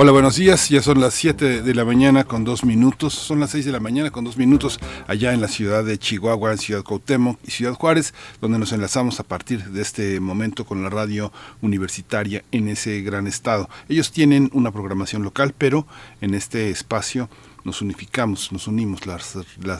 Hola, buenos días. Ya son las 7 de la mañana con dos minutos. Son las 6 de la mañana con dos minutos allá en la ciudad de Chihuahua, en Ciudad Cuauhtémoc y Ciudad Juárez, donde nos enlazamos a partir de este momento con la radio universitaria en ese gran estado. Ellos tienen una programación local, pero en este espacio nos unificamos, nos unimos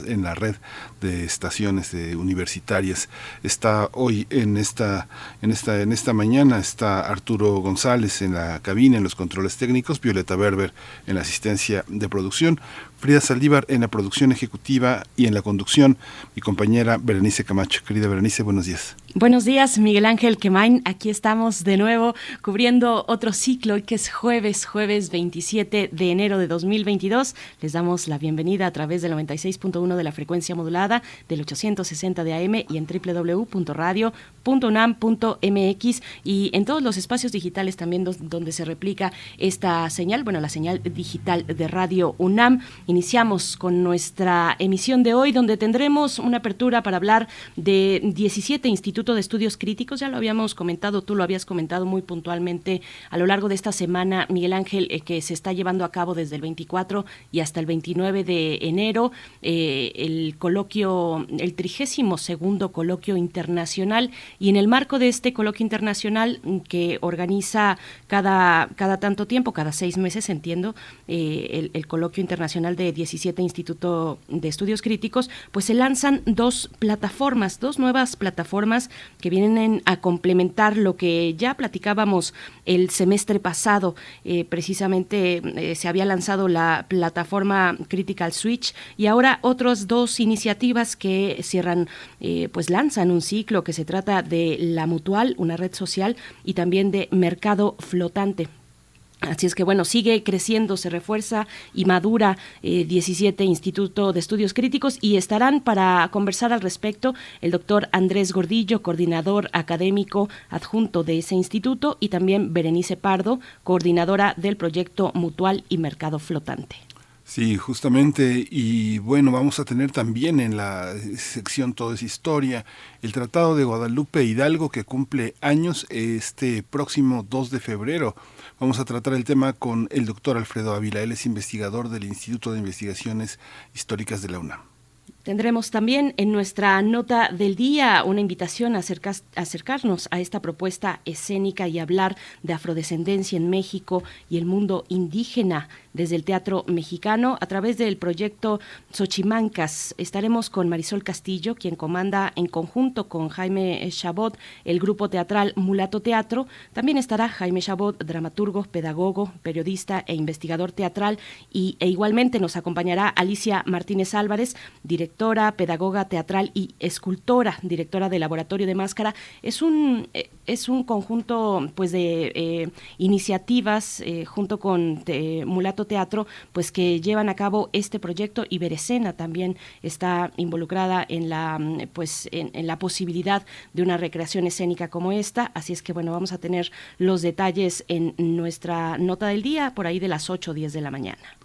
en la red de estaciones universitarias. Está hoy en esta, en esta, en esta mañana está Arturo González en la cabina, en los controles técnicos, Violeta Berber en la asistencia de producción. Frida Saldívar en la producción ejecutiva y en la conducción, mi compañera Berenice Camacho. Querida Berenice, buenos días. Buenos días, Miguel Ángel Quemain. Aquí estamos de nuevo cubriendo otro ciclo que es jueves, jueves 27 de enero de 2022. Les damos la bienvenida a través del 96.1 de la frecuencia modulada, del 860 de AM y en www.radio.unam.mx y en todos los espacios digitales también donde se replica esta señal, bueno, la señal digital de Radio UNAM. Iniciamos con nuestra emisión de hoy, donde tendremos una apertura para hablar de 17 Institutos de Estudios Críticos. Ya lo habíamos comentado, tú lo habías comentado muy puntualmente a lo largo de esta semana, Miguel Ángel, eh, que se está llevando a cabo desde el 24 y hasta el 29 de enero eh, el coloquio, el trigésimo segundo coloquio internacional. Y en el marco de este coloquio internacional mm, que organiza cada, cada tanto tiempo, cada seis meses, entiendo, eh, el, el coloquio internacional de 17 Instituto de Estudios Críticos, pues se lanzan dos plataformas, dos nuevas plataformas que vienen a complementar lo que ya platicábamos el semestre pasado. Eh, precisamente eh, se había lanzado la plataforma Critical Switch y ahora otras dos iniciativas que cierran, eh, pues lanzan un ciclo que se trata de La Mutual, una red social, y también de Mercado Flotante. Así es que bueno, sigue creciendo, se refuerza y madura 17 eh, Instituto de Estudios Críticos y estarán para conversar al respecto el doctor Andrés Gordillo, coordinador académico adjunto de ese instituto, y también Berenice Pardo, coordinadora del proyecto Mutual y Mercado Flotante. Sí, justamente, y bueno, vamos a tener también en la sección Todo es Historia el Tratado de Guadalupe Hidalgo que cumple años este próximo 2 de febrero. Vamos a tratar el tema con el doctor Alfredo Ávila. Él es investigador del Instituto de Investigaciones Históricas de la UNAM. Tendremos también en nuestra nota del día una invitación a acercarnos a esta propuesta escénica y hablar de afrodescendencia en México y el mundo indígena desde el Teatro Mexicano a través del proyecto Xochimancas. Estaremos con Marisol Castillo, quien comanda en conjunto con Jaime Chabot el grupo teatral Mulato Teatro. También estará Jaime Chabot, dramaturgo, pedagogo, periodista e investigador teatral y, e igualmente nos acompañará Alicia Martínez Álvarez, directora, pedagoga teatral y escultora, directora del Laboratorio de Máscara. Es un, eh, es un conjunto pues de eh, iniciativas eh, junto con Mulato Teatro, pues que llevan a cabo este proyecto y Berecena también está involucrada en la pues en, la posibilidad de una recreación escénica como esta, así es que bueno, vamos a tener los detalles en nuestra nota del día por ahí de las 8 o 10 de la mañana.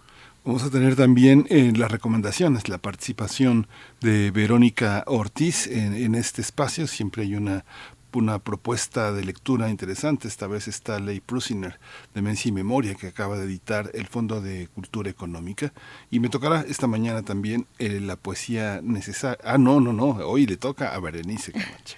Vamos a tener también eh, las recomendaciones, la participación de Verónica Ortiz en, en, este espacio. Siempre hay una una propuesta de lectura interesante. Esta vez está Ley Prusiner, Demencia y Memoria, que acaba de editar el Fondo de Cultura Económica. Y me tocará esta mañana también eh, la poesía necesaria. Ah, no, no, no, hoy le toca a Berenice Camacho.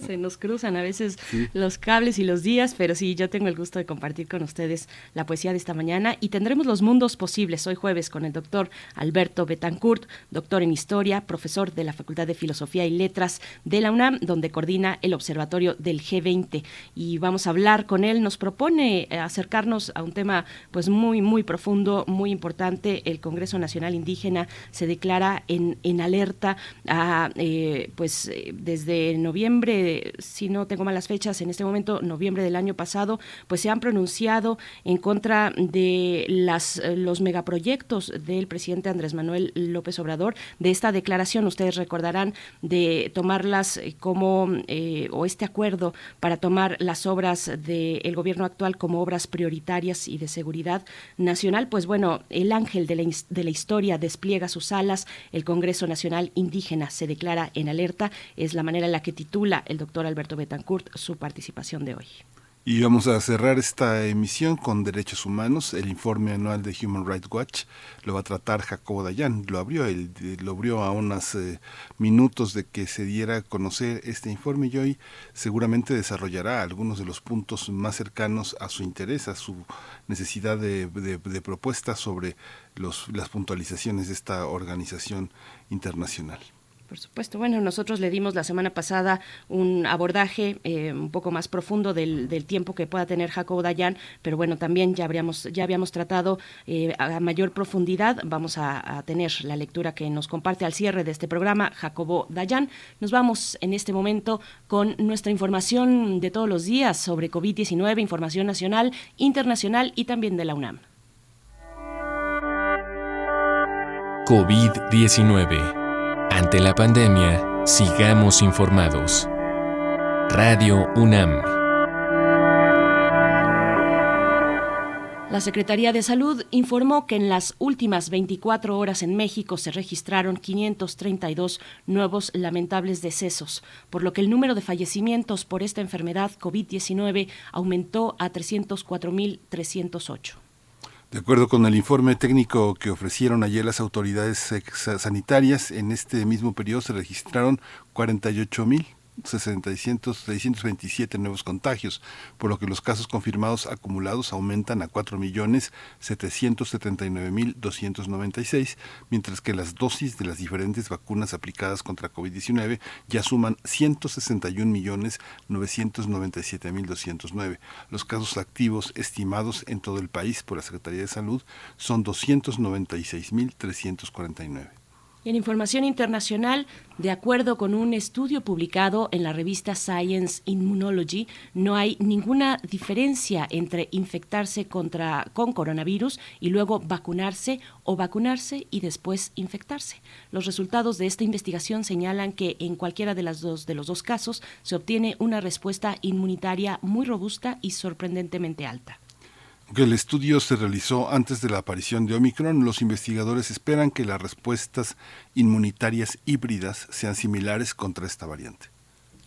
Se nos cruzan a veces los cables y los días, pero sí, yo tengo el gusto de compartir con ustedes la poesía de esta mañana y tendremos los mundos posibles hoy jueves con el doctor Alberto Betancourt, doctor en Historia, profesor de la Facultad de Filosofía y Letras de la UNAM, donde coordina el Observatorio del G20 y vamos a hablar con él. Nos propone eh, acercarnos a un tema pues muy muy profundo, muy importante. El Congreso Nacional Indígena se declara en, en alerta eh, pues eh, desde noviembre si no tengo malas fechas, en este momento, noviembre del año pasado, pues se han pronunciado en contra de las, los megaproyectos del presidente Andrés Manuel López Obrador, de esta declaración, ustedes recordarán, de tomarlas como, o este acuerdo para tomar las obras del gobierno actual como obras prioritarias y de seguridad nacional, pues bueno, el ángel de la, de la historia despliega sus alas, el Congreso Nacional Indígena se declara en alerta, es la manera en la que titula el doctor Alberto Betancourt su participación de hoy. Y vamos a cerrar esta emisión con derechos humanos. El informe anual de Human Rights Watch lo va a tratar Jacobo Dayan. Lo abrió, él, lo abrió a unos eh, minutos de que se diera a conocer este informe y hoy seguramente desarrollará algunos de los puntos más cercanos a su interés, a su necesidad de, de propuestas sobre los, las puntualizaciones de esta organización internacional. Por supuesto. Bueno, nosotros le dimos la semana pasada un abordaje eh, un poco más profundo del, tiempo que pueda tener Jacobo Dayan, pero bueno, también ya, habríamos, ya habíamos tratado eh, a mayor profundidad. Vamos a, tener la lectura que nos comparte al cierre de este programa Jacobo Dayan. Nos vamos en este momento con nuestra información de todos los días sobre COVID-19, información nacional, internacional y también de la UNAM. COVID-19 ante la pandemia, sigamos informados. Radio UNAM. La Secretaría de Salud informó que en las últimas 24 horas en México se registraron 532 nuevos lamentables decesos, por lo que el número de fallecimientos por esta enfermedad COVID-19 aumentó a 304.308. De acuerdo con el informe técnico que ofrecieron ayer las autoridades sanitarias, en este mismo periodo se registraron 48 mil 627 nuevos contagios, por lo que los casos confirmados acumulados aumentan a 4.779.296, mientras que las dosis de las diferentes vacunas aplicadas contra COVID-19 ya suman 161.997.209. Los casos activos estimados en todo el país por la Secretaría de Salud son 296.349. En información internacional, de acuerdo con un estudio publicado en la revista Science Immunology, no hay ninguna diferencia entre infectarse contra, con coronavirus y luego vacunarse o vacunarse y después infectarse. Los resultados de esta investigación señalan que en cualquiera de, las dos, de los dos casos se obtiene una respuesta inmunitaria muy robusta y sorprendentemente alta. Aunque el estudio se realizó antes de la aparición de Omicron, los investigadores esperan que las respuestas inmunitarias híbridas sean similares contra esta variante.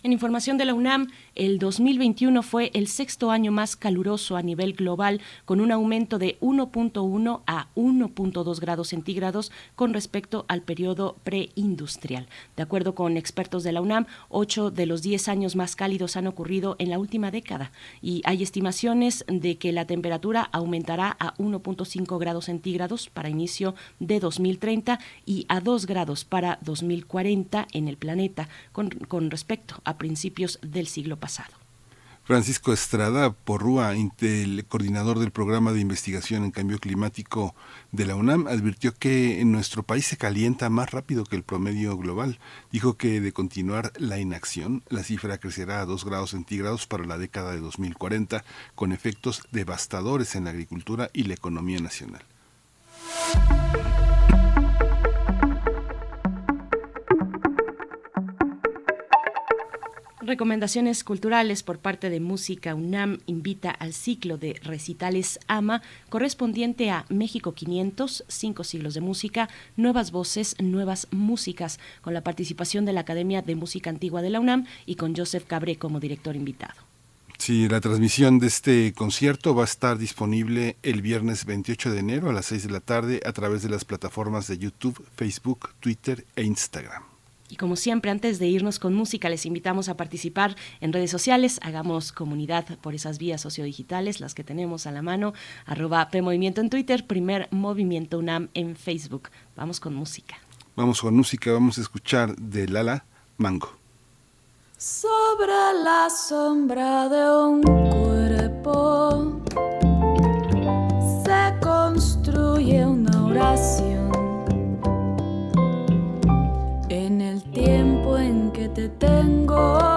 En información de la UNAM, el 2021 fue el sexto año más caluroso a nivel global, con un aumento de 1.1 a 1.2 grados centígrados con respecto al periodo preindustrial. De acuerdo con expertos de la UNAM, ocho de los diez años más cálidos han ocurrido en la última década y hay estimaciones de que la temperatura aumentará a 1.5 grados centígrados para inicio de 2030 y a 2 grados para 2040 en el planeta con, con respecto a principios del siglo pasado. Francisco Estrada Porrúa, el coordinador del programa de investigación en cambio climático de la UNAM, advirtió que en nuestro país se calienta más rápido que el promedio global. Dijo que de continuar la inacción, la cifra crecerá a 2 grados centígrados para la década de 2040, con efectos devastadores en la agricultura y la economía nacional. Recomendaciones culturales por parte de Música UNAM invita al ciclo de recitales AMA correspondiente a México 500, cinco siglos de música, nuevas voces, nuevas músicas, con la participación de la Academia de Música Antigua de la UNAM y con Joseph Cabré como director invitado. Sí, la transmisión de este concierto va a estar disponible el viernes 28 de enero a las 6 de la tarde a través de las plataformas de YouTube, Facebook, Twitter e Instagram. Y como siempre, antes de irnos con música, les invitamos a participar en redes sociales. Hagamos comunidad por esas vías sociodigitales, las que tenemos a la mano. Arroba PMovimiento en Twitter, primer Movimiento UNAM en Facebook. Vamos con música. Vamos con música, vamos a escuchar de Lala Mango. Sobre la sombra de un cuerpo tiempo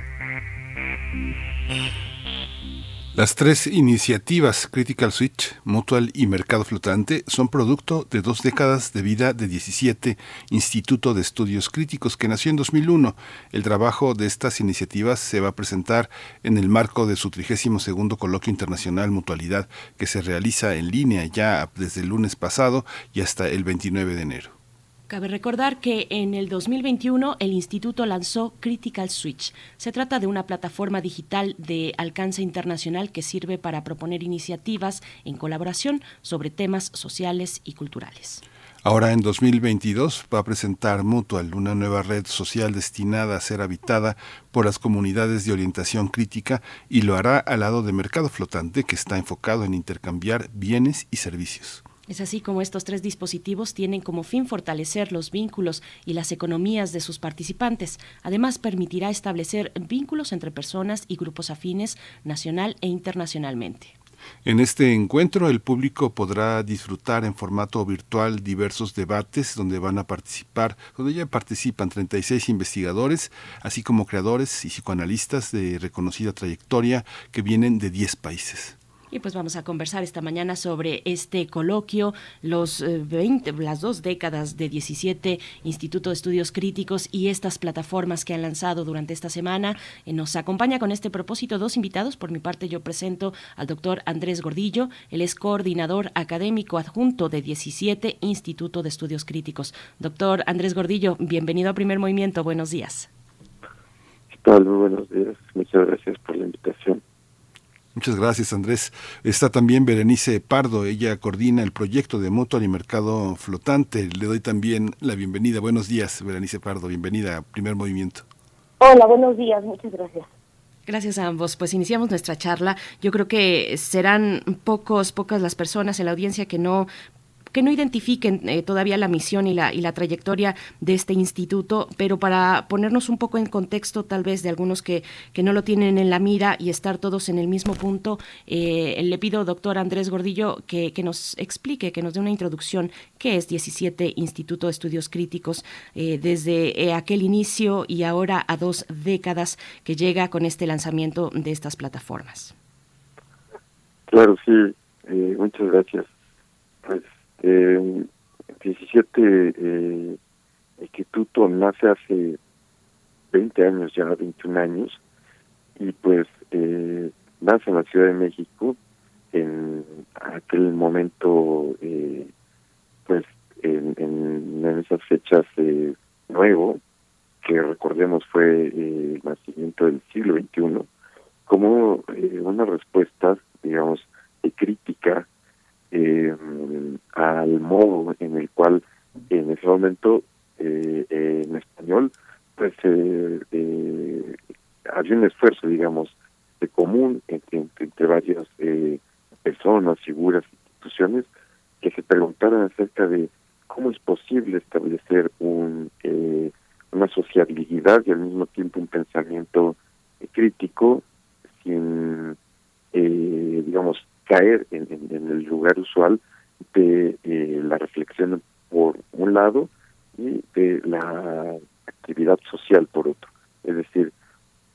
Las tres iniciativas Critical Switch, Mutual y Mercado Flotante son producto de dos décadas de vida de 17 Instituto de Estudios Críticos que nació en 2001. El trabajo de estas iniciativas se va a presentar en el marco de su 32 Coloquio Internacional Mutualidad que se realiza en línea ya desde el lunes pasado y hasta el 29 de enero. Cabe recordar que en el 2021 el instituto lanzó Critical Switch. Se trata de una plataforma digital de alcance internacional que sirve para proponer iniciativas en colaboración sobre temas sociales y culturales. Ahora en 2022 va a presentar Mutual, una nueva red social destinada a ser habitada por las comunidades de orientación crítica y lo hará al lado de Mercado Flotante que está enfocado en intercambiar bienes y servicios. Es así como estos tres dispositivos tienen como fin fortalecer los vínculos y las economías de sus participantes. Además, permitirá establecer vínculos entre personas y grupos afines nacional e internacionalmente. En este encuentro el público podrá disfrutar en formato virtual diversos debates donde van a participar, donde ya participan 36 investigadores, así como creadores y psicoanalistas de reconocida trayectoria que vienen de 10 países. Y pues vamos a conversar esta mañana sobre este coloquio, los 20, eh, las dos décadas de 17 Instituto de Estudios Críticos y estas plataformas que han lanzado durante esta semana. Eh, nos acompaña con este propósito dos invitados. Por mi parte yo presento al doctor Andrés Gordillo. Él es coordinador académico adjunto de 17 Instituto de Estudios Críticos. Doctor Andrés Gordillo, bienvenido a Primer Movimiento. Buenos días. ¿Qué tal? Buenos días. Muchas gracias por la invitación. Muchas gracias, Andrés. Está también Berenice Pardo. Ella coordina el proyecto de Mutual y Mercado Flotante. Le doy también la bienvenida. Buenos días, Berenice Pardo. Bienvenida a Primer Movimiento. Hola, buenos días. Muchas gracias. Gracias a ambos. Pues iniciamos nuestra charla. Yo creo que serán pocos, pocas las personas en la audiencia que no que no identifiquen eh, todavía la misión y la, y la trayectoria de este instituto, pero para ponernos un poco en contexto tal vez de algunos que, que no lo tienen en la mira y estar todos en el mismo punto, eh, le pido, doctor Andrés Gordillo, que, que, nos explique, que nos dé una introducción, qué es 17 Instituto de Estudios Críticos eh, desde aquel inicio y ahora a dos décadas que llega con este lanzamiento de estas plataformas. Claro, sí, muchas gracias. Pues eh, 17 eh, Instituto nace hace 20 años, ya 21 años, y pues eh, nace en la Ciudad de México en aquel momento, eh, pues en, en, esas fechas eh, nuevo, que recordemos fue eh, el nacimiento del siglo XXI, como eh, una respuesta, digamos, de crítica eh, al modo en el cual en ese momento eh, en español pues eh, había un esfuerzo digamos de común entre, entre varias eh, personas figuras instituciones que se preguntaran acerca de cómo es posible establecer un sociabilidad y al mismo tiempo un pensamiento crítico sin, eh, digamos, caer en, el lugar usual de eh, la reflexión por un lado y de la actividad social por otro. Es decir,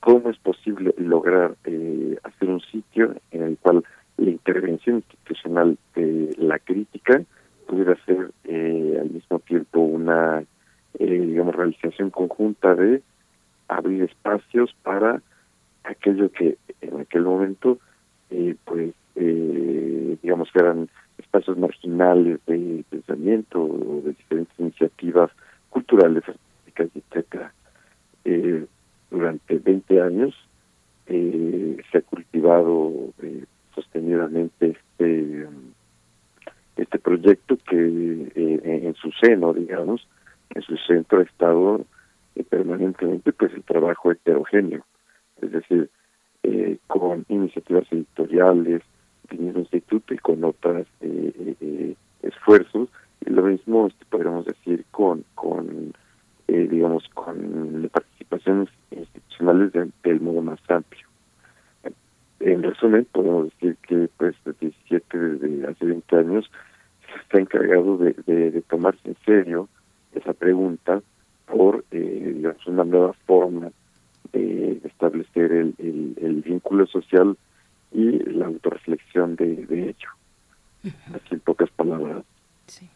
cómo es posible lograr eh, hacer un sitio en el cual la intervención institucional de la crítica pudiera ser eh, al mismo tiempo una, eh, digamos, realización conjunta de abrir espacios para aquello que en aquel momento, eh, pues, eh, digamos que eran espacios marginales de pensamiento de diferentes iniciativas culturales, artísticas, etcétera. Eh, durante 20 años eh, se ha cultivado eh, sostenidamente este este proyecto que eh, en su seno, digamos, en su centro ha estado eh, permanentemente pues el trabajo heterogéneo, es decir, con iniciativas editoriales instituto y con otros esfuerzos, y lo mismo este, podríamos decir con, con digamos, con participaciones institucionales del modo más amplio. En resumen, podemos decir que pues el 17 desde hace 20 años se está encargado de, de, tomarse en serio esa pregunta por eh, digamos una nueva forma de establecer el, vínculo social y la autorreflexión de, de ello. Así en pocas palabras. Sí.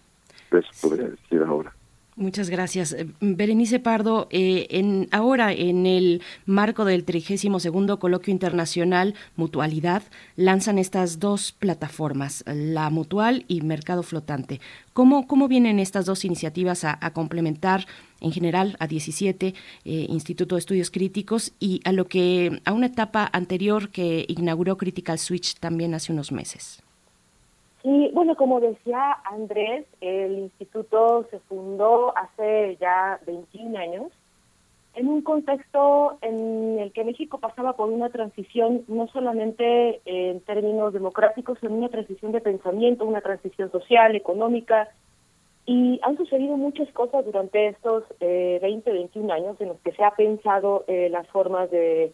Eso podría decir ahora. Muchas gracias. Eh, Berenice Pardo, eh, en, ahora en el marco del 32 Coloquio Internacional Mutualidad, lanzan estas dos plataformas, la Mutual y Mercado Flotante. ¿Cómo, cómo vienen estas dos iniciativas a, complementar en general a 17 eh, Instituto de Estudios Críticos y a lo que a una etapa anterior que inauguró Critical Switch también hace unos meses? Sí, bueno, como decía Andrés, el instituto se fundó hace ya 21 años en un contexto en el que México pasaba por una transición no solamente en términos democráticos, sino una transición de pensamiento, una transición social, económica, y han sucedido muchas cosas durante estos eh, 20, 21 años en los que se ha pensado eh, las formas de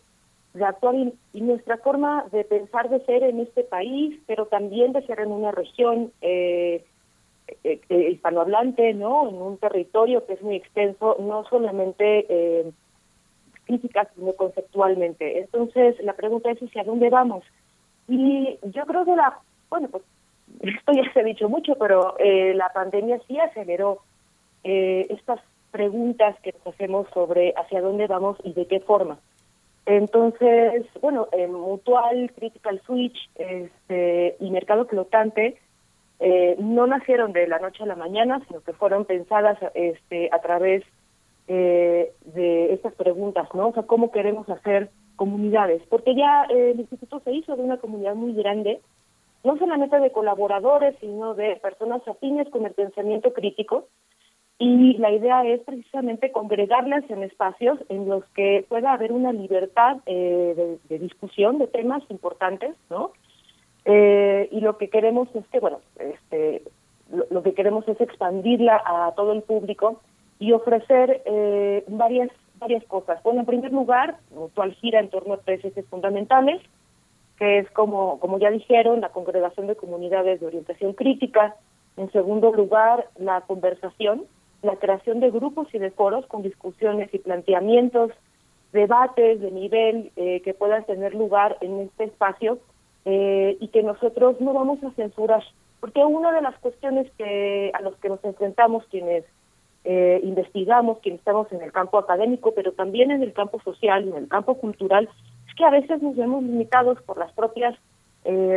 de actuar y, nuestra forma de pensar de ser en este país, pero también de ser en una región eh, eh, eh, hispanohablante, ¿no? En un territorio que es muy extenso, no solamente eh, física, sino conceptualmente. Entonces, la pregunta es hacia dónde vamos. Y yo creo que la, bueno, pues esto ya se ha dicho mucho, pero eh, la pandemia sí aceleró estas preguntas que nos hacemos sobre hacia dónde vamos y de qué forma. Entonces, bueno, en Mutual, Critical Switch este, y Mercado Flotante eh, no nacieron de la noche a la mañana, sino que fueron pensadas este, a través eh, de estas preguntas, ¿no? O sea, ¿cómo queremos hacer comunidades? Porque ya eh, el instituto se hizo de una comunidad muy grande, no solamente de colaboradores, sino de personas afines con el pensamiento crítico, y la idea es precisamente congregarlas en espacios en los que pueda haber una libertad eh, de, discusión de temas importantes, ¿no? Eh, y lo que queremos es que, bueno, este, lo, que queremos es expandirla a todo el público y ofrecer eh, varias varias cosas. Bueno, en primer lugar, Mutual gira en torno a tres ejes fundamentales, que es como, como ya dijeron, la congregación de comunidades de orientación crítica. En segundo lugar, la conversación, la creación de grupos y de foros con discusiones y planteamientos, debates de nivel eh, que puedan tener lugar en este espacio eh, y que nosotros no vamos a censurar. Porque una de las cuestiones que a los que nos enfrentamos quienes eh, investigamos, quienes estamos en el campo académico, pero también en el campo social y en el campo cultural, es que a veces nos vemos limitados por las propias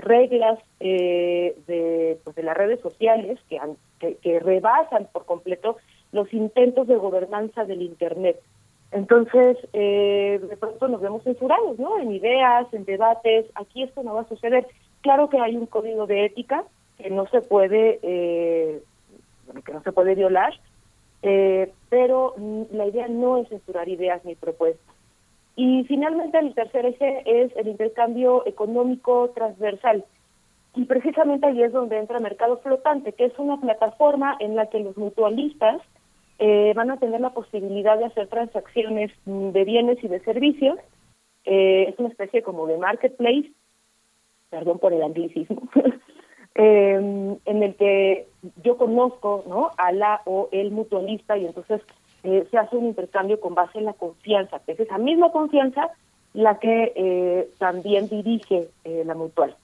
reglas de, pues, de las redes sociales que, que, que rebasan por completo los intentos de gobernanza del Internet. Entonces, eh, de pronto nos vemos censurados, ¿no? En ideas, en debates. Aquí esto no va a suceder. Claro que hay un código de ética que no se puede, eh, que no se puede violar, eh, pero la idea no es censurar ideas ni propuestas. Y finalmente el tercer eje es el intercambio económico transversal. Y precisamente ahí es donde entra Mercado Flotante, que es una plataforma en la que los mutualistas eh, van a tener la posibilidad de hacer transacciones de bienes y de servicios. Eh, es una especie como de marketplace, perdón por el anglicismo, eh, en el que yo conozco ¿no? a la o el mutualista y entonces eh, se hace un intercambio con base en la confianza, que es esa misma confianza la que eh, también dirige eh, la mutual.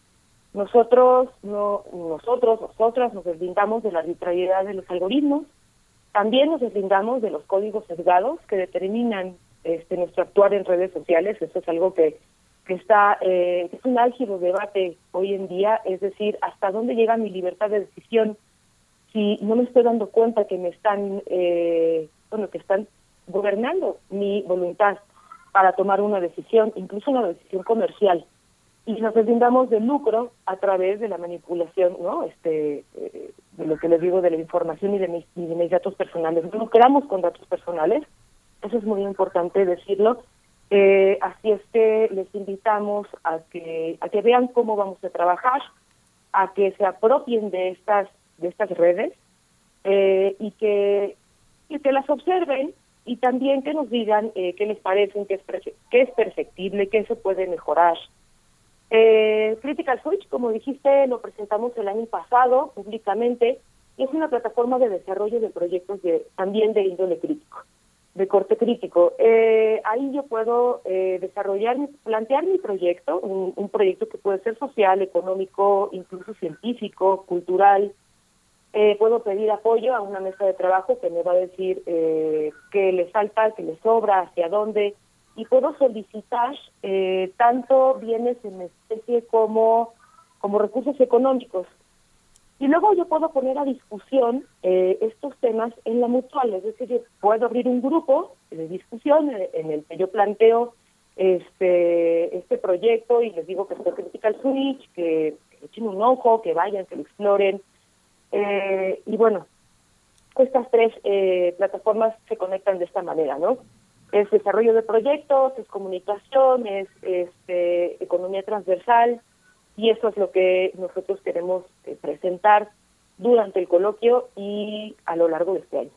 Nosotros, no, nosotros, nosotras nos deslindamos de la arbitrariedad de los algoritmos, también nos deslindamos de los códigos sesgados que determinan este, nuestro actuar en redes sociales. Eso es algo que, que está, eh, es un álgido debate hoy en día, es decir, hasta dónde llega mi libertad de decisión si no me estoy dando cuenta que me están, eh, bueno, que están gobernando mi voluntad para tomar una decisión, incluso una decisión comercial. Y nos deslindamos del lucro a través de la manipulación, ¿no? Este, eh, de lo que les digo de la información y de mis, y de mis datos personales. Lucramos con datos personales, eso es muy importante decirlo. Eh, así es que les invitamos a que a que vean cómo vamos a trabajar, a que se apropien de estas de estas redes eh, y que y que las observen y también que nos digan eh, qué les parecen, qué es, qué es perfectible, qué se puede mejorar. Eh, Critical Switch, como dijiste, lo presentamos el año pasado públicamente y es una plataforma de desarrollo de proyectos de, también de índole crítico, de corte crítico. Eh, ahí yo puedo eh, desarrollar, plantear mi proyecto, un, un proyecto que puede ser social, económico, incluso científico, cultural, eh, puedo pedir apoyo a una mesa de trabajo que me va a decir eh, qué le falta, qué le sobra, hacia dónde, y puedo solicitar eh, tanto bienes en especie como, como recursos económicos. Y luego yo puedo poner a discusión eh, estos temas en la mutual, es decir, puedo abrir un grupo de discusión en el que yo planteo este este proyecto y les digo que estoy Critical Switch, que, que echen un ojo, que vayan, que lo exploren, eh, y bueno, estas tres eh, plataformas se conectan de esta manera, ¿no? Es desarrollo de proyectos, es comunicación, es este, economía transversal, y eso es lo que nosotros queremos eh, presentar durante el coloquio y a lo largo de este año.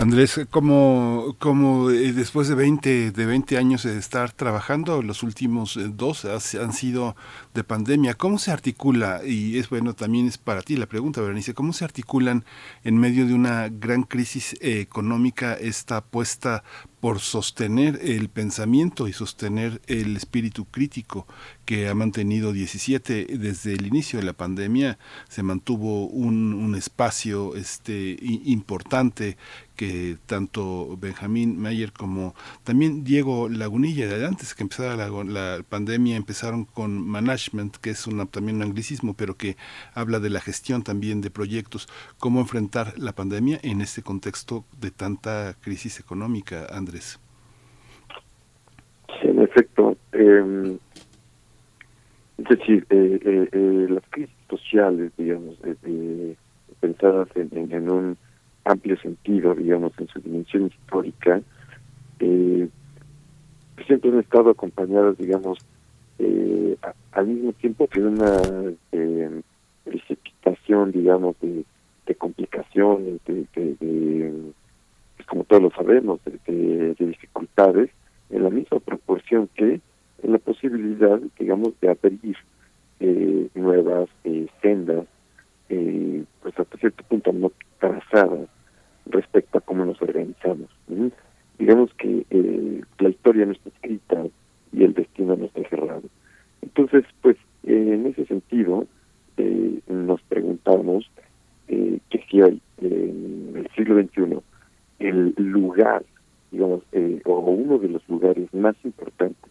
Andrés, ¿cómo, cómo eh, después de 20, de 20 años de estar trabajando, los últimos eh, dos han sido de pandemia, ¿cómo se articula? Y es bueno, también es para ti la pregunta, Berenice, ¿cómo se articulan en medio de una gran crisis económica esta apuesta por sostener el pensamiento y sostener el espíritu crítico que ha mantenido 17 desde el inicio de la pandemia se mantuvo un, un espacio este importante que tanto Benjamín Mayer como también Diego Lagunilla, antes que empezara la, pandemia, empezaron con management, que es una, también un anglicismo, pero que habla de la gestión también de proyectos, cómo enfrentar la pandemia en este contexto de tanta crisis económica, Andrés. Sí, en efecto. Eh, es decir, eh, eh, eh, las crisis sociales, digamos, pensadas en, en, en un amplio sentido, digamos, en su dimensión histórica, eh, siempre han estado acompañadas, digamos, eh, al mismo tiempo que una eh, precipitación, digamos, de, complicaciones, de, de, pues como todos lo sabemos, de, de, dificultades, en la misma proporción que en la posibilidad, digamos, de abrir eh, nuevas eh, sendas, eh, pues hasta cierto punto no trazadas respecto a cómo nos organizamos. Digamos que eh, la historia no está escrita y el destino no está cerrado. Entonces, pues, eh, en ese sentido, eh, nos preguntamos eh, que si hay en el siglo XXI el lugar, digamos, o uno de los lugares más importantes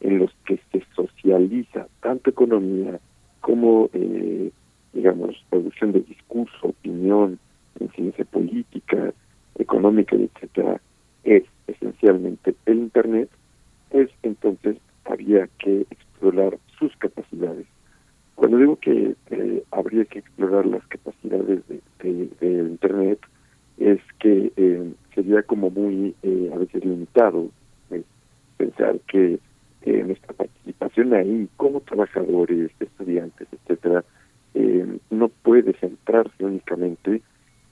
en los que se socializa tanto economía como, eh, digamos, producción de discurso, opinión, en ciencia política, económica, etcétera, es esencialmente el Internet, pues entonces habría que explorar sus capacidades. Cuando digo que eh, habría que explorar las capacidades de, de, de Internet, es que eh, sería como muy eh, a veces limitado eh, pensar que eh, nuestra participación ahí como trabajadores, estudiantes, etcétera, no puede centrarse únicamente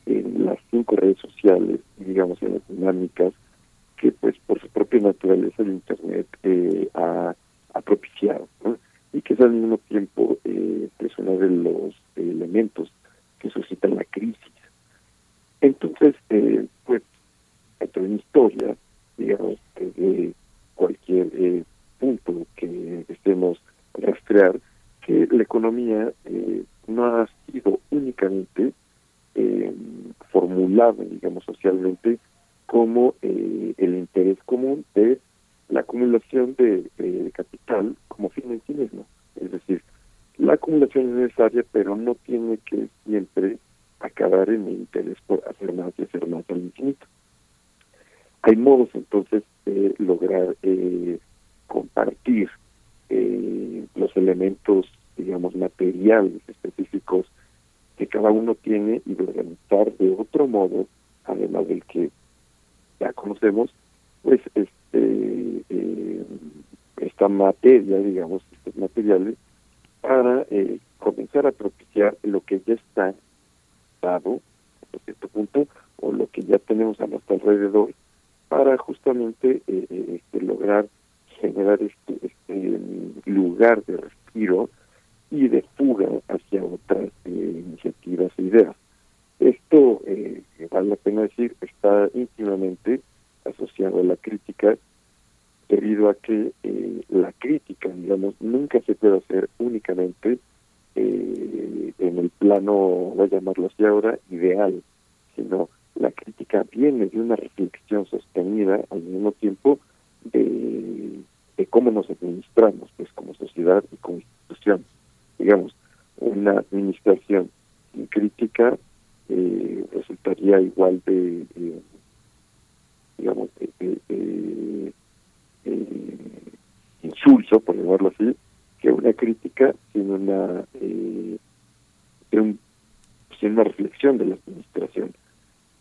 en las cinco redes sociales, digamos en las dinámicas que pues por su propia naturaleza el Internet eh, ha, propiciado, y que es al mismo tiempo eh, pues uno de los elementos que suscitan la crisis. Entonces, eh, pues, dentro de historia, digamos, de cualquier eh, punto que estemos rastrear, que la economía eh, no ha sido únicamente eh, formulada, digamos, socialmente como eh, el interés común de la acumulación de, capital como fin en sí mismo. Es decir, la acumulación es necesaria, pero no tiene que siempre acabar en el interés por hacer más y hacer más al infinito. Hay modos entonces de lograr eh, compartir eh, los elementos, digamos, materiales específicos que cada uno tiene y de organizar de otro modo, además del que ya conocemos, pues este eh, esta materia, digamos, estos materiales, para eh, comenzar a propiciar lo que ya está dado a cierto punto o lo que ya tenemos a nuestro alrededor para justamente eh, este, lograr generar este, este lugar de respiro y de fuga hacia otras iniciativas e ideas. Esto, eh, vale la pena decir, está íntimamente asociado a la crítica, debido a que eh, la crítica, digamos, nunca se puede hacer únicamente eh, en el plano, voy a llamarlo así ahora, ideal, sino la crítica viene de una reflexión sostenida al mismo tiempo de, de cómo nos administramos, pues como sociedad y como institución. Digamos, una administración crítica eh, resultaría igual de, digamos, de, insulso, por llamarlo así, que una crítica sin una, eh, un, sin una reflexión de la administración.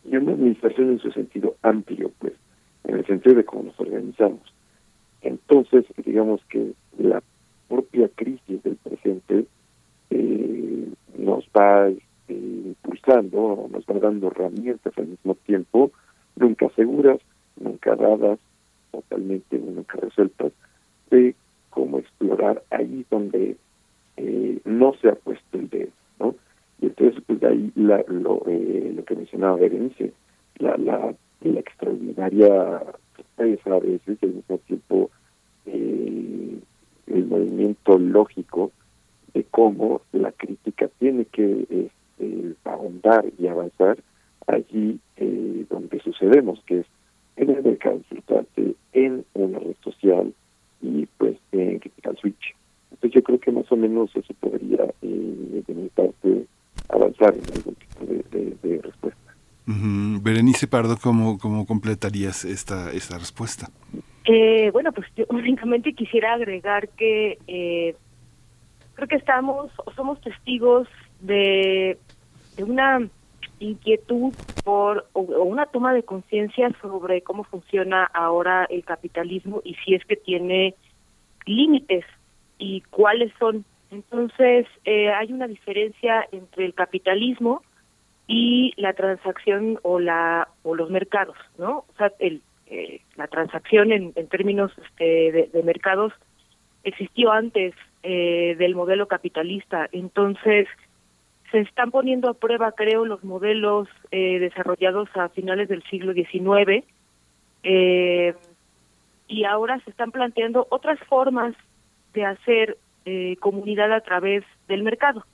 Y una administración en su sentido amplio, pues, en el sentido de cómo nos organizamos. Entonces, digamos que la propia crisis del presente eh, nos va impulsando, nos va dando herramientas al mismo tiempo, nunca seguras, nunca dadas, totalmente nunca resueltas, de cómo explorar ahí donde eh, no se ha puesto el dedo, ¿no? Y entonces, pues de ahí la, lo, eh, lo que mencionaba Berenice, la, la, la extraordinaria a veces, al mismo tiempo eh, el movimiento lógico de cómo la crítica tiene que eh, ahondar y avanzar allí eh, donde sucedemos, que es en el mercado en una red social y pues en Critical Switch. Entonces yo creo que más o menos eso podría eh, de mi parte avanzar en algún tipo de, respuesta. Berenice Pardo, ¿cómo, ¿cómo completarías esta, esta respuesta? Eh, bueno, pues yo únicamente quisiera agregar que eh, creo que estamos o somos testigos de, una inquietud por o, una toma de conciencia sobre cómo funciona ahora el capitalismo y si es que tiene límites y cuáles son. Entonces, eh, hay una diferencia entre el capitalismo y la transacción o la o los mercados, ¿no? O sea, el, eh, la transacción en, en términos este, de, mercados existió antes eh, del modelo capitalista. Entonces, se están poniendo a prueba, creo, los modelos eh, desarrollados a finales del siglo XIX eh, y ahora se están planteando otras formas de hacer eh, comunidad a través del mercado.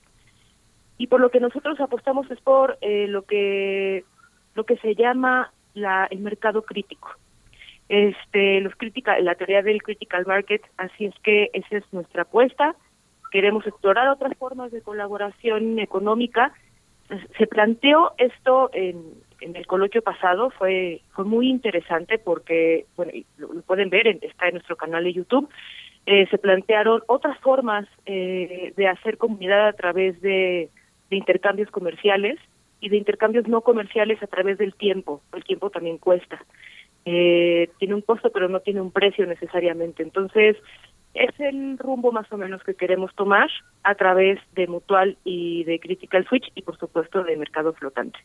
Y por lo que nosotros apostamos es por lo que lo que se llama la, el mercado crítico. Este, los crítica, la teoría del critical market, así es que esa es nuestra apuesta queremos explorar otras formas de colaboración económica. Se planteó esto en, en el coloquio pasado, fue fue muy interesante porque, bueno, lo, pueden ver, está en nuestro canal de YouTube, eh, se plantearon otras formas eh, de hacer comunidad a través de intercambios comerciales y de intercambios no comerciales a través del tiempo. El tiempo también cuesta. Eh, tiene un costo, pero no tiene un precio necesariamente. Entonces, es el rumbo más o menos que queremos tomar a través de Mutual y de Critical Switch y por supuesto de Mercado Flotante.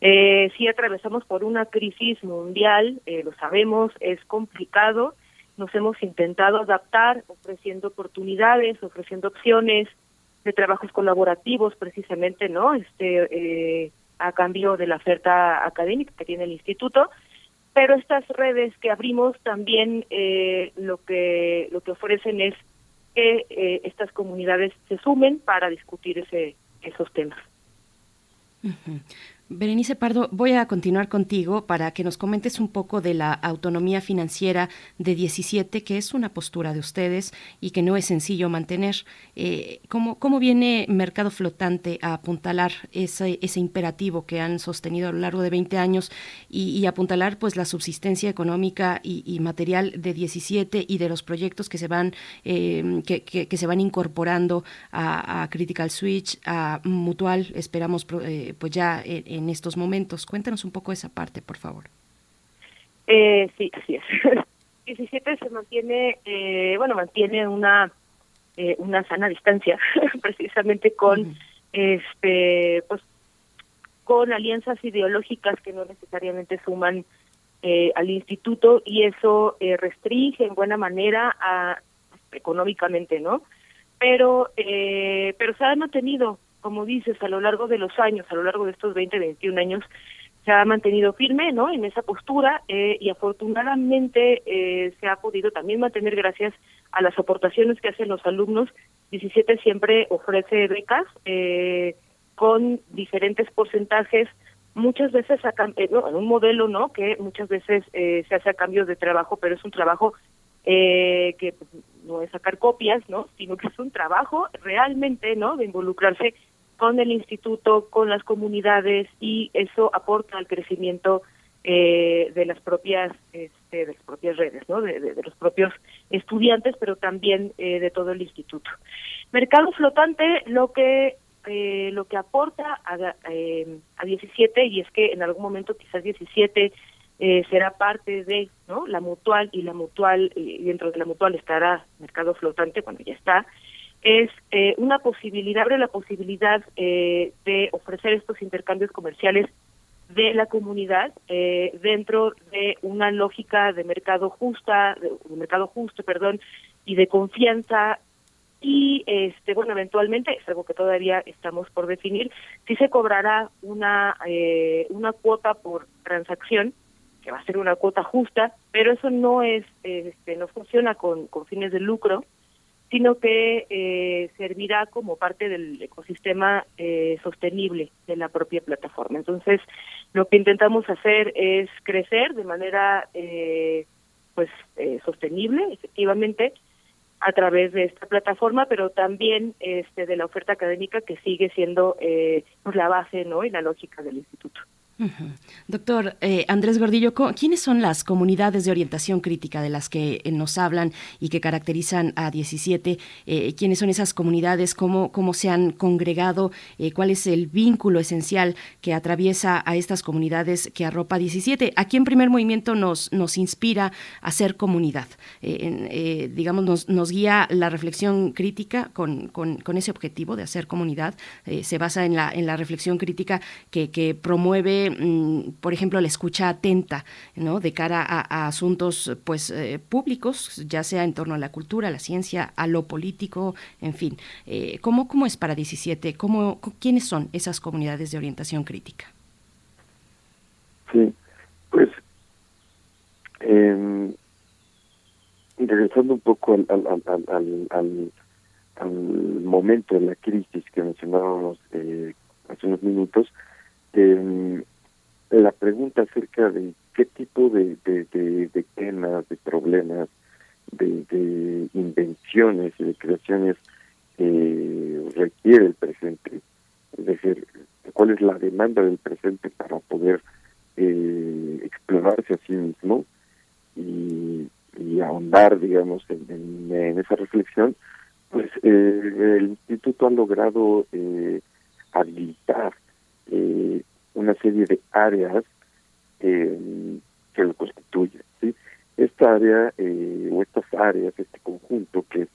Eh, sí atravesamos por una crisis mundial, eh, lo sabemos, es complicado, nos hemos intentado adaptar ofreciendo oportunidades, ofreciendo opciones de trabajos colaborativos precisamente, ¿no? Este eh, a cambio de la oferta académica que tiene el instituto, pero estas redes que abrimos también eh, lo que lo que ofrecen es que eh, estas comunidades se sumen para discutir ese esos temas. Berenice Pardo, voy a continuar contigo para que nos comentes un poco de la autonomía financiera de 17, que es una postura de ustedes y que no es sencillo mantener. Eh, ¿cómo, ¿Cómo viene Mercado Flotante a apuntalar ese, imperativo que han sostenido a lo largo de 20 años y, apuntalar pues la subsistencia económica y, material de 17 y de los proyectos que se van, que, que, se van incorporando a, Critical Switch, a Mutual, esperamos eh, pues ya en en estos momentos. Cuéntanos un poco esa parte, por favor. Eh, sí, así es. 17 se mantiene, eh, bueno, mantiene una eh, una sana distancia, precisamente con este, pues, con alianzas ideológicas que no necesariamente suman eh, al instituto y eso eh, restringe en buena manera a, económicamente, ¿no? Pero eh, pero se ha mantenido como dices, a lo largo de los años, a lo largo de estos 20, 21 años, se ha mantenido firme ¿no? en esa postura eh, y afortunadamente eh, se ha podido también mantener gracias a las aportaciones que hacen los alumnos. 17 siempre ofrece becas eh, con diferentes porcentajes, muchas veces a, en un modelo no que muchas veces se hace a cambio de trabajo, pero es un trabajo que no es sacar copias, ¿no? sino que es un trabajo realmente no de involucrarse con el instituto, con las comunidades y eso aporta al crecimiento eh, de las propias este, de las propias redes, ¿no? De, de, los propios estudiantes, pero también eh, de todo el instituto. Mercado flotante, lo que eh, lo que aporta a, eh, a 17 y es que en algún momento quizás 17 eh, será parte de no la mutual y la mutual y dentro de la mutual estará mercado flotante cuando ya está es eh, una posibilidad, abre la posibilidad eh, de ofrecer estos intercambios comerciales de la comunidad eh, dentro de una lógica de mercado justa, de, mercado justo, perdón, y de confianza. Y este bueno eventualmente es algo que todavía estamos por definir si se cobrará una eh, una cuota por transacción que va a ser una cuota justa pero eso no es este no funciona con, con fines de lucro sino que eh, servirá como parte del ecosistema eh, sostenible de la propia plataforma. Entonces, lo que intentamos hacer es crecer de manera eh, pues eh, sostenible, efectivamente, a través de esta plataforma, pero también este de la oferta académica que sigue siendo eh, pues la base, ¿no? y la lógica del instituto. Doctor eh, Andrés Gordillo, ¿quiénes son las comunidades de orientación crítica de las que eh, nos hablan y que caracterizan a 17? Eh, ¿Quiénes son esas comunidades? ¿Cómo, cómo se han congregado? ¿Cuál es el vínculo esencial que atraviesa a estas comunidades que arropa 17? Aquí en primer movimiento nos, nos inspira a ser comunidad. digamos, nos, nos, guía la reflexión crítica con, con, con, ese objetivo de hacer comunidad. se basa en la, en la reflexión crítica que, que promueve Mm, por ejemplo, la escucha atenta, ¿no? De cara a, asuntos, pues, eh, públicos, ya sea en torno a la cultura, a la ciencia, a lo político, en fin. Eh, ¿cómo, ¿Cómo es para 17? ¿Cómo, ¿Quiénes son esas comunidades de orientación crítica? Sí, pues, eh, regresando un poco al, al, al, al, al momento de la crisis que mencionábamos eh, hace unos minutos, eh, la pregunta acerca de qué tipo de, de, de, temas, de problemas, de, de, invenciones y de creaciones eh, requiere el presente. Es decir, cuál es la demanda del presente para poder eh, explorarse a sí mismo y, y ahondar, digamos, en, en, esa reflexión, pues eh, el instituto ha logrado eh, habilitar eh, una serie de áreas eh, que lo constituyen. ¿sí? Esta área eh, o estas áreas, este conjunto que es,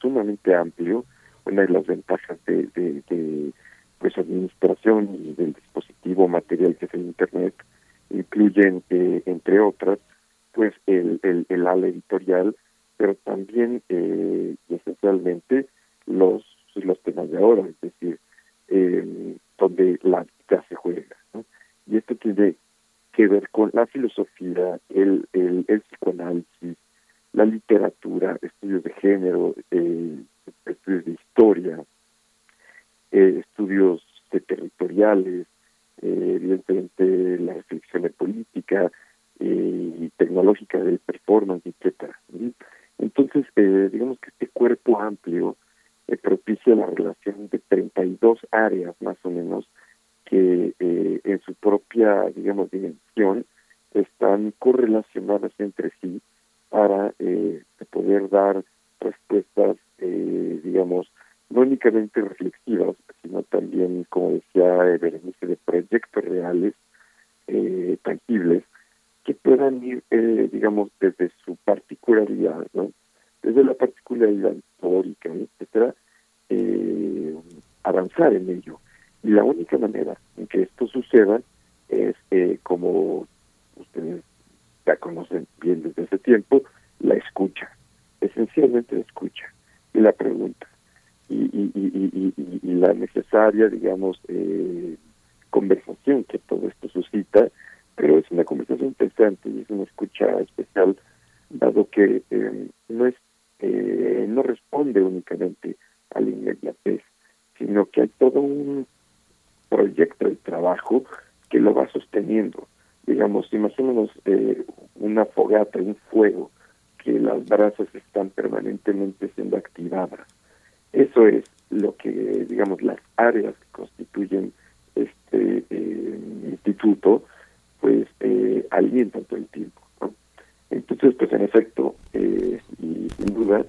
sumamente amplio, una de las ventajas de, de, pues administración del dispositivo material que es el Internet, incluyen, eh, entre otras, pues el, el, el ala editorial, pero también eh, esencialmente los, los temas de ahora, es decir, eh, donde la vida se juega. Y esto tiene que ver con la filosofía, el, el, psicoanálisis, la literatura, estudios de género, eh, estudios de historia, eh, estudios territoriales, eh, evidentemente la reflexión de política y tecnológica del performance, etcétera. Entonces, eh, digamos que este cuerpo amplio propicia la relación de 32 áreas más o menos que eh, en su propia, digamos, dimensión están correlacionadas entre sí para eh, poder dar respuestas, eh, digamos, no únicamente reflexivas, sino también, como decía Berenice, de proyectos reales, eh, tangibles, que puedan ir, eh, digamos, desde su particularidad, ¿no? Desde la particularidad histórica, etcétera, eh, avanzar en ello. Y la única manera en que esto suceda es, eh, como ustedes ya conocen bien desde ese tiempo, la escucha, esencialmente la escucha y la pregunta. Y, y, y, y, y la necesaria, digamos, eh, conversación que todo esto suscita, pero es una conversación interesante y es una escucha especial, dado que eh, no es eh, no responde únicamente a la inmediatez, sino que hay todo un proyecto de trabajo que lo va sosteniendo. Digamos, imaginemos eh, una fogata, un fuego, que las brasas están permanentemente siendo activadas. Eso es lo que, digamos, las áreas que constituyen este eh, instituto, pues eh, alientan todo el tiempo. Entonces, pues en efecto, eh, y sin duda,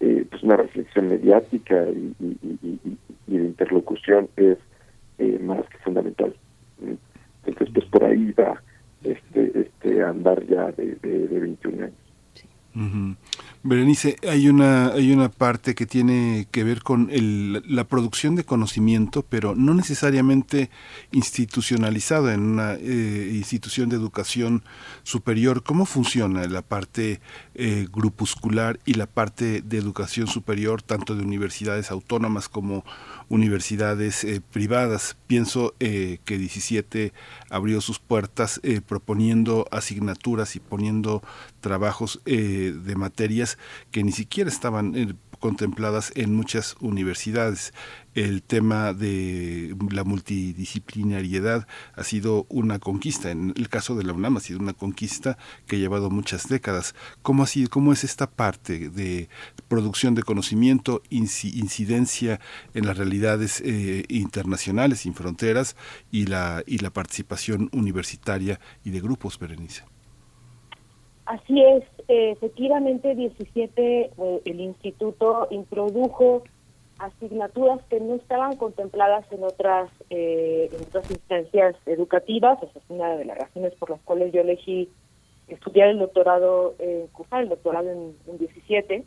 eh, pues una reflexión mediática y, y, y de interlocución es eh, más que fundamental. Entonces, pues por ahí va este, este andar ya de, de, de 21 años. Uh -huh. Berenice, hay una, hay una parte que tiene que ver con el, la producción de conocimiento, pero no necesariamente institucionalizada en una eh, institución de educación superior. ¿Cómo funciona la parte eh, grupuscular y la parte de educación superior, tanto de universidades autónomas como universidades eh, privadas. Pienso eh, que 17 abrió sus puertas eh, proponiendo asignaturas y poniendo trabajos de materias que ni siquiera estaban contempladas en muchas universidades. El tema de la multidisciplinariedad ha sido una conquista. En el caso de la UNAM ha sido una conquista que ha llevado muchas décadas. ¿Cómo, sido, cómo es esta parte de producción de conocimiento, incidencia en las realidades eh, internacionales, sin fronteras, y la, y la participación universitaria y de grupos, Berenice? Así es, efectivamente 17 eh, el instituto introdujo asignaturas que no estaban contempladas en otras eh, en otras instancias educativas, esa es una de las razones por las cuales yo elegí estudiar el doctorado, eh, cursar el doctorado en, en 17,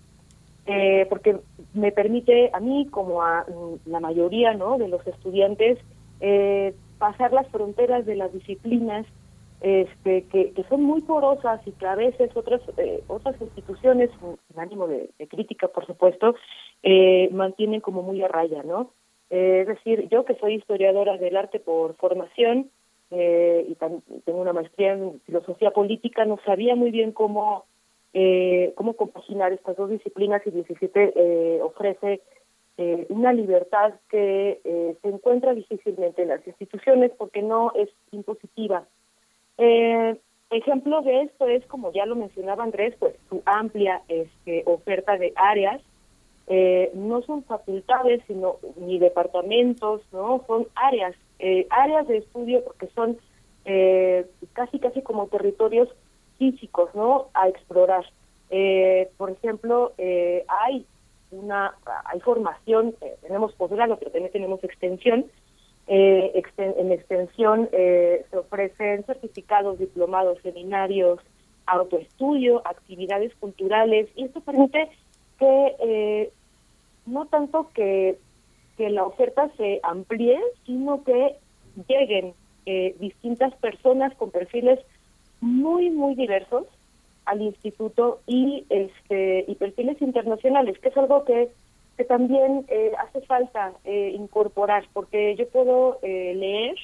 eh, porque me permite a mí como a la mayoría no de los estudiantes eh, pasar las fronteras de las disciplinas este, que, son muy porosas y que a veces otras eh, otras instituciones, sin ánimo de, crítica, por supuesto, eh, mantienen como muy a raya, ¿no? Eh, es decir, yo que soy historiadora del arte por formación eh, y tengo una maestría en filosofía política, no sabía muy bien cómo cómo compaginar estas dos disciplinas y 17 ofrece una libertad que se encuentra difícilmente en las instituciones porque no es impositiva eh, ejemplo de esto es, como ya lo mencionaba Andrés, pues su amplia este, oferta de áreas. Eh, no son facultades, sino ni departamentos, no son áreas, eh, áreas de estudio porque son eh, casi casi como territorios físicos, no, a explorar. Eh, por ejemplo, hay una, hay formación, tenemos posgrado, pero también tenemos extensión, eh, exten en extensión eh, se ofrecen certificados, diplomados, seminarios, autoestudio, actividades culturales, y esto permite que eh, no tanto que, que la oferta se amplíe, sino que lleguen eh, distintas personas con perfiles muy, muy diversos al instituto y este y perfiles internacionales, que es algo que, también eh, hace falta eh, incorporar, porque yo puedo eh, leer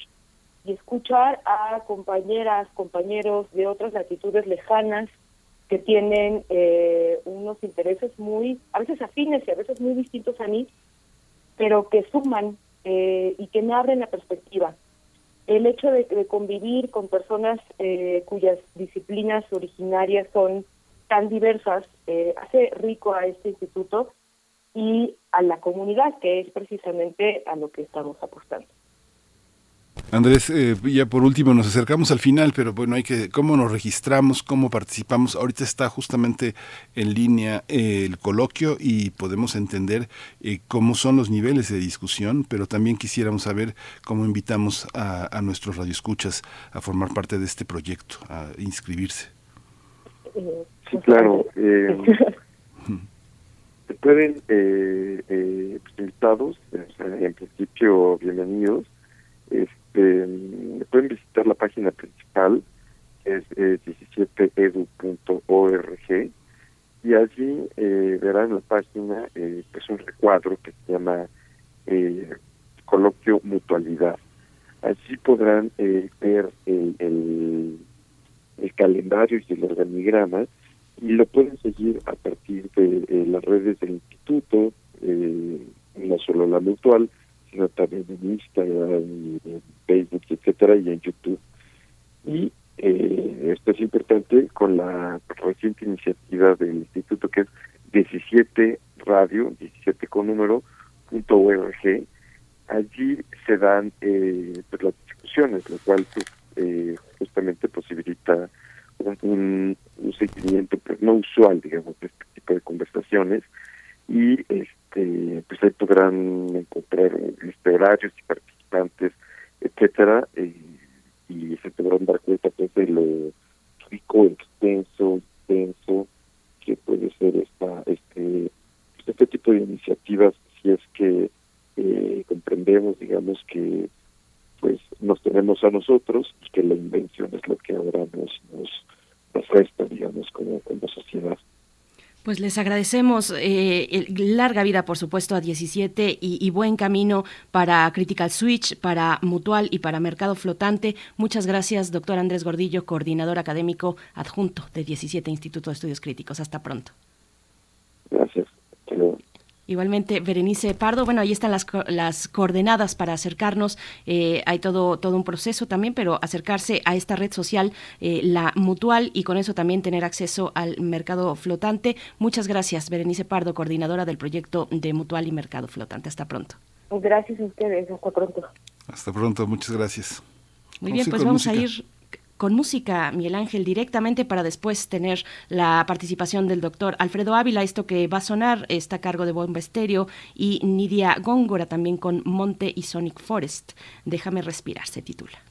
y escuchar a compañeras, compañeros de otras latitudes lejanas que tienen unos intereses muy, a veces afines y a veces muy distintos a mí, pero que suman y que me abren la perspectiva. El hecho de, convivir con personas eh, cuyas disciplinas originarias son tan diversas eh, hace rico a este instituto y a la comunidad, que es precisamente a lo que estamos apostando. Andrés, eh, ya por último nos acercamos al final, pero bueno, hay que, ¿cómo nos registramos? ¿Cómo participamos? Ahorita está justamente en línea eh, el coloquio y podemos entender eh, cómo son los niveles de discusión, pero también quisiéramos saber cómo invitamos a, a nuestros radioescuchas a formar parte de este proyecto, a inscribirse. Sí, claro. pueden, eh, invitados, en principio, bienvenidos. Este, eh, pueden visitar la página principal, es 17edu.org, y allí eh, verán la página eh, es un recuadro que se llama eh, Coloquio Mutualidad. Allí podrán eh, ver el, el, calendario y el organigrama y lo pueden seguir a partir de las redes del instituto, no solo la mutual, sino también en Instagram, en Facebook, etcétera, y en YouTube. Y eh, esto es importante con la reciente iniciativa del instituto que es 17 radio, 17 con número, punto org. Allí se dan eh, pues, las discusiones, lo cual pues, eh, justamente posibilita un, un, seguimiento pues, no usual, digamos, de este tipo de conversaciones. Y este pues ahí podrán encontrar este, y participantes etcétera eh, y se podrán dar cuenta pues de lo rico extenso extenso que puede ser esta este pues, este tipo de iniciativas si es que eh, comprendemos digamos que pues nos tenemos a nosotros y que la invención es lo que ahora nos nos, nos resta digamos como como sociedad pues les agradecemos eh, larga vida, por supuesto, a 17 y, buen camino para Critical Switch, para Mutual y para Mercado Flotante. Muchas gracias, doctor Andrés Gordillo, coordinador académico adjunto de 17 Instituto de Estudios Críticos. Hasta pronto. Gracias. Igualmente, Berenice Pardo, bueno, ahí están las, las coordenadas para acercarnos. Eh, hay todo, todo un proceso también, pero acercarse a esta red social, eh, la mutual, y con eso también tener acceso al mercado flotante. Muchas gracias, Berenice Pardo, coordinadora del proyecto de Mutual y Mercado Flotante. Hasta pronto. Gracias a ustedes, hasta pronto. Hasta pronto, muchas gracias. Muy bien, pues vamos a ir con música, Miguel Ángel, directamente para después tener la participación del doctor Alfredo Ávila. Esto que va a sonar está a cargo de Bomba Estéreo y Nidia Góngora también con Monte y Sonic Forest. Déjame respirar, se titula.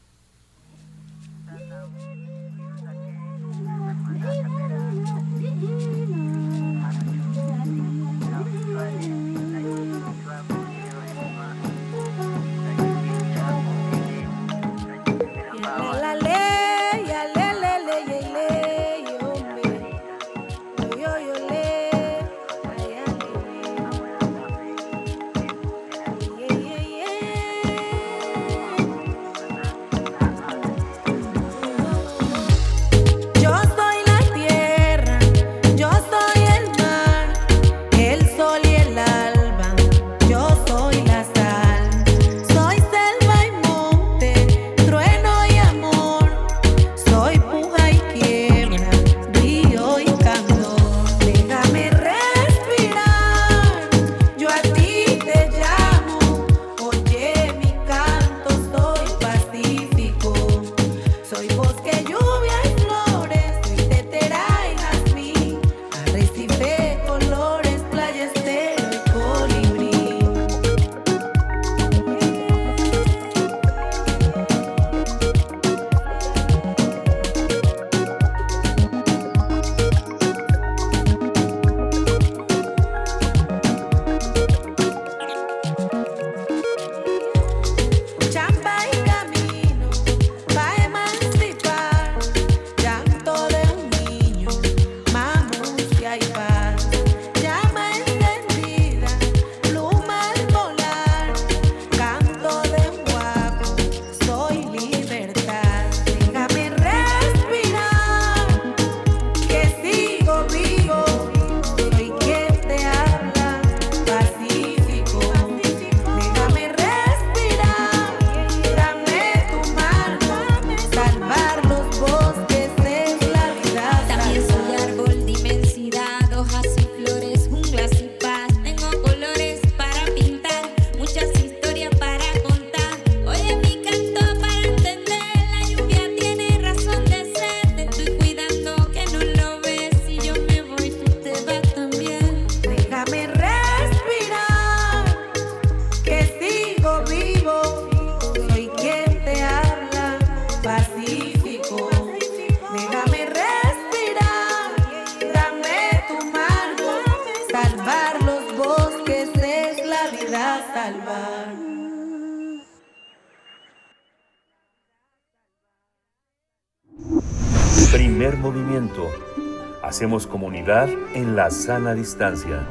La sana distancia.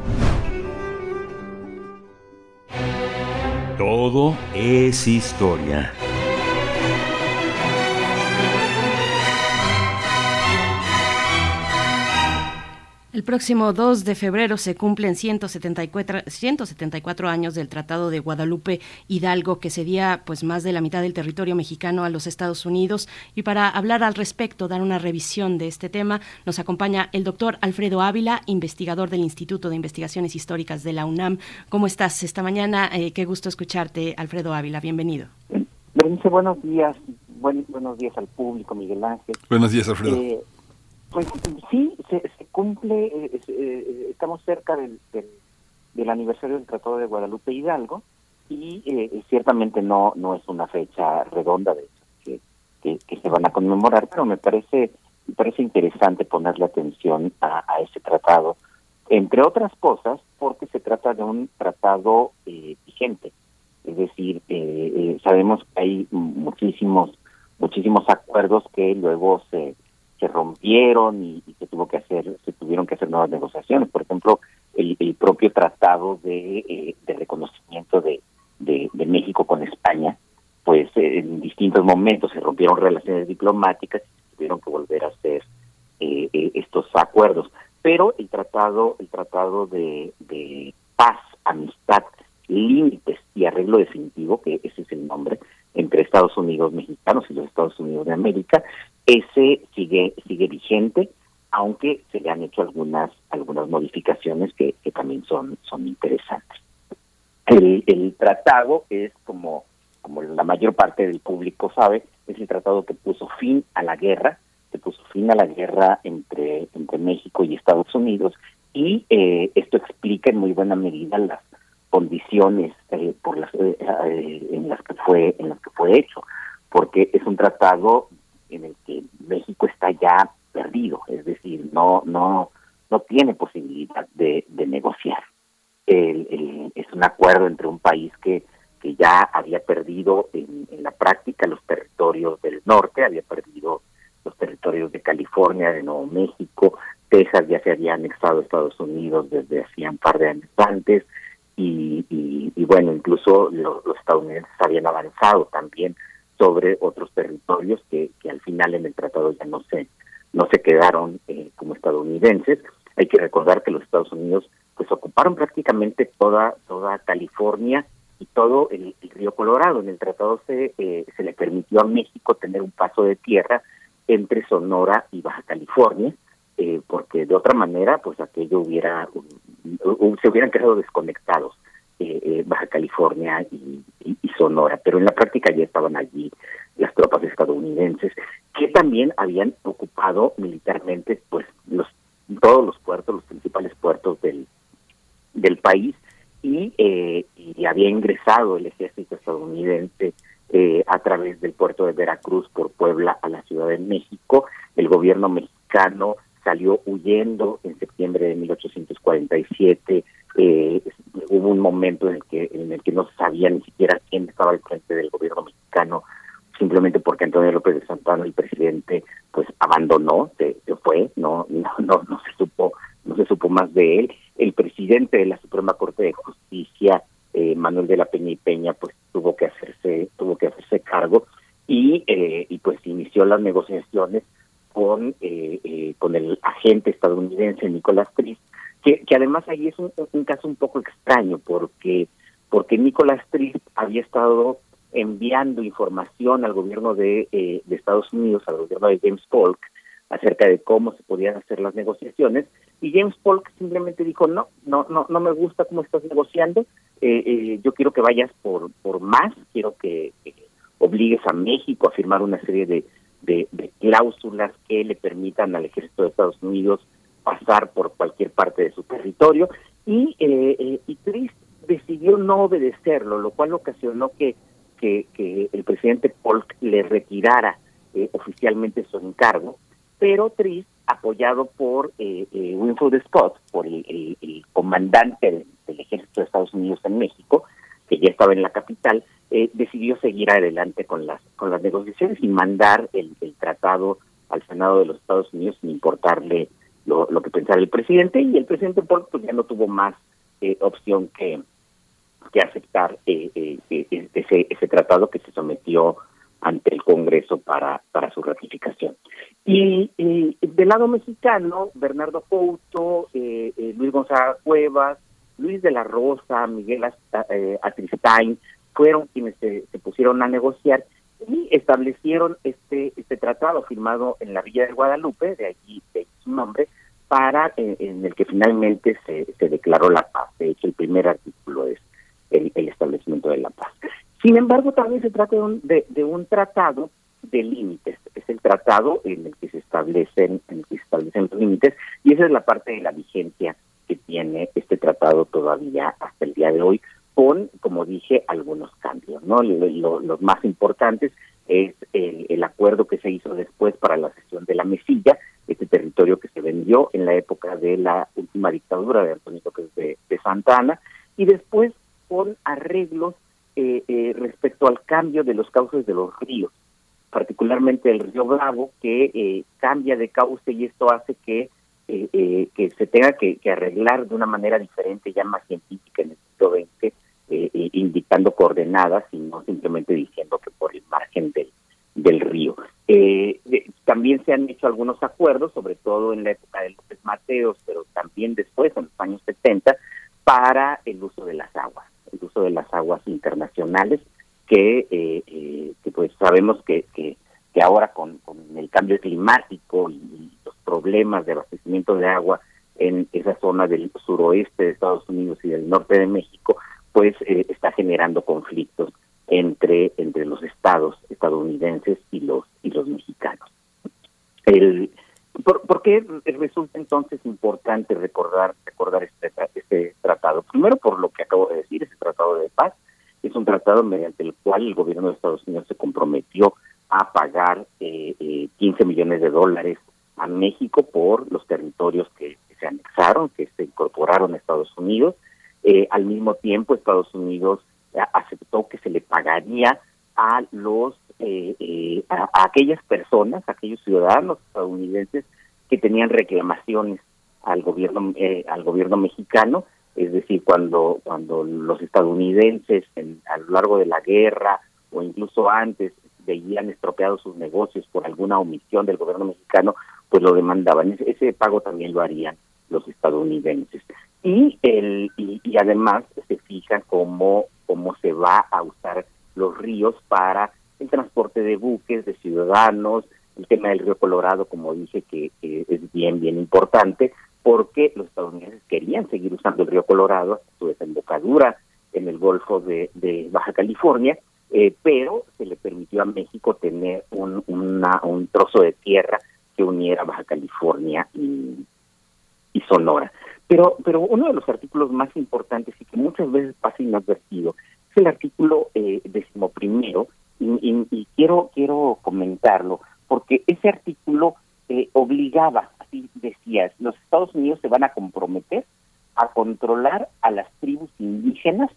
Todo es historia. Próximo 2 de febrero se cumplen 174, 174 años del Tratado de Guadalupe Hidalgo que cedía pues más de la mitad del territorio mexicano a los Estados Unidos y para hablar al respecto, dar una revisión de este tema, nos acompaña el doctor Alfredo Ávila, investigador del Instituto de Investigaciones Históricas de la UNAM. ¿Cómo estás esta mañana? Eh, qué gusto escucharte, Alfredo Ávila. Bienvenido. Buenos días. buenos días al público, Miguel Ángel. Buenos días, Alfredo. Eh, pues sí, se, cumple, eh, eh, estamos cerca del, del, aniversario del Tratado de Guadalupe Hidalgo y eh, ciertamente no no es una fecha redonda de que, que, se van a conmemorar, pero me parece me parece interesante ponerle atención a, ese tratado, entre otras cosas, porque se trata de un tratado vigente, es decir, sabemos que hay muchísimos muchísimos acuerdos que luego se se rompieron y, se tuvo que hacer, se tuvieron que hacer nuevas negociaciones. Por ejemplo, el, propio tratado de, eh, reconocimiento de, México con España, pues eh, en distintos momentos se rompieron relaciones diplomáticas y tuvieron que volver a hacer eh, estos acuerdos. Pero el tratado, el tratado de, de paz, amistad, límites y arreglo definitivo, que ese es el nombre, entre Estados Unidos mexicanos y los Estados Unidos de América, ese sigue sigue vigente, aunque se le han hecho algunas algunas modificaciones que, también son son interesantes. El, el tratado es como como la mayor parte del público sabe, es el tratado que puso fin a la guerra, que puso fin a la guerra entre entre México y Estados Unidos y eh, esto explica en muy buena medida las condiciones eh, por las eh, eh, en las que fue en las que fue hecho porque es un tratado en el que México está ya perdido es decir no no no tiene posibilidad de, negociar. El, es un acuerdo entre un país que que ya había perdido en, la práctica los territorios del norte había perdido los territorios de California de Nuevo México Texas ya se había anexado a Estados Unidos desde hacía un par de años antes y, bueno, incluso los, estadounidenses habían avanzado también sobre otros territorios que, al final en el tratado ya no se no se quedaron eh, como estadounidenses. Hay que recordar que los Estados Unidos pues ocuparon prácticamente toda toda California y todo el, río Colorado. En el tratado se eh, se le permitió a México tener un paso de tierra entre Sonora y Baja California eh, porque de otra manera, pues aquello hubiera, se hubieran quedado desconectados eh, eh, Baja California y, Sonora, pero en la práctica ya estaban allí las tropas estadounidenses que también habían ocupado militarmente, pues los todos los puertos, los principales puertos del del país y, y había ingresado el ejército estadounidense a través del puerto de Veracruz por Puebla a la Ciudad de México. El gobierno mexicano salió huyendo en septiembre de 1847. Eh, hubo un momento en el que en el que no sabía ni siquiera quién estaba al frente del gobierno mexicano, simplemente porque Antonio López de Santana, el presidente, pues abandonó, se, fue, no, no, no, no se supo, no se supo más de él. El presidente de la Suprema Corte de Justicia, eh, Manuel de la Peña y Peña, pues tuvo que hacerse, tuvo que hacerse cargo y, eh, y pues inició las negociaciones con, eh, eh, con el agente estadounidense Nicolás Trist, que, que además ahí es un, caso un poco extraño porque, porque Nicolás Trist había estado enviando información al gobierno de, eh, de Estados Unidos, al gobierno de James Polk, acerca de cómo se podían hacer las negociaciones y James Polk simplemente dijo no no no no me gusta cómo estás negociando eh, eh, yo quiero que vayas por por más quiero que, obligues a México a firmar una serie de de, cláusulas que le permitan al ejército de Estados Unidos pasar por cualquier parte de su territorio. Y, eh, eh y Trist decidió no obedecerlo, lo cual ocasionó que, que, que el presidente Polk le retirara eh, oficialmente su encargo, pero Trist, apoyado por eh, eh Winfield Scott, por el, comandante del, ejército de Estados Unidos en México, que ya estaba en la capital, eh, decidió seguir adelante con las con las negociaciones y mandar el, el, tratado al Senado de los Estados Unidos sin importarle lo, que pensara el presidente. Y el presidente Polk pues ya no tuvo más eh, opción que que aceptar eh, eh, ese ese tratado que se sometió ante el Congreso para para su ratificación. Y del lado mexicano Bernardo Couto Luis González Cuevas Luis de la Rosa Miguel Atristain fueron quienes se, pusieron a negociar y establecieron este este tratado firmado en la Villa de Guadalupe, de allí de su nombre, para eh, en el que finalmente se, se declaró la paz. De hecho, el primer artículo es el, establecimiento de la paz. Sin embargo, también se trata de un, de, un tratado de límites. Es el tratado en el que se establecen, en el que se establecen los límites, y esa es la parte de la vigencia que tiene este tratado todavía hasta el día de hoy, con, como dije, algunos cambios. ¿no? los más importantes es el, acuerdo que se hizo después para la cesión de la Mesilla, este territorio que se vendió en la época de la última dictadura de Antonio López de, Santa Ana, y después con arreglos eh, eh, respecto al cambio de los cauces de los ríos, particularmente el río Bravo, que eh, cambia de cauce y esto hace que que se tenga que, que, arreglar de una manera diferente, ya más científica en el siglo XX, eh, eh, indicando coordenadas y no simplemente diciendo que por el margen del, del río. Eh, también se han hecho algunos acuerdos, sobre todo en la época de López Mateos, pero también después, en los años 70, para el uso de las aguas, el uso de las aguas internacionales, que, eh, que pues sabemos que, que, que ahora con, con el cambio climático y los problemas de abastecimiento de agua en esa zona del suroeste de Estados Unidos y del norte de México, pues eh, está generando conflictos entre entre los estados estadounidenses y los y los mexicanos. El, ¿por, qué resulta entonces importante recordar recordar este, este tratado? Primero por lo que acabo de decir, ese tratado de paz es un tratado mediante el cual el gobierno de Estados Unidos se comprometió a pagar eh, 15 eh, millones de dólares a México por los territorios que se anexaron, que se incorporaron a Estados Unidos eh, al mismo tiempo, Estados Unidos eh, aceptó que se le pagaría a los eh, a, aquellas personas, a aquellos ciudadanos estadounidenses que tenían reclamaciones al gobierno al gobierno mexicano, es decir, cuando cuando los estadounidenses a lo largo de la guerra o incluso antes veían estropeados sus negocios por alguna omisión del gobierno mexicano, pues lo demandaban. ese pago también lo harían los estadounidenses y el y, además se fija cómo cómo se va a usar los ríos para el transporte de buques de ciudadanos el tema del río Colorado como dije que, es bien bien importante porque los estadounidenses querían seguir usando el río Colorado hasta su desembocadura en el Golfo de, Baja California eh, pero se le permitió a México tener un, una, un trozo de tierra que uniera Baja California y, y Sonora. Pero, pero uno de los artículos más importantes y que muchas veces pasa inadvertido es el artículo eh, decimoprimero y, y, quiero quiero comentarlo porque ese artículo eh, obligaba, así decías, los Estados Unidos se van a comprometer a controlar a las tribus indígenas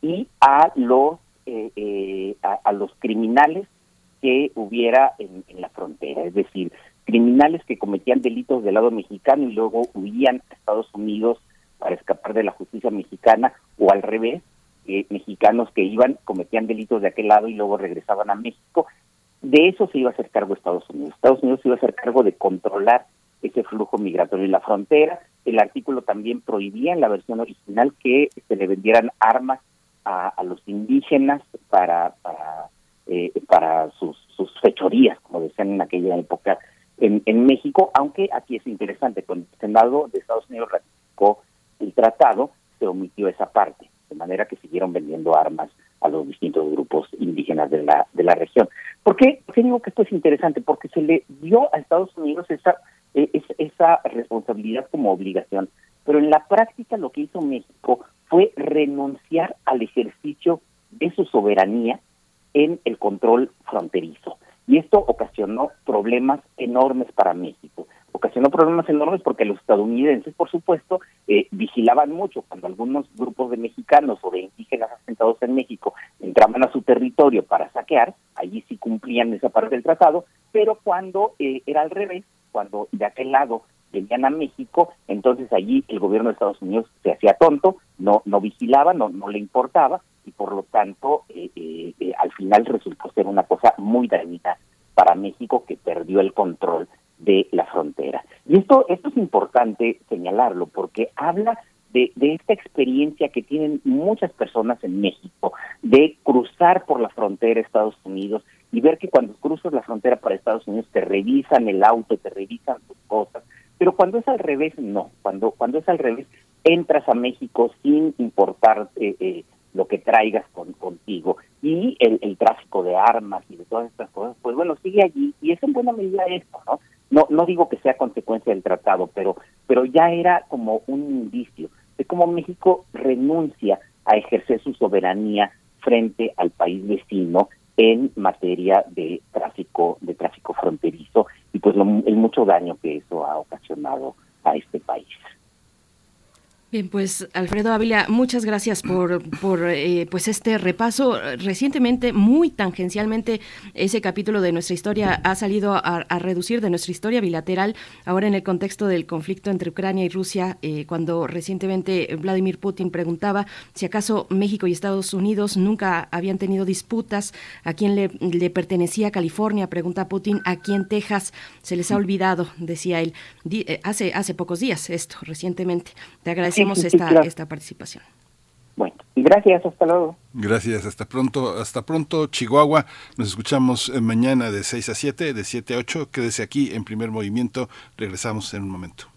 y a los eh, eh a, los criminales que hubiera en la frontera, es decir, criminales que cometían delitos del lado mexicano y luego huían a Estados Unidos para escapar de la justicia mexicana o al revés, eh, mexicanos que iban, cometían delitos de aquel lado y luego regresaban a México. De eso se iba a hacer cargo Estados Unidos. Estados Unidos se iba a hacer cargo de controlar ese flujo migratorio en la frontera. El artículo también prohibía en la versión original que se le vendieran armas a, los indígenas para para eh, para sus, sus fechorías, como decían en aquella época en, México, aunque aquí es interesante, cuando el Senado de Estados Unidos ratificó el tratado, se omitió esa parte, de manera que siguieron vendiendo armas a los distintos grupos indígenas de la, de la región. ¿Por qué, digo que esto es interesante? Porque se le dio a Estados Unidos esa, eh, esa responsabilidad como obligación, pero en la práctica lo que hizo México fue renunciar al ejercicio de su soberanía en el control fronterizo. Y esto ocasionó problemas enormes para México. ocasionó problemas enormes porque los estadounidenses, por supuesto, eh, vigilaban mucho cuando algunos grupos de mexicanos o de indígenas asentados en México entraban a su territorio para saquear, allí sí cumplían esa parte del tratado, pero cuando eh, era al revés, cuando de aquel lado venían a México, entonces allí el gobierno de Estados Unidos se hacía tonto, no no vigilaba, no no le importaba y por lo tanto eh, eh, al final resultó ser una cosa muy dañina para México que perdió el control de la frontera. Y esto, esto es importante señalarlo porque habla de, de, esta experiencia que tienen muchas personas en México de cruzar por la frontera de Estados Unidos y ver que cuando cruzas la frontera para Estados Unidos te revisan el auto, te revisan tus cosas, pero cuando es al revés, no. Cuando, cuando es al revés, entras a México sin importar eh, eh, lo que traigas con, contigo y el, el tráfico de armas y de todas estas cosas, pues bueno, sigue allí y es en buena medida esto, ¿no? No, no digo que sea consecuencia del tratado, pero, pero ya era como un indicio de cómo México renuncia a ejercer su soberanía frente al país vecino en materia de tráfico de tráfico fronterizo y pues lo, el mucho daño que eso ha ocasionado a este país. Bien, pues Alfredo Ávila, muchas gracias por, por eh, pues este repaso. Recientemente, muy tangencialmente, ese capítulo de nuestra historia ha salido a, a, reducir de nuestra historia bilateral, ahora en el contexto del conflicto entre Ucrania y Rusia, eh, cuando recientemente Vladimir Putin preguntaba si acaso México y Estados Unidos nunca habían tenido disputas, a quién le, pertenecía California, pregunta Putin, a quién Texas se les ha olvidado, decía él, eh, hace, hace pocos días esto, recientemente. Te agradecemos sí, sí, esta, claro. esta participación. Bueno, y gracias, hasta luego. Gracias, hasta pronto, hasta pronto, Chihuahua. Nos escuchamos mañana de 6 a 7, de 7 a 8. Quédese aquí en primer movimiento. Regresamos en un momento.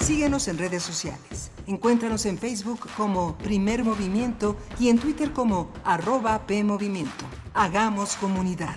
Síguenos en redes sociales. Encuéntranos en Facebook como Primer Movimiento y en Twitter como arroba PMovimiento. Hagamos comunidad.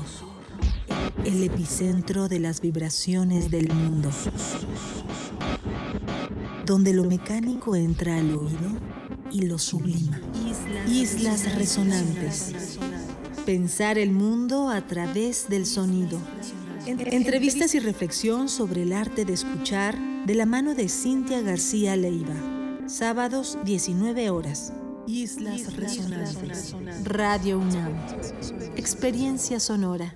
el epicentro de las vibraciones del mundo, donde lo mecánico entra al oído y lo sublima. Islas resonantes. Pensar el mundo a través del sonido. Entrevistas y reflexión sobre el arte de escuchar de la mano de Cintia García Leiva. Sábados 19 horas. Islas Resonantes. Radio UNAM. Experiencia sonora.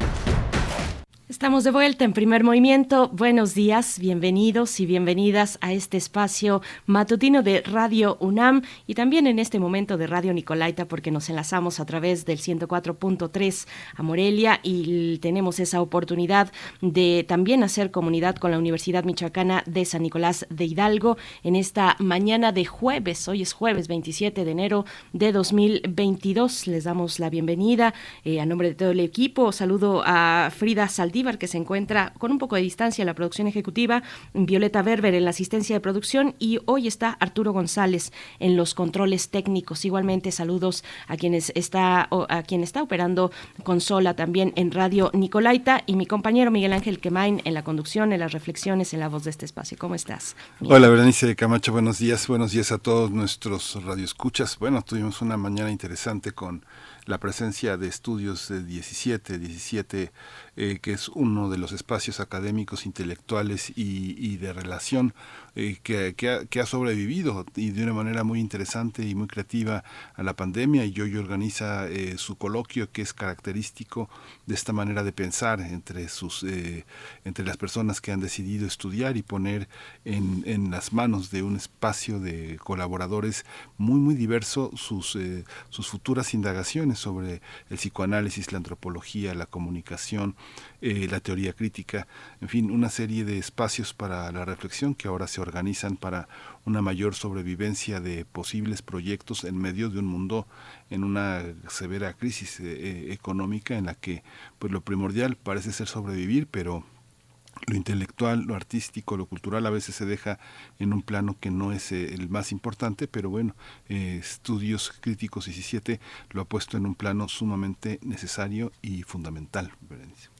Estamos de vuelta en primer movimiento. Buenos días, bienvenidos y bienvenidas a este espacio matutino de Radio UNAM y también en este momento de Radio Nicolaita porque nos enlazamos a través del 104.3 a Morelia y tenemos esa oportunidad de también hacer comunidad con la Universidad Michoacana de San Nicolás de Hidalgo en esta mañana de jueves. Hoy es jueves 27 de enero de 2022. Les damos la bienvenida eh, a nombre de todo el equipo. Saludo a Frida Saldí que se encuentra con un poco de distancia en la producción ejecutiva, Violeta Berber en la asistencia de producción y hoy está Arturo González en los controles técnicos. Igualmente saludos a quienes está a quien está operando consola también en Radio Nicolaita y mi compañero Miguel Ángel Quemain en la conducción, en las reflexiones, en la voz de este espacio. ¿Cómo estás? Hola, Berenice Camacho, buenos días, buenos días a todos nuestros radioescuchas. Bueno, tuvimos una mañana interesante con la presencia de estudios de 17, 17 eh, que es uno de los espacios académicos, intelectuales y, de relación eh, que, ha, sobrevivido y de una manera muy interesante y muy creativa a la pandemia. Y hoy organiza eh, su coloquio que es característico de esta manera de pensar entre sus entre las personas que han decidido estudiar y poner en, en las manos de un espacio de colaboradores muy muy diverso sus sus futuras indagaciones sobre el psicoanálisis la antropología la comunicación eh, la teoría crítica, en fin, una serie de espacios para la reflexión que ahora se organizan para una mayor sobrevivencia de posibles proyectos en medio de un mundo en una severa crisis eh, eh, económica en la que pues lo primordial parece ser sobrevivir, pero lo intelectual, lo artístico, lo cultural a veces se deja en un plano que no es el más importante, pero bueno, Estudios Críticos 17 lo ha puesto en un plano sumamente necesario y fundamental.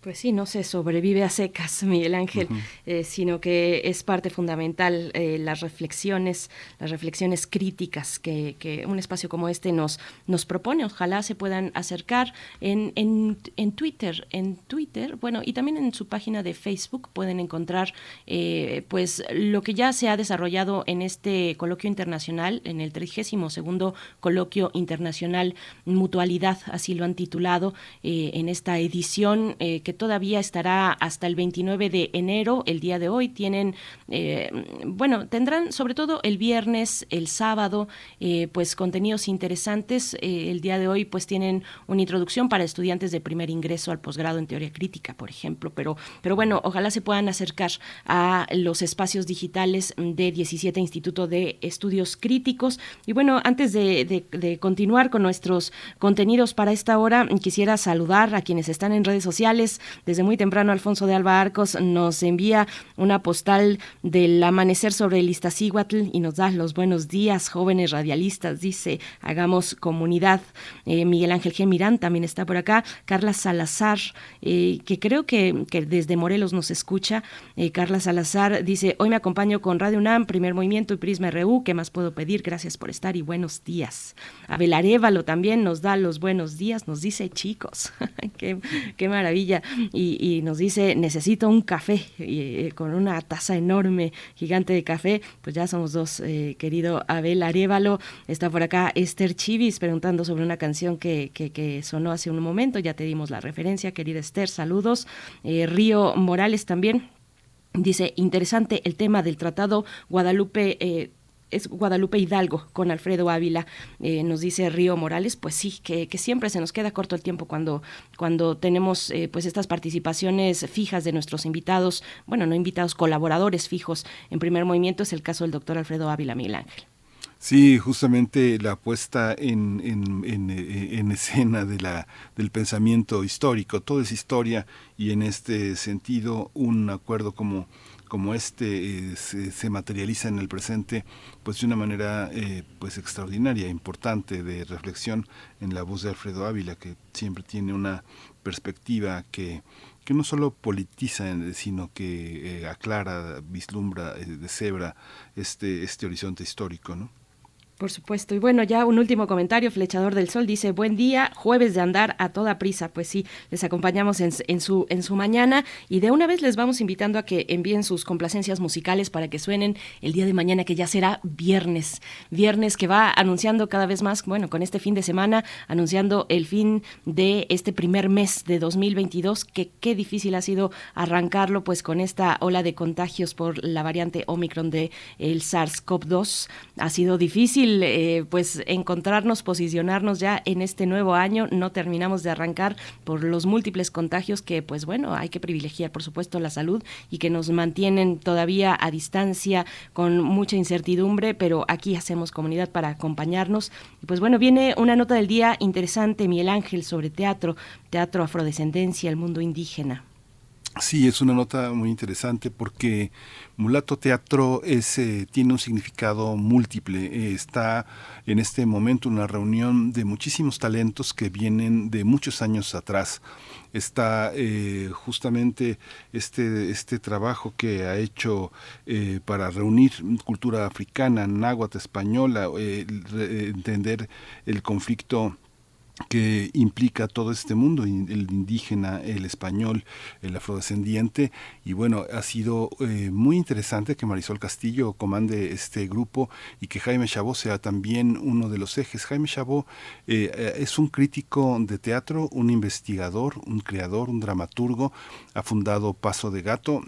Pues sí, no se sobrevive a secas, Miguel Ángel, eh, sino que es parte fundamental eh, las reflexiones, las reflexiones críticas que, que, un espacio como este nos, nos propone. Ojalá se puedan acercar en, en, en, Twitter, en Twitter, bueno, y también en su página de Facebook pueden encontrar eh, pues lo que ya se ha desarrollado en este coloquio internacional, en el 32 segundo coloquio internacional Mutualidad, así lo han titulado en esta edición que todavía estará hasta el 29 de enero, el día de hoy. Tienen, eh, bueno, tendrán sobre todo el viernes, el sábado, eh, pues contenidos interesantes. Eh, el día de hoy, pues tienen una introducción para estudiantes de primer ingreso al posgrado en teoría crítica, por ejemplo. Pero, pero bueno, ojalá se puedan acercar a los espacios digitales de 17 Instituto de Estudios Críticos. Y bueno, antes de, de continuar con nuestros contenidos para esta hora, quisiera saludar a quienes están en redes sociales desde muy temprano Alfonso de Alba Arcos nos envía una postal del amanecer sobre el Iztaccíhuatl y nos da los buenos días, jóvenes radialistas, dice, hagamos comunidad. Eh, Miguel Ángel G. Mirán también está por acá. Carla Salazar, eh, que creo que, desde Morelos nos escucha. Eh, Carla Salazar dice, hoy me acompaño con Radio UNAM, Primer Movimiento y Prisma RU. ¿Qué más puedo pedir? Gracias por estar y buenos días. Abel Arevalo también nos da los buenos días, nos dice chicos. qué, qué maravilla y, nos dice, necesito un café y, con una taza enorme, gigante de café. Pues ya somos dos, eh, querido Abel Arevalo. Está por acá Esther Chivis preguntando sobre una canción que, que, sonó hace un momento. Ya te dimos la referencia, querida Esther. Saludos. Eh, Río Morales también. Dice, interesante el tema del tratado Guadalupe eh, es Guadalupe Hidalgo con Alfredo Ávila, eh, nos dice Río Morales, pues sí, que, siempre se nos queda corto el tiempo cuando, cuando tenemos eh, pues estas participaciones fijas de nuestros invitados, bueno, no invitados, colaboradores fijos en primer movimiento, es el caso del doctor Alfredo Ávila Miguel Ángel. Sí, justamente la puesta en, en, en, eh, en, escena de la, del pensamiento histórico, todo es historia y en este sentido un acuerdo como como este eh, se, materializa en el presente pues de una manera eh, pues extraordinaria importante de reflexión en la voz de Alfredo Ávila que siempre tiene una perspectiva que que no solo politiza sino que eh, aclara vislumbra de cebra este este horizonte histórico no Por supuesto. Y bueno, ya un último comentario. Flechador del Sol dice, buen día, jueves de andar a toda prisa. Pues sí, les acompañamos en, su, en su mañana y de una vez les vamos invitando a que envíen sus complacencias musicales para que suenen el día de mañana, que ya será viernes. Viernes que va anunciando cada vez más, bueno, con este fin de semana, anunciando el fin de este primer mes de 2022, que qué difícil ha sido arrancarlo pues con esta ola de contagios por la variante Omicron de el SARS-CoV-2. Ha sido difícil eh, pues encontrarnos, posicionarnos ya en este nuevo año. No terminamos de arrancar por los múltiples contagios que, pues bueno, hay que privilegiar, por supuesto, la salud y que nos mantienen todavía a distancia con mucha incertidumbre, pero aquí hacemos comunidad para acompañarnos. Y pues bueno, viene una nota del día interesante, Miguel Ángel, sobre teatro, teatro afrodescendencia, el mundo indígena. Sí, es una nota muy interesante porque Mulato Teatro es, eh, tiene un significado múltiple. Eh, está en este momento una reunión de muchísimos talentos que vienen de muchos años atrás. Está eh, justamente este, este trabajo que ha hecho para reunir cultura africana, náhuatl, española, entender el conflicto que implica todo este mundo, el indígena, el español, el afrodescendiente, y bueno, ha sido eh, muy interesante que Marisol Castillo comande este grupo y que Jaime Chabot sea también uno de los ejes. Jaime Chabot eh, eh, es un crítico de teatro, un investigador, un creador, un dramaturgo, ha fundado Paso de Gato,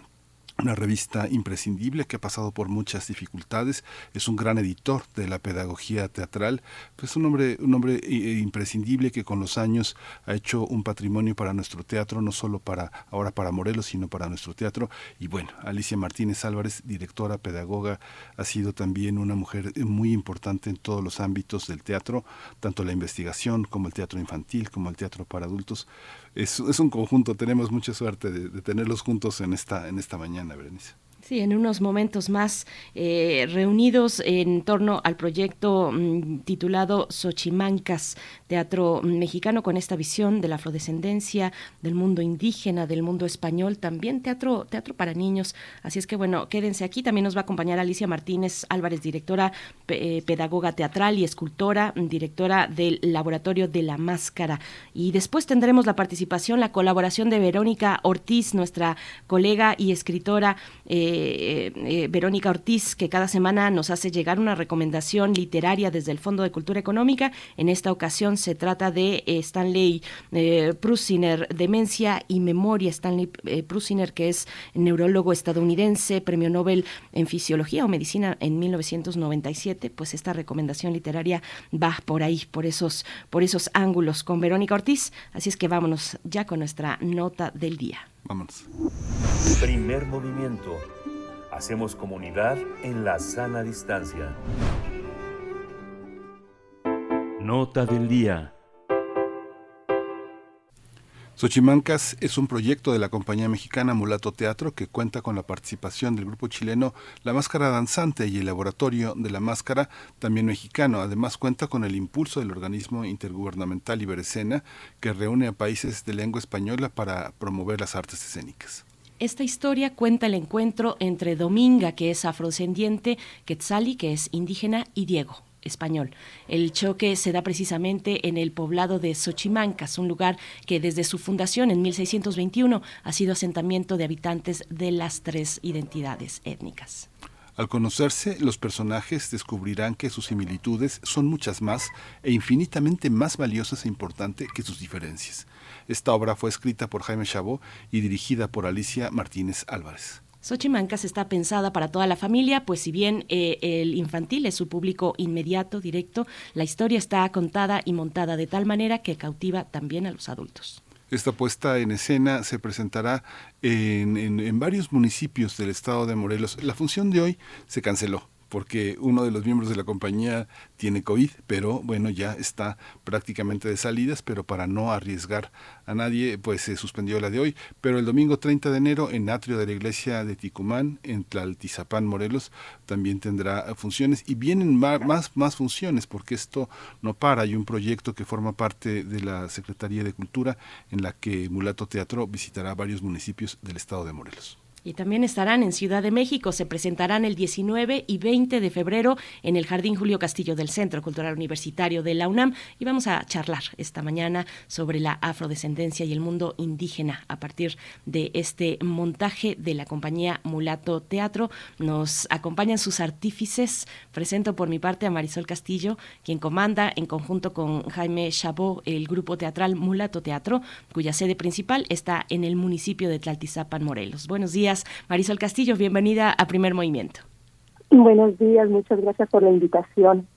una revista imprescindible que ha pasado por muchas dificultades, es un gran editor de la pedagogía teatral, pues un hombre, un hombre eh, imprescindible que con los años ha hecho un patrimonio para nuestro teatro, no solo para ahora para Morelos, sino para nuestro teatro. Y bueno, Alicia Martínez Álvarez, directora, pedagoga, ha sido también una mujer muy importante en todos los ámbitos del teatro, tanto la investigación como el teatro infantil, como el teatro para adultos es, es un conjunto, tenemos mucha suerte de, de, tenerlos juntos en esta, en esta mañana, Berenice. Sí, en unos momentos más eh, reunidos en torno al proyecto mm, titulado Xochimancas, teatro mexicano con esta visión de la afrodescendencia, del mundo indígena, del mundo español, también teatro, teatro para niños. Así es que bueno, quédense aquí. También nos va a acompañar Alicia Martínez Álvarez, directora, eh, pedagoga teatral y escultora, directora del Laboratorio de la Máscara. Y después tendremos la participación, la colaboración de Verónica Ortiz, nuestra colega y escritora. Eh, eh, eh, Verónica Ortiz, que cada semana nos hace llegar una recomendación literaria desde el Fondo de Cultura Económica. En esta ocasión se trata de eh, Stanley Prusiner, Demencia y Memoria. Stanley Prusiner, que es neurólogo estadounidense, premio Nobel en Fisiología o Medicina en 1997. Pues esta recomendación literaria va por ahí, por esos, por esos ángulos con Verónica Ortiz. Así es que vámonos ya con nuestra nota del día. Vámonos. Primer movimiento Hacemos comunidad en la sana distancia. Nota del día. Xochimancas es un proyecto de la compañía mexicana Mulato Teatro que cuenta con la participación del grupo chileno La Máscara Danzante y el laboratorio de la máscara, también mexicano. Además cuenta con el impulso del organismo intergubernamental Iberescena que reúne a países de lengua española para promover las artes escénicas. Esta historia cuenta el encuentro entre Dominga, que es afrodescendiente, Quetzali, que es indígena, y Diego, español. El choque se da precisamente en el poblado de Xochimancas, un lugar que desde su fundación en 1621 ha sido asentamiento de habitantes de las tres identidades étnicas. Al conocerse, los personajes descubrirán que sus similitudes son muchas más e infinitamente más valiosas e importantes que sus diferencias. Esta obra fue escrita por Jaime Chabot y dirigida por Alicia Martínez Álvarez. Xochimancas está pensada para toda la familia, pues si bien eh, el infantil es su público inmediato, directo, la historia está contada y montada de tal manera que cautiva también a los adultos. Esta puesta en escena se presentará en, en varios municipios del estado de Morelos. La función de hoy se canceló porque uno de los miembros de la compañía tiene COVID, pero bueno, ya está prácticamente de salidas, pero para no arriesgar a nadie, pues se suspendió la de hoy. Pero el domingo 30 de enero, en atrio de la iglesia de Ticumán, en Tlaltizapán, Morelos, también tendrá funciones y vienen más, más funciones, porque esto no para. Hay un proyecto que forma parte de la Secretaría de Cultura, en la que Mulato Teatro visitará varios municipios del estado de Morelos. Y también estarán en Ciudad de México. Se presentarán el 19 y 20 de febrero en el Jardín Julio Castillo del Centro Cultural Universitario de la UNAM. Y vamos a charlar esta mañana sobre la afrodescendencia y el mundo indígena a partir de este montaje de la compañía Mulato Teatro. Nos acompañan sus artífices. Presento por mi parte a Marisol Castillo, quien comanda en conjunto con Jaime Chabot el grupo teatral Mulato Teatro, cuya sede principal está en el municipio de Tlaltizapan, Morelos. Buenos días. Marisol Castillo, bienvenida a Primer Movimiento. Buenos días, muchas gracias por la invitación.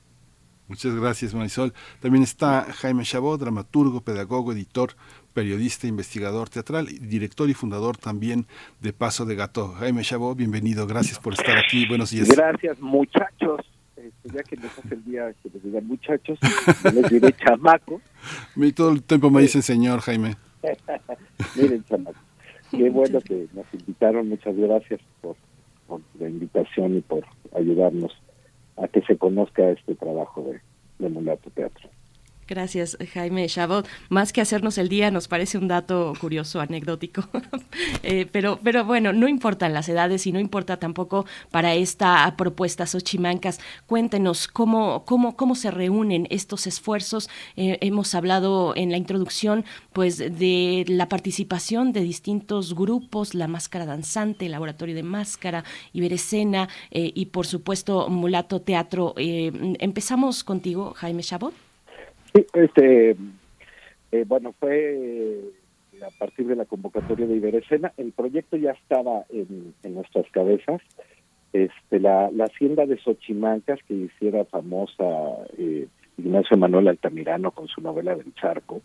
Muchas gracias, Marisol. También está Jaime Chabot, dramaturgo, pedagogo, editor, periodista, investigador teatral, director y fundador también de Paso de Gato. Jaime Chabot, bienvenido, gracias por estar aquí. Buenos días. Gracias, muchachos. Este, ya que nos hace el día que les digan muchachos, les diré chamaco. todo el tiempo me dicen señor, Jaime. Miren, chamaco. Qué bueno que nos invitaron, muchas gracias por, la invitación y por ayudarnos a que se conozca este trabajo de, de Mulato Teatro. Gracias, Jaime Chabot. Más que hacernos el día, nos parece un dato curioso, anecdótico. Eh, pero, pero bueno, no importan las edades y no importa tampoco para esta propuesta Xochimancas. Cuéntenos cómo, cómo, cómo se reúnen estos esfuerzos. Eh, hemos hablado en la introducción pues de la participación de distintos grupos, la máscara danzante, el laboratorio de máscara, Iberescena eh, y por supuesto Mulato Teatro. empezamos contigo, Jaime Chabot. Sí, este, eh, bueno, fue eh, a partir de la convocatoria de Iberescena, el proyecto ya estaba en, nuestras cabezas. Este, la, hacienda de Xochimancas, que hiciera famosa eh, Ignacio Manuel Altamirano con su novela del charco,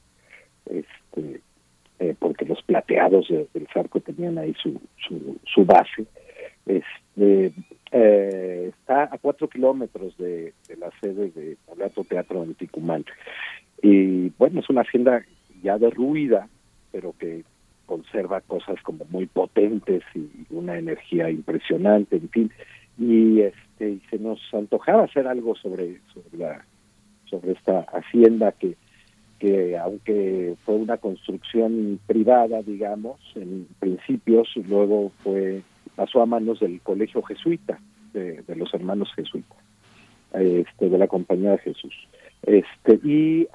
este, porque los plateados del charco tenían ahí su, su, base. Este, está a cuatro kilómetros de, la sede de Molato Teatro en Ticumán. Y bueno, es una hacienda ya derruida, pero que conserva cosas como muy potentes y una energía impresionante, en fin. Y este se nos antojaba hacer algo sobre sobre la sobre esta hacienda que que aunque fue una construcción privada, digamos, en principios, luego fue pasó a manos del colegio jesuita, de, los hermanos jesuitas, este, de la compañía de Jesús. Este, y,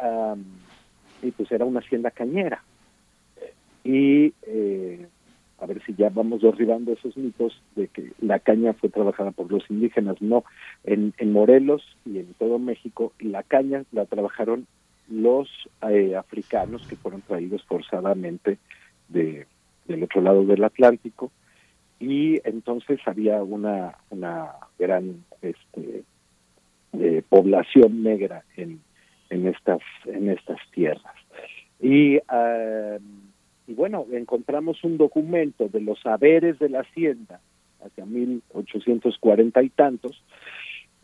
y pues era una hacienda cañera. Y eh, a ver si ya vamos derribando esos mitos de que la caña fue trabajada por los indígenas. No, en, en Morelos y en todo México la caña la trabajaron los eh, africanos que fueron traídos forzadamente de, del otro lado del Atlántico y entonces había una, una gran este, de población negra en, en estas en estas tierras. Y ah, y bueno encontramos un documento de los saberes de la hacienda hacia 1840 y tantos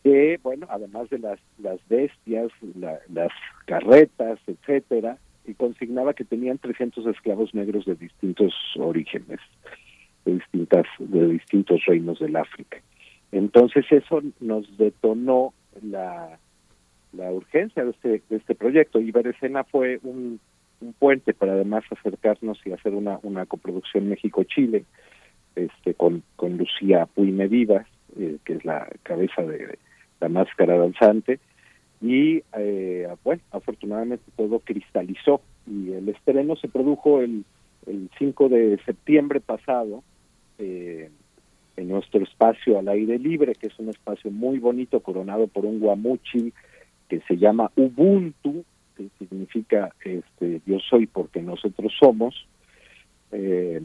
que bueno además de las las bestias las carretas etcétera y consignaba que tenían 300 esclavos negros de distintos orígenes de distintas de distintos reinos del África entonces eso nos detonó la, la urgencia de este, de este proyecto. Y Berecena fue un, un puente para además acercarnos y hacer una, una coproducción México-Chile este, con, con Lucía Puime Vivas, eh, que es la cabeza de, la máscara danzante. Y eh, bueno, afortunadamente todo cristalizó y el estreno se produjo el, el 5 de septiembre pasado eh, en nuestro espacio al aire libre, que es un espacio muy bonito coronado por un guamuchi que se llama Ubuntu, que significa este yo soy porque nosotros somos. Eh,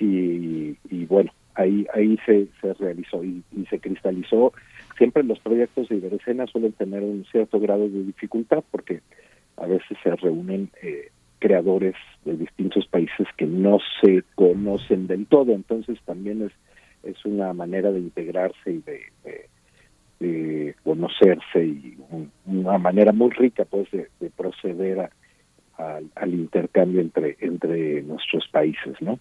y, bueno, ahí ahí se, se realizó y, se cristalizó. Siempre los proyectos de Iberescena suelen tener un cierto grado de dificultad porque a veces se reúnen eh, creadores de distintos países que no se conocen del todo, entonces también es es una manera de integrarse y de, conocerse y una manera muy rica pues de, proceder al intercambio entre nuestros países no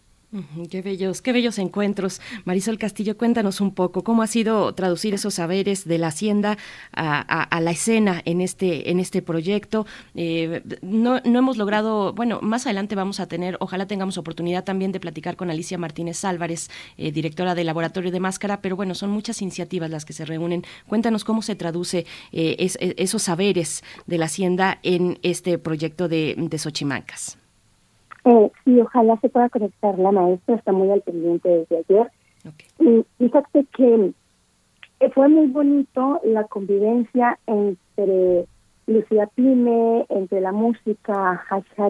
Qué bellos, qué bellos encuentros. Marisol Castillo, cuéntanos un poco cómo ha sido traducir esos saberes de la hacienda a, la escena en este, en este proyecto. Eh, no, no hemos logrado, bueno, más adelante vamos a tener, ojalá tengamos oportunidad también de platicar con Alicia Martínez Álvarez, eh, directora del Laboratorio de Máscara, pero bueno, son muchas iniciativas las que se reúnen. Cuéntanos cómo se traduce eh, esos saberes de la hacienda en este proyecto de, de Xochimancas. Eh, sí, ojalá se pueda conectar la maestra, está muy al pendiente desde ayer. Y fíjate que eh, fue muy bonito la convivencia entre Lucía Pime, entre la música,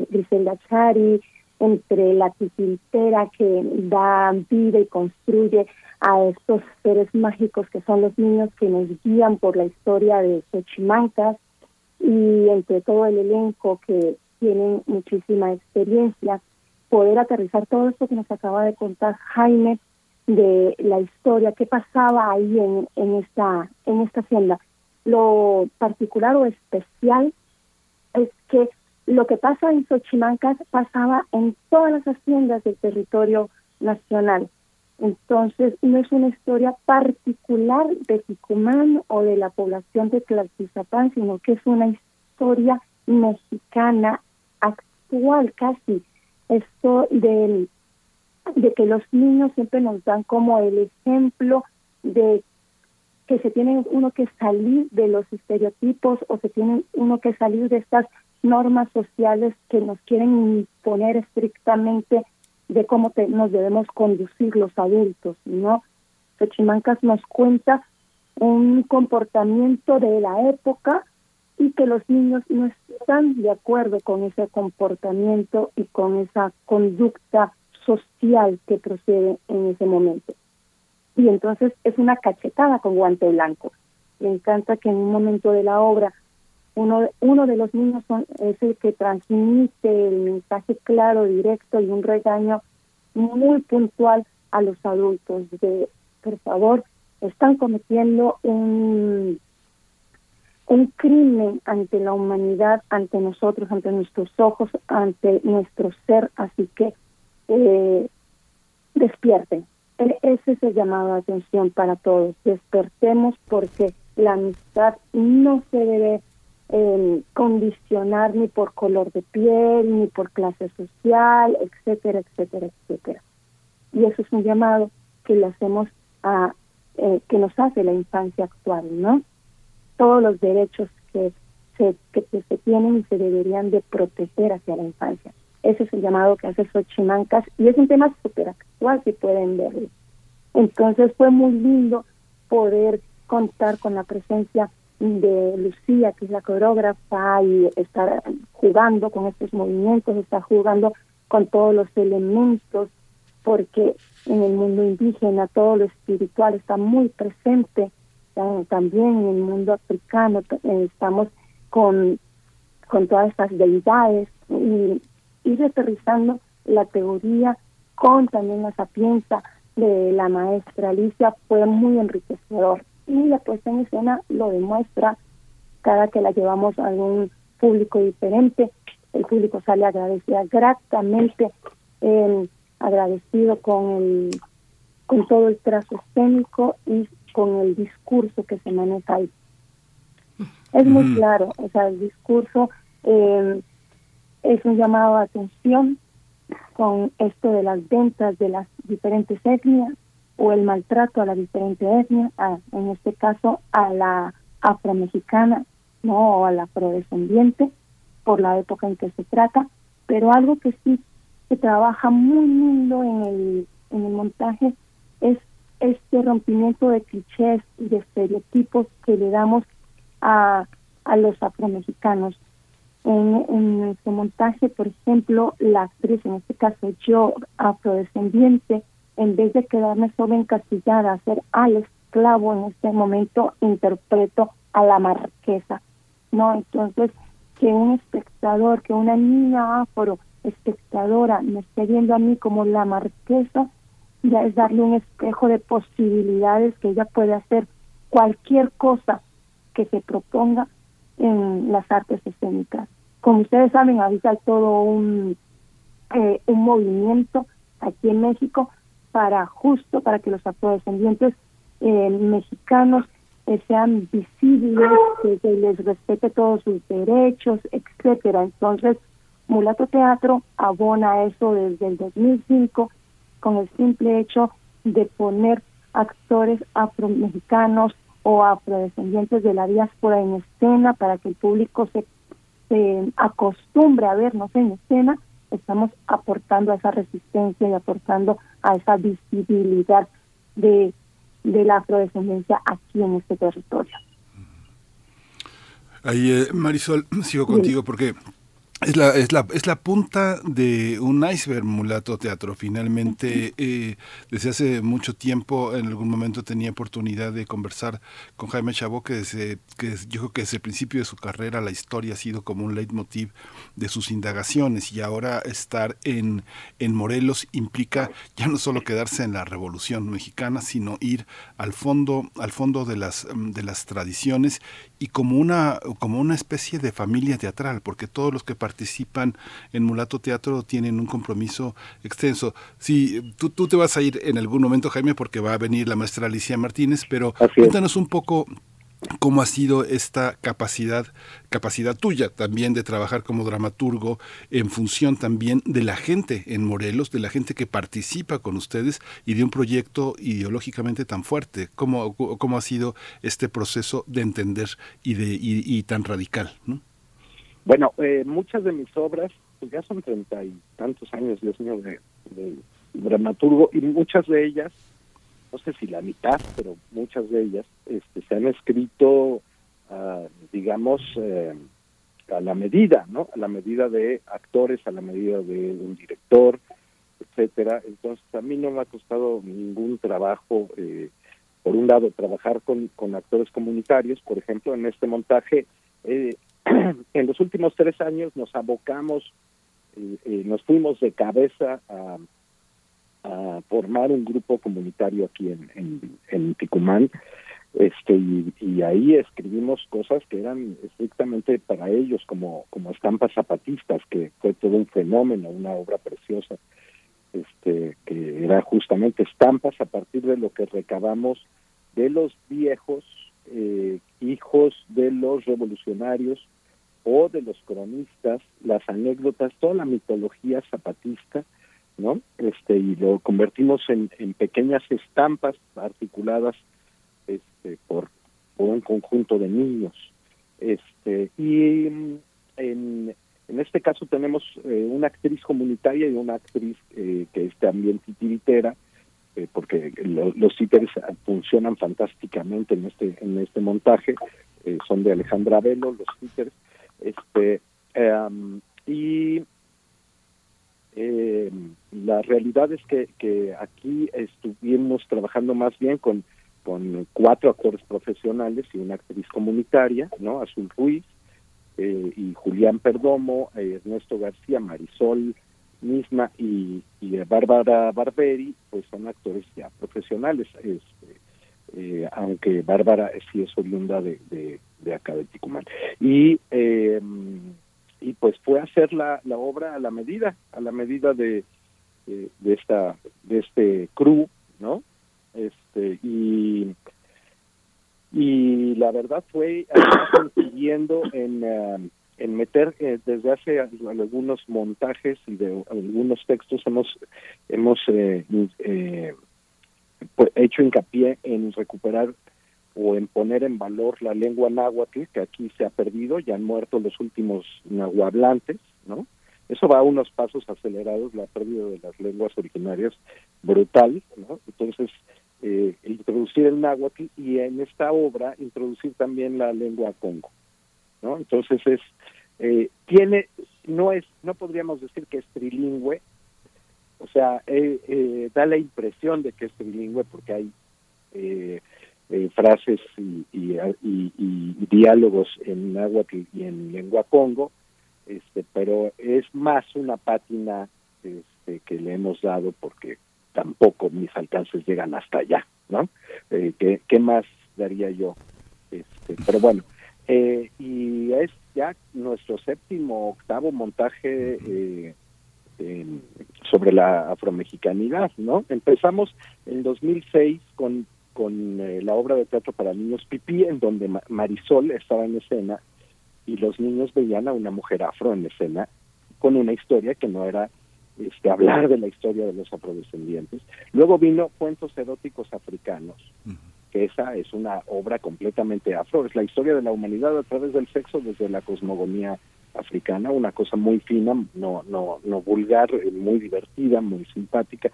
Griselda Chari, entre la titiritera que da vida y construye a estos seres mágicos que son los niños que nos guían por la historia de Xochimancas y entre todo el elenco que tienen muchísima experiencia, poder aterrizar todo esto que nos acaba de contar Jaime de la historia, qué pasaba ahí en, en esta en esta hacienda. Lo particular o especial es que lo que pasa en Xochimancas pasaba en todas las haciendas del territorio nacional. Entonces, no es una historia particular de Ticumán o de la población de Tlaltizapán, sino que es una historia mexicana actual casi esto de, de que los niños siempre nos dan como el ejemplo de que se tiene uno que salir de los estereotipos o se tiene uno que salir de estas normas sociales que nos quieren imponer estrictamente de cómo nos debemos conducir los adultos, ¿no? Xochimancas nos cuenta un comportamiento de la época y que los niños no están de acuerdo con ese comportamiento y con esa conducta social que procede en ese momento. Y entonces es una cachetada con guante blanco. Me encanta que en un momento de la obra uno, uno de los niños son, es el que transmite el mensaje claro, directo y un regaño muy puntual a los adultos de, por favor, están cometiendo un un crimen ante la humanidad, ante nosotros, ante nuestros ojos, ante nuestro ser, así que eh, despierten. E, ese es el llamado de atención para todos. Despertemos porque la amistad no se debe em, condicionar ni por color de piel, ni por clase social, etcétera, etcétera, etcétera. Y eso es un llamado que le hacemos a, eh, que nos hace la infancia actual, ¿no? Todos los derechos que se, que, se tienen y se deberían de proteger hacia la infancia. Ese es el llamado que hace Xochimancas y es un tema súper actual, si pueden verlo. Entonces fue muy lindo poder contar con la presencia de Lucía, que es la coreógrafa, y estar jugando con estos movimientos, estar jugando con todos los elementos, porque en el mundo indígena todo lo espiritual está muy presente también en el mundo africano eh, estamos con, con todas estas deidades y ir aterrizando la teoría con también la sapienza de la maestra Alicia fue muy enriquecedor. Y la puesta en escena lo demuestra cada que la llevamos a algún público diferente. El público sale agradecido gratamente eh, agradecido con el con todo el trazo escénico y con el discurso que se maneja ahí. Es muy claro, o sea, el discurso eh, es un llamado a atención con esto de las ventas de las diferentes etnias o el maltrato a la diferente etnia, en este caso a la afromexicana, no o a la afrodescendiente, por la época en que se trata, pero algo que sí se trabaja muy lindo en el, en el montaje es este rompimiento de clichés y de estereotipos que le damos a, a los afromexicanos. En, en nuestro montaje, por ejemplo, la actriz, en este caso yo, afrodescendiente, en vez de quedarme solo encasillada a ser al esclavo en este momento, interpreto a la marquesa, ¿no? Entonces, que un espectador, que una niña afro espectadora me esté viendo a mí como la marquesa, ya es darle un espejo de posibilidades que ella puede hacer cualquier cosa que se proponga en las artes escénicas. Como ustedes saben, ahorita hay todo un, eh, un movimiento aquí en México para justo para que los afrodescendientes eh, mexicanos eh, sean visibles, que se les respete todos sus derechos, etcétera. Entonces, Mulato Teatro abona eso desde el 2005 con el simple hecho de poner actores afromexicanos o afrodescendientes de la diáspora en escena para que el público se, se acostumbre a vernos en escena, estamos aportando a esa resistencia y aportando a esa visibilidad de, de la afrodescendencia aquí en este territorio. Ahí, eh, Marisol, sigo contigo porque es la, es, la, es la punta de un iceberg, Mulato Teatro. Finalmente, eh, desde hace mucho tiempo, en algún momento tenía oportunidad de conversar con Jaime Chabó, que, desde, que yo creo que desde el principio de su carrera la historia ha sido como un leitmotiv de sus indagaciones y ahora estar en, en Morelos implica ya no solo quedarse en la revolución mexicana, sino ir al fondo, al fondo de las, de las tradiciones y como una, como una especie de familia teatral, porque todos los que participan en Mulato Teatro tienen un compromiso extenso. Sí, tú, tú te vas a ir en algún momento, Jaime, porque va a venir la maestra Alicia Martínez, pero cuéntanos un poco cómo ha sido esta capacidad capacidad tuya también de trabajar como dramaturgo en función también de la gente en Morelos, de la gente que participa con ustedes y de un proyecto ideológicamente tan fuerte. ¿Cómo, cómo ha sido este proceso de entender y, de, y, tan radical? ¿no? Bueno, eh, muchas de mis obras, pues ya son treinta y tantos años, Dios mío, de, dramaturgo y muchas de ellas no sé si la mitad, pero muchas de ellas este, se han escrito, ah, digamos, eh, a la medida, ¿no? A la medida de actores, a la medida de un director, etcétera. Entonces, a mí no me ha costado ningún trabajo, eh, por un lado, trabajar con, con actores comunitarios, por ejemplo, en este montaje. Eh, en los últimos tres años nos abocamos, nos fuimos de cabeza a formar un grupo comunitario aquí en, en, en Ticumán este y, ahí escribimos cosas que eran estrictamente para ellos como como estampas zapatistas que fue todo un fenómeno una obra preciosa este que era justamente estampas a partir de lo que recabamos de los viejos eh, hijos de los revolucionarios o de los cronistas las anécdotas toda la mitología zapatista ¿no? Este, y lo convertimos en, en pequeñas estampas articuladas este, por, por un conjunto de niños. Este, y en, en este caso tenemos eh, una actriz comunitaria y una actriz eh, que es también titiritera, eh, porque los títeres funcionan fantásticamente en este en este montaje, son de Alejandra Velo los títeres, este y eh, la realidad es que, que aquí estuvimos trabajando más bien con, con cuatro actores profesionales y una actriz comunitaria, ¿no? Azul Ruiz eh, y Julián Perdomo, Ernesto García, Marisol misma y, y Bárbara Barberi, pues son actores ya profesionales, este, eh, aunque Bárbara sí es oriunda de, de acá de Ticumán. Y eh, y pues fue hacer la, la obra a la medida, a la medida de, de, esta de este crew, ¿no? Este y y la verdad fue consiguiendo en um, en meter eh, desde hace algunos montajes y de algunos textos hemos hemos eh, eh, pues, hecho hincapié en recuperar o en poner en valor la lengua náhuatl, que aquí se ha perdido, ya han muerto los últimos nahuablantes, ¿no? Eso va a unos pasos acelerados, la pérdida de las lenguas originarias, brutal, ¿no? Entonces, eh, introducir el náhuatl y en esta obra introducir también la lengua congo, ¿no? Entonces es, eh, tiene, no es, no podríamos decir que es trilingüe, o sea, eh, eh, da la impresión de que es trilingüe porque hay eh, eh, frases y, y, diálogos en náhuatl y en lengua congo, este, pero es más una pátina este, que le hemos dado porque tampoco mis alcances llegan hasta allá, ¿no? Eh, ¿qué, más daría yo? Este, pero bueno, eh, y es ya nuestro séptimo, octavo montaje este, sobre la afromexicanidad, ¿no? Empezamos en 2006 con, con eh, la obra de teatro para niños Pipí, en donde Marisol estaba en escena y los niños veían a una mujer afro en escena con una historia que no era este, hablar de la historia de los afrodescendientes. Luego vino Cuentos eróticos africanos, que esa es una obra completamente afro, es la historia de la humanidad a través del sexo desde la cosmogonía africana, una cosa muy fina, no, no, no vulgar, eh, muy divertida, muy simpática.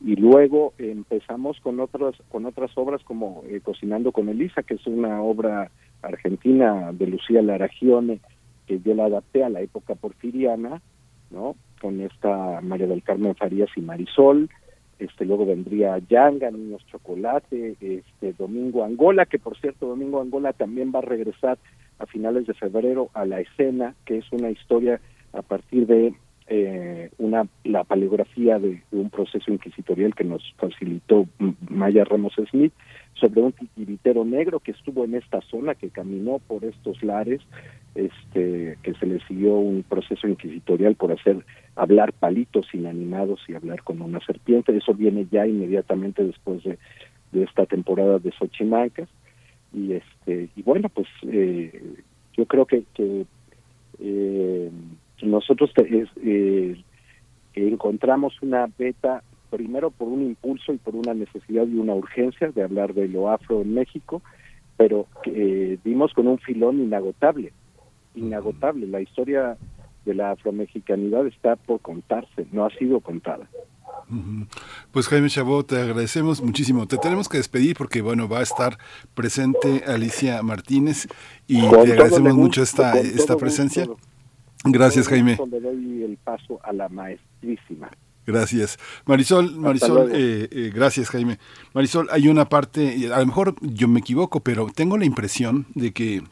Y luego empezamos con otras, con otras obras como eh, Cocinando con Elisa, que es una obra argentina de Lucía Laragione, que yo la adapté a la época porfiriana, ¿no? Con esta María del Carmen Farías y Marisol, este luego vendría Yanga, Niños Chocolate, este Domingo Angola, que por cierto Domingo Angola también va a regresar a finales de febrero a la escena, que es una historia a partir de eh, una la paleografía de, un proceso inquisitorial que nos facilitó Maya Ramos Smith sobre un titiritero negro que estuvo en esta zona, que caminó por estos lares, este, que se le siguió un proceso inquisitorial por hacer hablar palitos inanimados y hablar con una serpiente. Eso viene ya inmediatamente después de, de esta temporada de Xochimancas y este y bueno pues eh, yo creo que, que eh, nosotros eh, encontramos una beta primero por un impulso y por una necesidad y una urgencia de hablar de lo afro en México pero que vimos con un filón inagotable inagotable. La historia de la afromexicanidad está por contarse no ha sido contada pues Jaime Chabot, te agradecemos muchísimo. Te tenemos que despedir porque bueno, va a estar presente Alicia Martínez y te agradecemos mucho esta, esta presencia. Gracias, Jaime. Le doy el paso a la maestrísima. Gracias. Marisol, Marisol, eh, eh, gracias Jaime. Marisol, hay una parte, a lo mejor yo me equivoco, pero tengo la impresión de que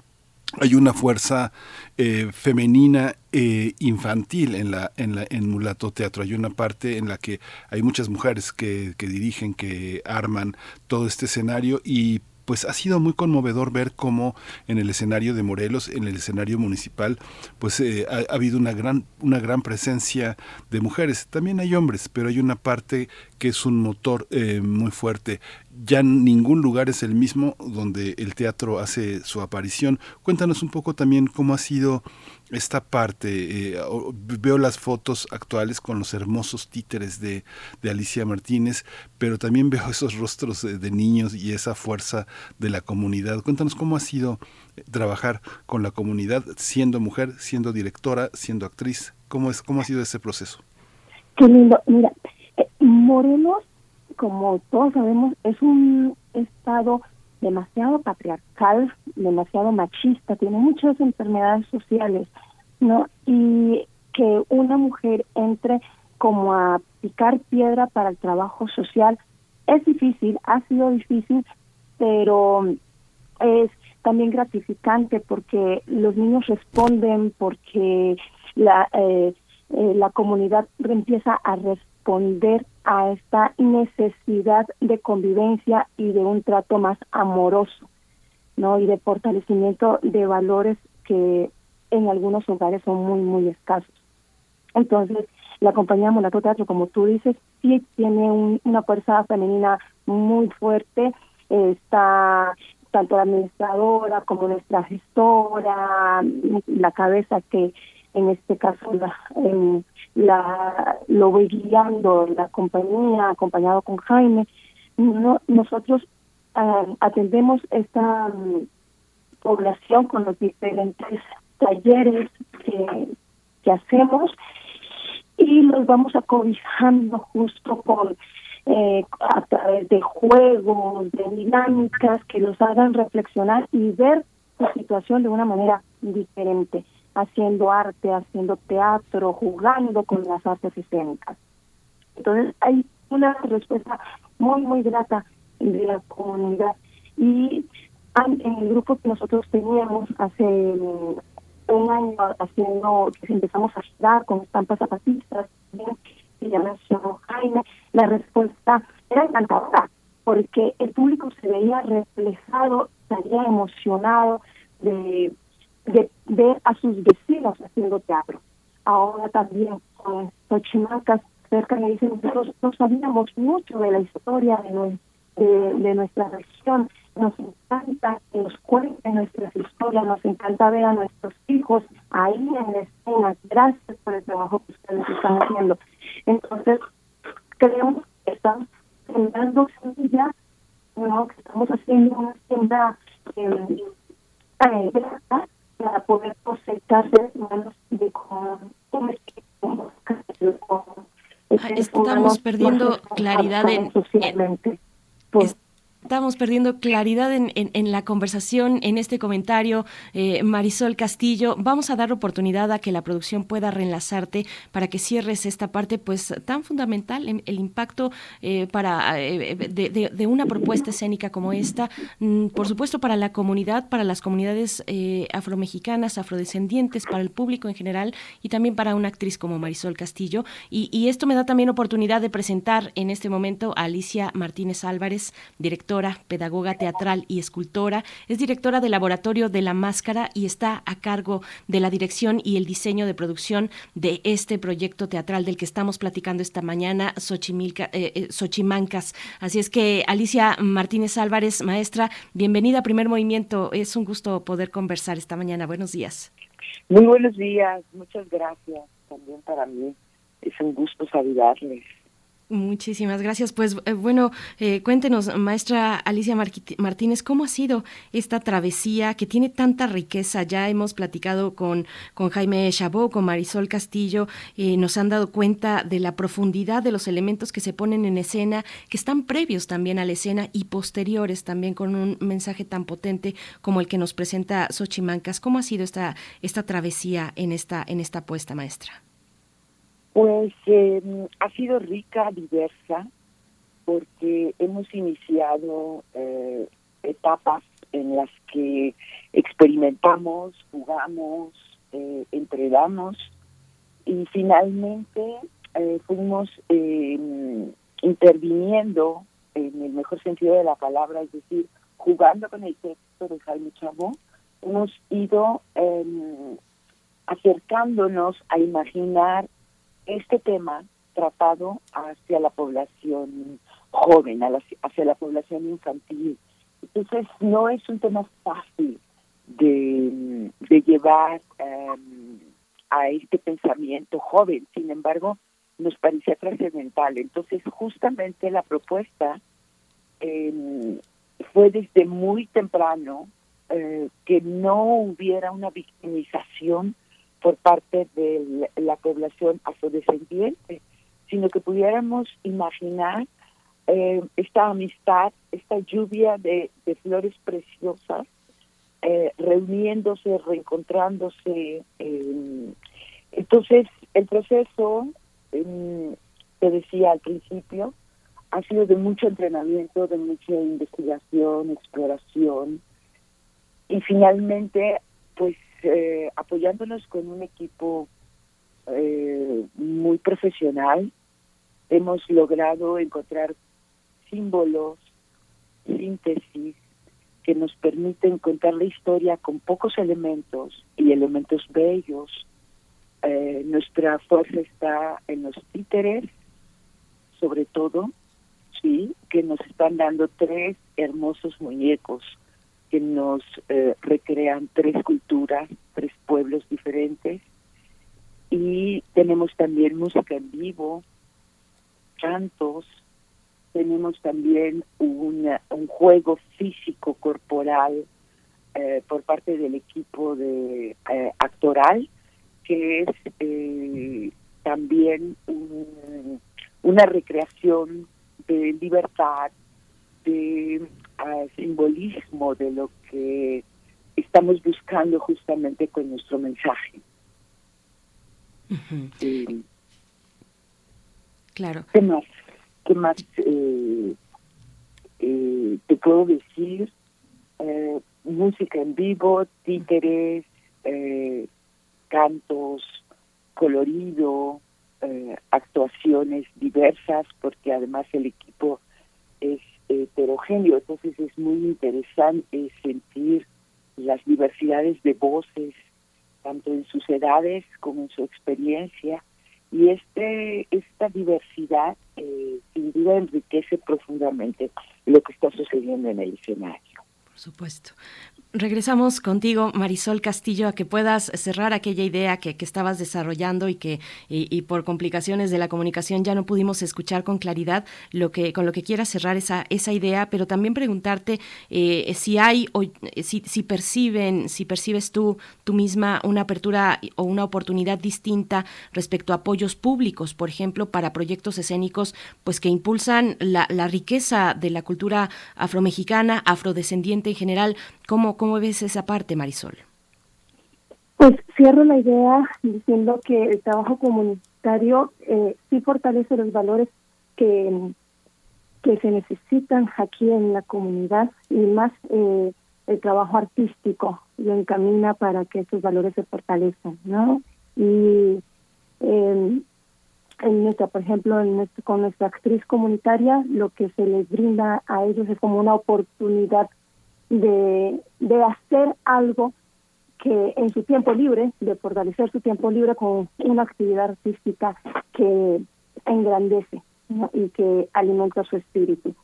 hay una fuerza eh, femenina eh, infantil en la en la en Mulato Teatro hay una parte en la que hay muchas mujeres que, que dirigen que arman todo este escenario y pues ha sido muy conmovedor ver cómo en el escenario de Morelos, en el escenario municipal, pues eh, ha, habido una gran, una gran presencia de mujeres. También hay hombres, pero hay una parte que es un motor eh, muy fuerte. Ya ningún lugar es el mismo donde el teatro hace su aparición. Cuéntanos un poco también cómo ha sido esta parte. Eh, veo las fotos actuales con los hermosos títeres de, Alicia Martínez, pero también veo esos rostros de, niños y esa fuerza de la comunidad. Cuéntanos cómo ha sido eh, trabajar con la comunidad siendo mujer, siendo directora, siendo actriz. ¿Cómo, es, cómo ha sido ese proceso? Qué lindo. Mira, eh, Morelos, como todos sabemos, es un estado demasiado patriarcal, demasiado machista, tiene muchas enfermedades sociales, ¿no? Y que una mujer entre como a picar piedra para el trabajo social es difícil, ha sido difícil, pero es también gratificante porque los niños responden, porque la eh, eh, la comunidad empieza a responder a esta necesidad de convivencia y de un trato más amoroso, ¿no? Y de fortalecimiento de valores que en algunos hogares son muy, muy escasos. Entonces, la compañía Monato Teatro, como tú dices, sí tiene una fuerza femenina muy fuerte. Está tanto la administradora como nuestra gestora, la cabeza que en este caso la, la lo voy guiando la compañía acompañado con Jaime. No, nosotros ah, atendemos esta mm, población con los diferentes talleres que, que hacemos y los vamos acobijando justo con eh, a través de juegos, de dinámicas que los hagan reflexionar y ver su situación de una manera diferente haciendo arte, haciendo teatro, jugando con las artes escénicas. Entonces hay una respuesta muy, muy grata de la comunidad. Y en el grupo que nosotros teníamos hace mm, un año haciendo, empezamos a girar con estampas zapatistas, que ya mencionó Jaime, la respuesta era encantadora, porque el público se veía reflejado, estaría emocionado de de ver a sus vecinos haciendo teatro. Ahora también con Xochimacas cerca me dicen, nosotros no sabíamos mucho de la historia de, nuestra región, nos encanta que nos cuenten nuestras historias, nos encanta ver a nuestros hijos ahí en la escena. Gracias por el trabajo que ustedes están haciendo. Entonces, creemos que estamos sembrando semillas, ¿no? que estamos haciendo una siembra eh, eh, para poder cosechar seres humanos de con, Estamos perdiendo claridad en, socialmente. Estamos perdiendo claridad en, en, la conversación, en este comentario, eh, Marisol Castillo. Vamos a dar oportunidad a que la producción pueda reenlazarte para que cierres esta parte, pues tan fundamental, el impacto eh, para eh, de, de, una propuesta escénica como esta, mm, por supuesto para la comunidad, para las comunidades afromexicanas, afrodescendientes, para el público en general y también para una actriz como Marisol Castillo. Y, y esto me da también oportunidad de presentar en este momento a Alicia Martínez Álvarez, directora pedagoga teatral y escultora. Es directora del Laboratorio de la Máscara y está a cargo de la dirección y el diseño de producción de este proyecto teatral del que estamos platicando esta mañana, Xochimilca, eh, eh, Xochimancas. Así es que Alicia Martínez Álvarez, maestra, bienvenida a Primer Movimiento. Es un gusto poder conversar esta mañana. Buenos días. Muy buenos días, muchas gracias también para mí. Es un gusto saludarles. Muchísimas gracias. Pues eh, bueno, eh, cuéntenos, maestra Alicia Martínez, ¿cómo ha sido esta travesía que tiene tanta riqueza? Ya hemos platicado con, con Jaime Chabot, con Marisol Castillo, eh, nos han dado cuenta de la profundidad de los elementos que se ponen en escena, que están previos también a la escena y posteriores también con un mensaje tan potente como el que nos presenta Xochimancas. ¿Cómo ha sido esta, esta travesía en esta, en esta apuesta, maestra? Pues eh, ha sido rica, diversa, porque hemos iniciado eh, etapas en las que experimentamos, jugamos, eh, entregamos y finalmente eh, fuimos em, interviniendo en el mejor sentido de la palabra, es decir, jugando con el texto de Jaime Chabot, hemos ido em, acercándonos a imaginar este tema tratado hacia la población joven, hacia la población infantil. Entonces, no es un tema fácil de, llevar em, a este pensamiento joven, sin embargo, nos parecía trascendental. Entonces, justamente la propuesta em, fue desde muy temprano eh, que no hubiera una victimización por parte de la población afrodescendiente, sino que pudiéramos imaginar eh, esta amistad, esta lluvia de, flores preciosas, eh, reuniéndose, reencontrándose. Eh, entonces, el proceso, em, te decía al principio, ha sido de mucho entrenamiento, de mucha investigación, exploración, y finalmente, pues eh, apoyándonos con un equipo eh, muy profesional, hemos logrado encontrar símbolos, síntesis, que nos permiten contar la historia con pocos elementos y elementos bellos. Eh, nuestra fuerza está en los títeres, sobre todo, sí, que nos están dando tres hermosos muñecos que nos eh, recrean tres culturas, tres pueblos diferentes. Y tenemos también música en vivo, cantos, tenemos también un juego físico corporal eh, por parte del equipo de eh, actoral, que es también una recreación de libertad, de simbolismo de lo que estamos buscando justamente con nuestro mensaje. claro. ¿Qué más? ¿Qué más eh, eh, te puedo decir? Eh, música en vivo, títeres, cantos, colorido, actuaciones diversas, porque además el equipo es heterogéneo, entonces es muy interesante sentir las diversidades de voces, tanto en sus edades como en su experiencia, y este esta diversidad eh, sin duda enriquece profundamente lo que está sucediendo en el escenario. Por supuesto. Regresamos contigo, Marisol Castillo, a que puedas cerrar aquella idea que, estabas desarrollando y que y, por complicaciones de la comunicación ya no pudimos escuchar con claridad lo que con lo que quieras cerrar esa esa idea, pero también preguntarte eh, si hay o si, si perciben si percibes tú tú misma una apertura o una oportunidad distinta respecto a apoyos públicos, por ejemplo, para proyectos escénicos, pues que impulsan la, la riqueza de la cultura afromexicana, afrodescendiente en general. ¿Cómo ¿Cómo ves esa parte, Marisol? Pues cierro la idea diciendo que el trabajo comunitario eh, sí fortalece los valores que, que se necesitan aquí en la comunidad y más eh, el trabajo artístico lo encamina para que esos valores se fortalezcan, ¿no? Y em, en nuestra, por ejemplo, en con nuestra actriz comunitaria, lo que se les brinda a ellos es como una oportunidad de, hacer algo que en su tiempo libre, de fortalecer su tiempo libre con una actividad artística que engrandece y que alimenta su espíritu.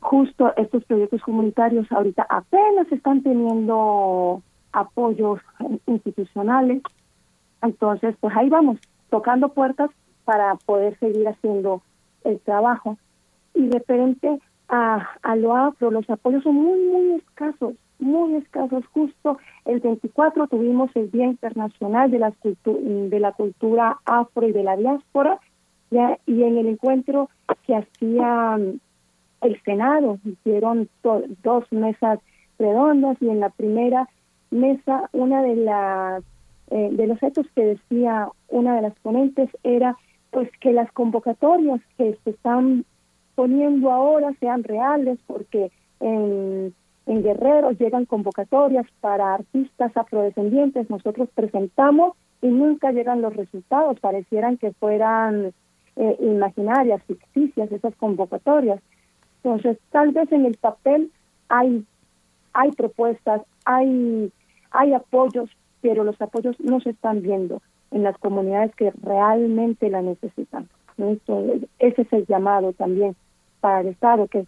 Justo estos proyectos comunitarios ahorita apenas están teniendo apoyos institucionales, entonces pues ahí vamos, tocando puertas para poder seguir haciendo el trabajo. Y de repente a, a lo afro, los apoyos son muy, muy escasos, muy escasos. Justo el 24 tuvimos el Día Internacional de la, de la Cultura Afro y de la Diáspora, ¿ya? y en el encuentro que hacía mm, el Senado, hicieron dos mesas redondas y en la primera mesa una de las eh, de los hechos que decía una de las ponentes era pues que las convocatorias que se están poniendo ahora sean reales, porque en, en Guerrero llegan convocatorias para artistas afrodescendientes, nosotros presentamos y nunca llegan los resultados, parecieran que fueran eh, imaginarias, ficticias esas convocatorias. Entonces, tal vez en el papel hay hay propuestas, hay hay apoyos, pero los apoyos no se están viendo en las comunidades que realmente la necesitan. ese es el llamado también para el Estado, que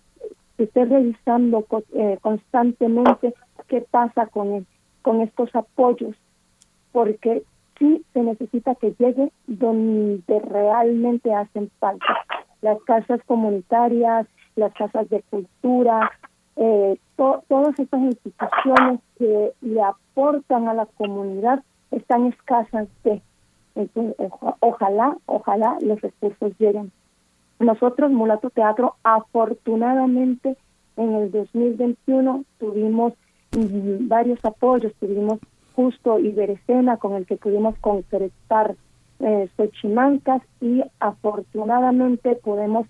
esté revisando eh, constantemente qué pasa con, con estos apoyos, porque sí se necesita que llegue donde realmente hacen falta. Las casas comunitarias, las casas de cultura, eh, todas estas instituciones que le aportan a la comunidad están escasas de. Ojalá, ojalá los recursos lleguen nosotros, Mulato Teatro, afortunadamente en el 2021 tuvimos mm, varios apoyos, tuvimos justo Iberescena con el que pudimos concretar eh, Xochimancas y afortunadamente podemos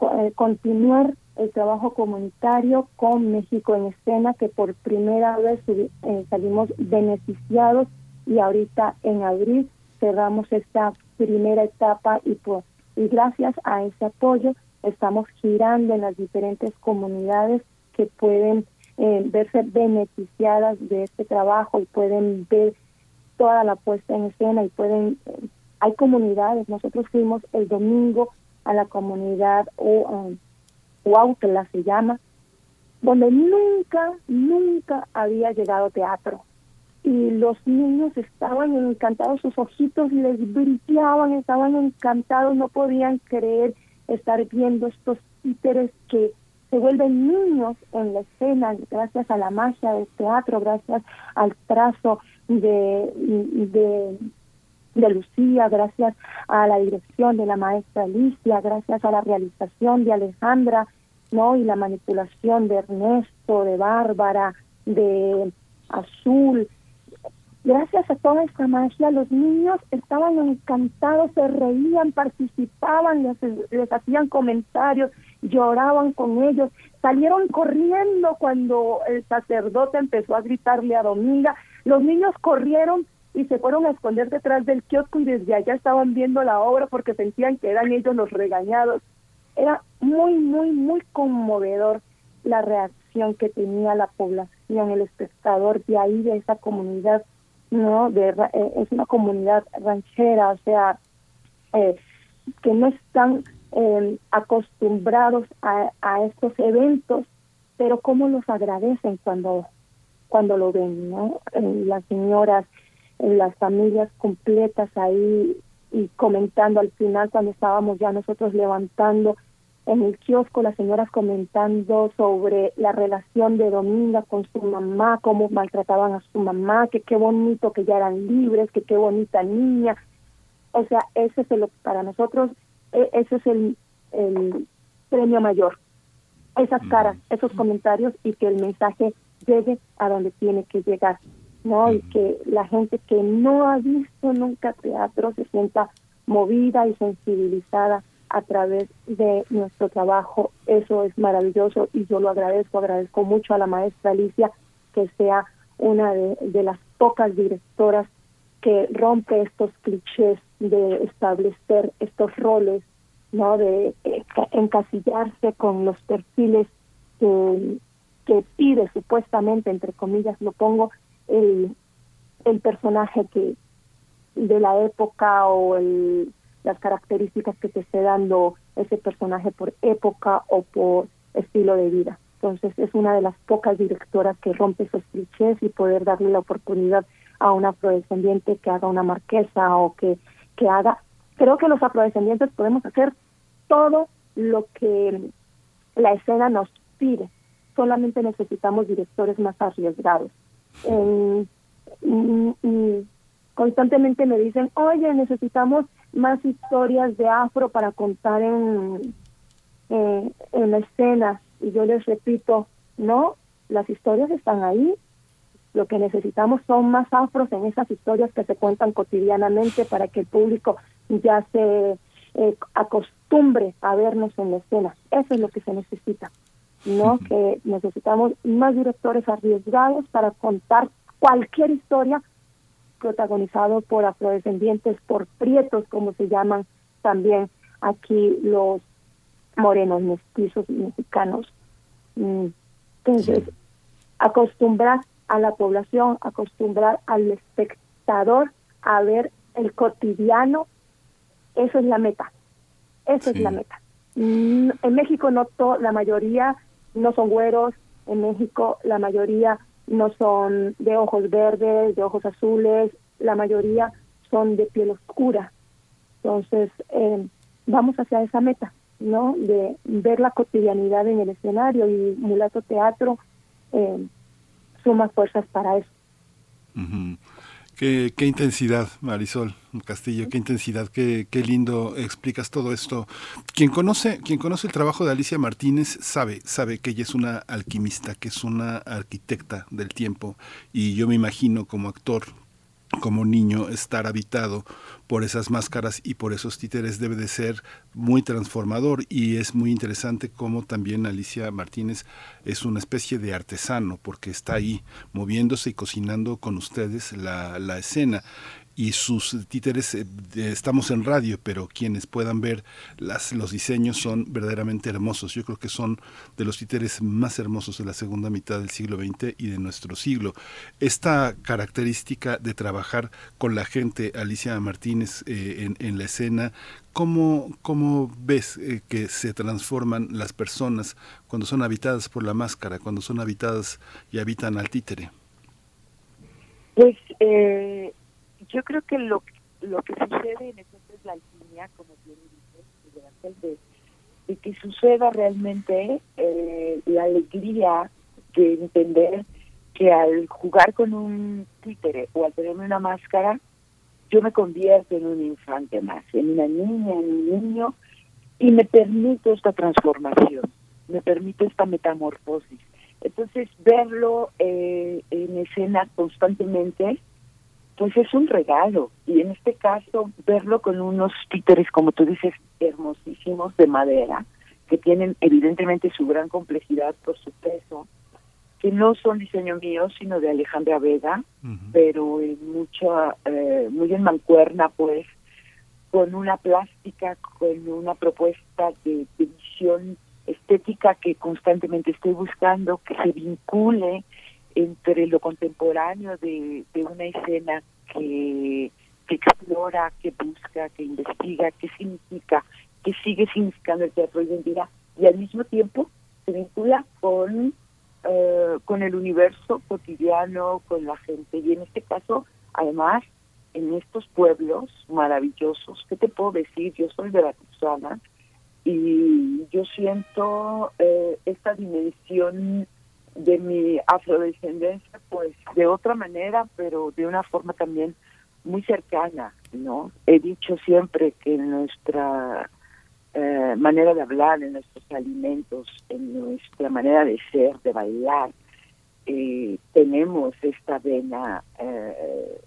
eh, continuar el trabajo comunitario con México en escena que por primera vez eh, salimos beneficiados y ahorita en abril cerramos esta primera etapa y pues y gracias a ese apoyo estamos girando en las diferentes comunidades que pueden eh, verse beneficiadas de este trabajo y pueden ver toda la puesta en escena y pueden eh, hay comunidades. Nosotros fuimos el domingo a la comunidad o um, se llama donde nunca nunca había llegado teatro y los niños estaban encantados, sus ojitos les brillaban, estaban encantados, no podían creer estar viendo estos títeres que se vuelven niños en la escena gracias a la magia del teatro, gracias al trazo de, de, Lucía, gracias a la dirección de la maestra Alicia, gracias a la realización de Alejandra, ¿no? Y la manipulación de Ernesto, de Bárbara, de Azul, Gracias a toda esta magia, los niños estaban encantados, se reían, participaban, les, hacían comentarios, lloraban con ellos, salieron corriendo cuando el sacerdote empezó a gritarle a Dominga. Los niños corrieron y se fueron a esconder detrás del kiosco y desde allá estaban viendo la obra porque sentían que eran ellos los regañados. Era muy, muy, muy conmovedor la reacción que tenía la población, el espectador de ahí, de esa comunidad no de, eh, es una comunidad ranchera o sea eh, que no están eh, acostumbrados a, a estos eventos, pero cómo los agradecen cuando cuando lo ven, ¿no? Eh, las señoras, eh, las familias completas ahí y comentando al final cuando estábamos ya nosotros levantando en el kiosco, las señoras comentando sobre la relación de Dominga con su mamá, cómo maltrataban a su mamá, que qué bonito que ya eran libres, que qué bonita niña. O sea, ese es el, para nosotros, e, ese es el, el premio mayor. Esas caras, esos comentarios y que el mensaje llegue a donde tiene que llegar, ¿no? Y que la gente que no ha visto nunca teatro se sienta movida y sensibilizada a través de nuestro trabajo. Eso es maravilloso y yo lo agradezco, agradezco mucho a la maestra Alicia que sea una de, las pocas directoras que rompe estos clichés de establecer estos roles, ¿no? De eh, encasillarse con los perfiles que que pide supuestamente, entre comillas lo pongo, el, el personaje que de la época o el, las características que se esté dando ese personaje por época o por estilo de vida. Entonces es una de las pocas directoras que rompe esos clichés y poder darle la oportunidad a una afrodescendiente que haga una marquesa o que, que haga. Creo que los afrodescendientes podemos hacer todo lo que la escena nos pide solamente necesitamos directores más arriesgados. constantemente me dicen, oye, necesitamos más historias de afro para contar en, eh, en la escena. Y yo les repito, no, las historias están ahí. Lo que necesitamos son más afros en esas historias que se cuentan cotidianamente para que el público ya se eh, acostumbre a vernos en la escena. Eso es lo que se necesita. ¿no? Que necesitamos más directores arriesgados para contar cualquier historia protagonizado por afrodescendientes, por prietos, como se llaman también aquí los morenos mestizos mexicanos. Mm, entonces, acostumbrar a la población, acostumbrar al espectador a ver el cotidiano, eso es la meta, esa es la meta. Mm, en México no la mayoría no son güeros, en México la mayoría no son de ojos verdes, de ojos azules, la mayoría son de piel oscura. Entonces, eh, vamos hacia esa meta, ¿no? De ver la cotidianidad en el escenario y Mulato Teatro eh, suma fuerzas para eso. Qué, intensidad, Marisol Castillo, qué intensidad, qué, qué, lindo explicas todo esto. Quien conoce, quien conoce el trabajo de Alicia Martínez sabe, sabe que ella es una alquimista, que es una arquitecta del tiempo, y yo me imagino como actor, como niño estar habitado por esas máscaras y por esos títeres debe de ser muy transformador. Y es muy interesante cómo también Alicia Martínez es una especie de artesano porque está ahí moviéndose y cocinando con ustedes la, la escena y sus títeres, eh, estamos en radio, pero quienes puedan ver las, los diseños son verdaderamente hermosos. Yo creo que son de los títeres más hermosos de la segunda mitad del siglo XX y de nuestro siglo. Esta característica de trabajar con la gente, Alicia Martínez, eh, en, en, la escena, ¿cómo, cómo ves eh, que se transforman las personas cuando son habitadas por la máscara, cuando son habitadas y habitan al títere? Pues eh, yo creo que lo, lo que sucede en efecto es la alquimia, como bien dices, de, de que suceda realmente eh, la alegría de entender que al jugar con un títere o al tener una máscara, yo me convierto en un infante más, en una niña, en un niño, y me permito esta transformación, me permito esta metamorfosis. Entonces, verlo eh, en escena constantemente pues es un regalo. Y en este caso, verlo con unos títeres, como tú dices, hermosísimos de madera, que tienen evidentemente su gran complejidad por su peso, que no son diseño mío, sino de Alejandra Vega, pero en mucha, eh, muy en mancuerna, pues, con una plástica, con una propuesta de, de visión estética que constantemente estoy buscando, que se vincule entre lo contemporáneo de, una escena que, que explora, que busca, que investiga, qué significa, que sigue significando el teatro hoy en día y al mismo tiempo se vincula con, eh, con el universo cotidiano, con la gente. Y en este caso, además, en estos pueblos maravillosos, ¿qué te puedo decir? Yo soy veracruzana y yo siento eh, esta dimensión de mi afrodescendencia, pues de otra manera, pero de una forma también muy cercana, ¿no? He dicho siempre que nuestra eh, manera de hablar, en nuestros alimentos, en nuestra manera de ser, de bailar, eh, tenemos esta vena eh,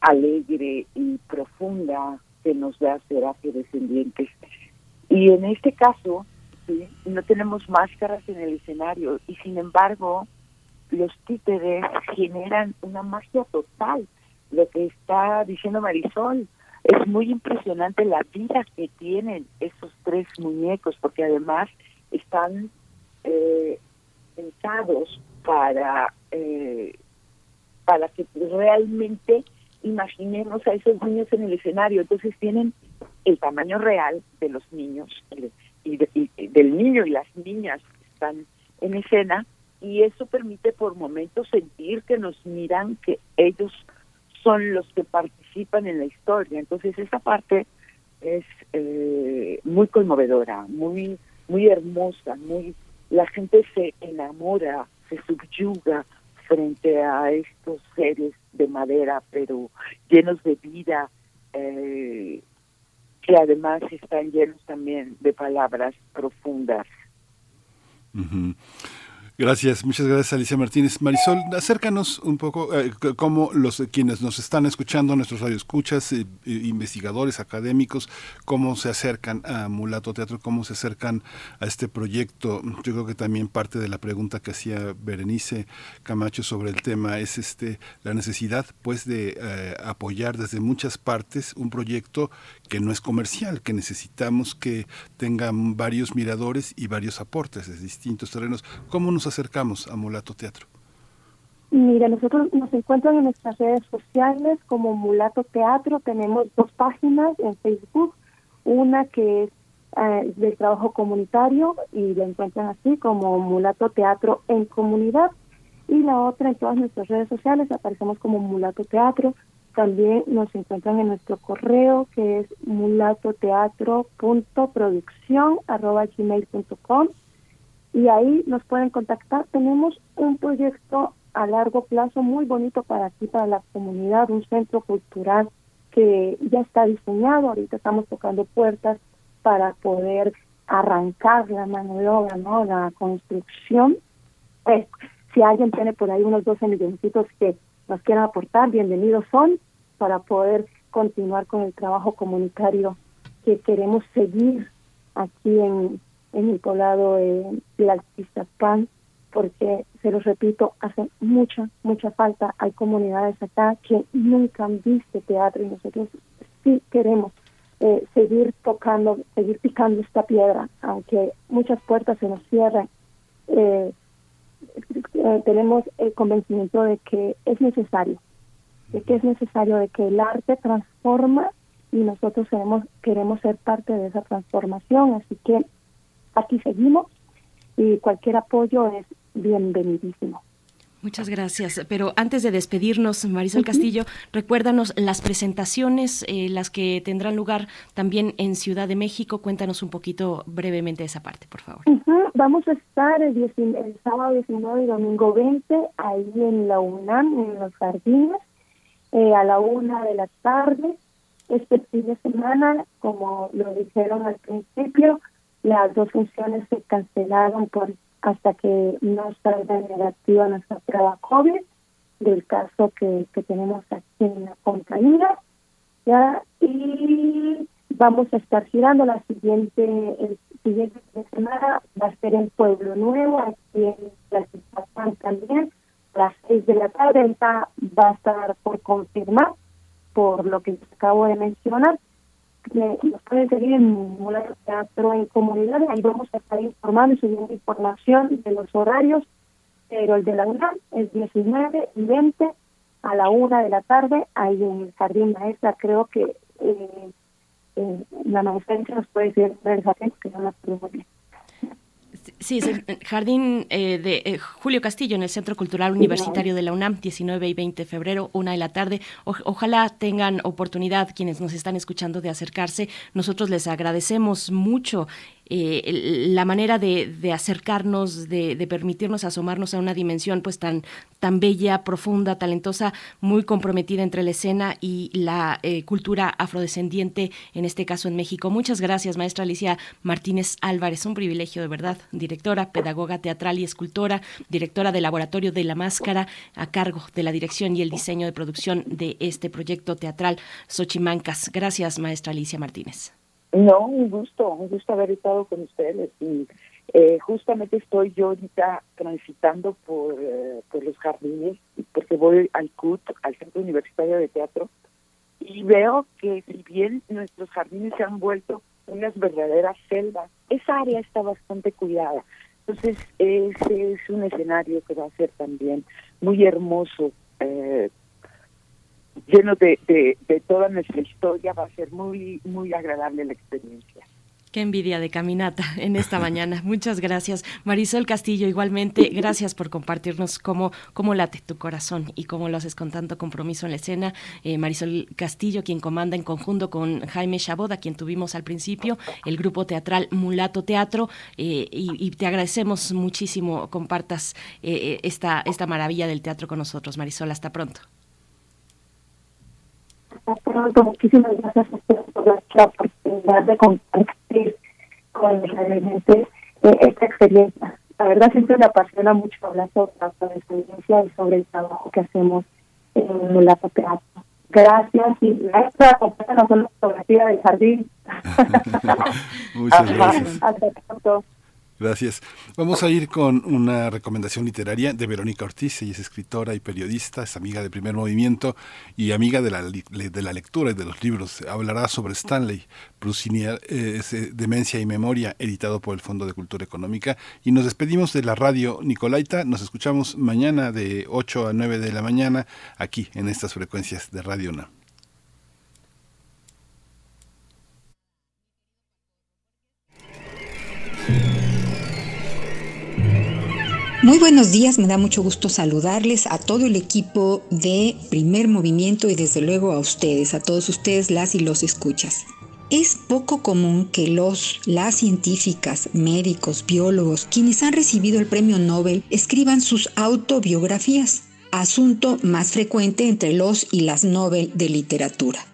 alegre y profunda que nos da ser afrodescendientes. Y en este caso, no tenemos máscaras en el escenario y sin embargo los títeres generan una magia total. Lo que está diciendo Marisol, es muy impresionante la vida que tienen esos tres muñecos, porque además están eh, pensados para, eh, para que realmente imaginemos a esos niños en el escenario. Entonces tienen el tamaño real de los niños y, del niño y las niñas que están en escena y eso permite por momentos sentir que nos miran, que ellos son los que participan en la historia. Entonces esa parte es eh, muy conmovedora, muy muy hermosa, muy la gente se enamora, se subyuga frente a estos seres de madera, pero llenos de vida, eh, que además están llenos también de palabras profundas. Gracias, muchas gracias Alicia Martínez. Marisol, acércanos un poco eh, cómo los quienes nos están escuchando, nuestros radioescuchas, eh, investigadores, académicos, cómo se acercan a Mulato Teatro, cómo se acercan a este proyecto. Yo creo que también parte de la pregunta que hacía Berenice Camacho sobre el tema es este la necesidad pues de eh, apoyar desde muchas partes un proyecto que no es comercial, que necesitamos que tengan varios miradores y varios aportes de distintos terrenos. ¿Cómo nos acercamos a Mulato Teatro? Mira, nosotros nos encuentran en nuestras redes sociales como Mulato Teatro. Tenemos dos páginas en Facebook, una que es eh, del trabajo comunitario y la encuentran así como Mulato Teatro en Comunidad. Y la otra en todas nuestras redes sociales aparecemos como Mulato Teatro. También nos encuentran en nuestro correo que es mulatoteatro.producción.gmail.com y ahí nos pueden contactar. Tenemos un proyecto a largo plazo muy bonito para aquí, para la comunidad, un centro cultural que ya está diseñado. Ahorita estamos tocando puertas para poder arrancar la mano de obra, ¿no? La construcción. Pues, si alguien tiene por ahí unos 12 milloncitos que nos quieran aportar, bienvenidos son para poder continuar con el trabajo comunitario que queremos seguir aquí en, en el poblado de la Pan, porque, se los repito, hace mucha, mucha falta. Hay comunidades acá que nunca han visto teatro y nosotros sí queremos eh, seguir tocando, seguir picando esta piedra, aunque muchas puertas se nos cierran. Eh, eh, tenemos el convencimiento de que es necesario, de que es necesario, de que el arte transforma y nosotros queremos, queremos ser parte de esa transformación. Así que aquí seguimos y cualquier apoyo es bienvenidísimo. Muchas gracias. Pero antes de despedirnos, Marisol Castillo, recuérdanos las presentaciones, eh, las que tendrán lugar también en Ciudad de México. Cuéntanos un poquito brevemente esa parte, por favor. Vamos a estar el, el, sábado 19 y domingo 20 ahí en la UNAM, en los jardines, eh, a la una de la tarde. Este fin de semana, como lo dijeron al principio, las dos funciones se cancelaron por hasta que no salga negativa nuestra prueba COVID del caso que, tenemos aquí en la compañía. ¿ya? Y vamos a estar girando la siguiente, el siguiente semana, va a ser en Pueblo Nuevo, aquí en la situación también, a las seis de la tarde, va a estar por confirmar, por lo que acabo de mencionar, nos pueden seguir en Mulato Teatro en Comunidad, ahí vamos a estar informando y subiendo información de los horarios, pero el de la UNAM es 19 y 20 a la una de la tarde, ahí en el Jardín Maestra, creo que eh, eh, la maestra nos puede decir que no la podemos bien. Sí, es el jardín eh, de eh, Julio Castillo en el Centro Cultural Universitario de la UNAM, 19 y 20 de febrero, una de la tarde. ojalá tengan oportunidad quienes nos están escuchando de acercarse. Nosotros les agradecemos mucho eh, la manera de, acercarnos, de, permitirnos asomarnos a una dimensión pues tan, tan bella, profunda, talentosa, muy comprometida entre la escena y la eh, cultura afrodescendiente, en este caso en México. Muchas gracias, maestra Alicia Martínez Álvarez. Un privilegio de verdad, directora, pedagoga teatral y escultora, directora del Laboratorio de la Máscara, a cargo de la dirección y el diseño de producción de este proyecto teatral Xochimancas. Gracias, maestra Alicia Martínez. No, un gusto, un gusto haber estado con ustedes. Y eh, justamente estoy yo ahorita transitando por, eh, por los jardines, porque voy al CUT, al Centro Universitario de Teatro, y veo que si bien nuestros jardines se han vuelto unas verdaderas selvas, esa área está bastante cuidada. Entonces, ese es un escenario que va a ser también muy hermoso eh, lleno de, de, toda nuestra historia, va a ser muy, muy agradable la experiencia. Qué envidia de caminata en esta mañana. Muchas gracias. Marisol Castillo, igualmente, gracias por compartirnos cómo, cómo late tu corazón y cómo lo haces con tanto compromiso en la escena. Eh, Marisol Castillo, quien comanda en conjunto con Jaime Chabot, a quien tuvimos al principio, el grupo teatral Mulato Teatro, eh, y, te agradecemos muchísimo compartas eh, esta, esta maravilla del teatro con nosotros. Marisol, hasta pronto pronto. Muchísimas gracias por la oportunidad de compartir con los residentes eh, esta experiencia. La verdad siempre me apasiona mucho hablar sobre la experiencia y sobre el trabajo que hacemos en la teatro. Gracias y maestra, compártanos una fotografía del jardín. Muchas gracias. Hasta pronto. Gracias. Vamos a ir con una recomendación literaria de Verónica Ortiz. Ella es escritora y periodista, es amiga de Primer Movimiento y amiga de la, de la lectura y de los libros. Hablará sobre Stanley, Prusinier, eh, eh, Demencia y Memoria, editado por el Fondo de Cultura Económica. Y nos despedimos de la radio Nicolaita. Nos escuchamos mañana de 8 a 9 de la mañana aquí en estas frecuencias de Radio UNA. Muy buenos días, me da mucho gusto saludarles a todo el equipo de Primer Movimiento y desde luego a ustedes, a todos ustedes las y los escuchas. Es poco común que los, las científicas, médicos, biólogos, quienes han recibido el premio Nobel, escriban sus autobiografías, asunto más frecuente entre los y las Nobel de literatura.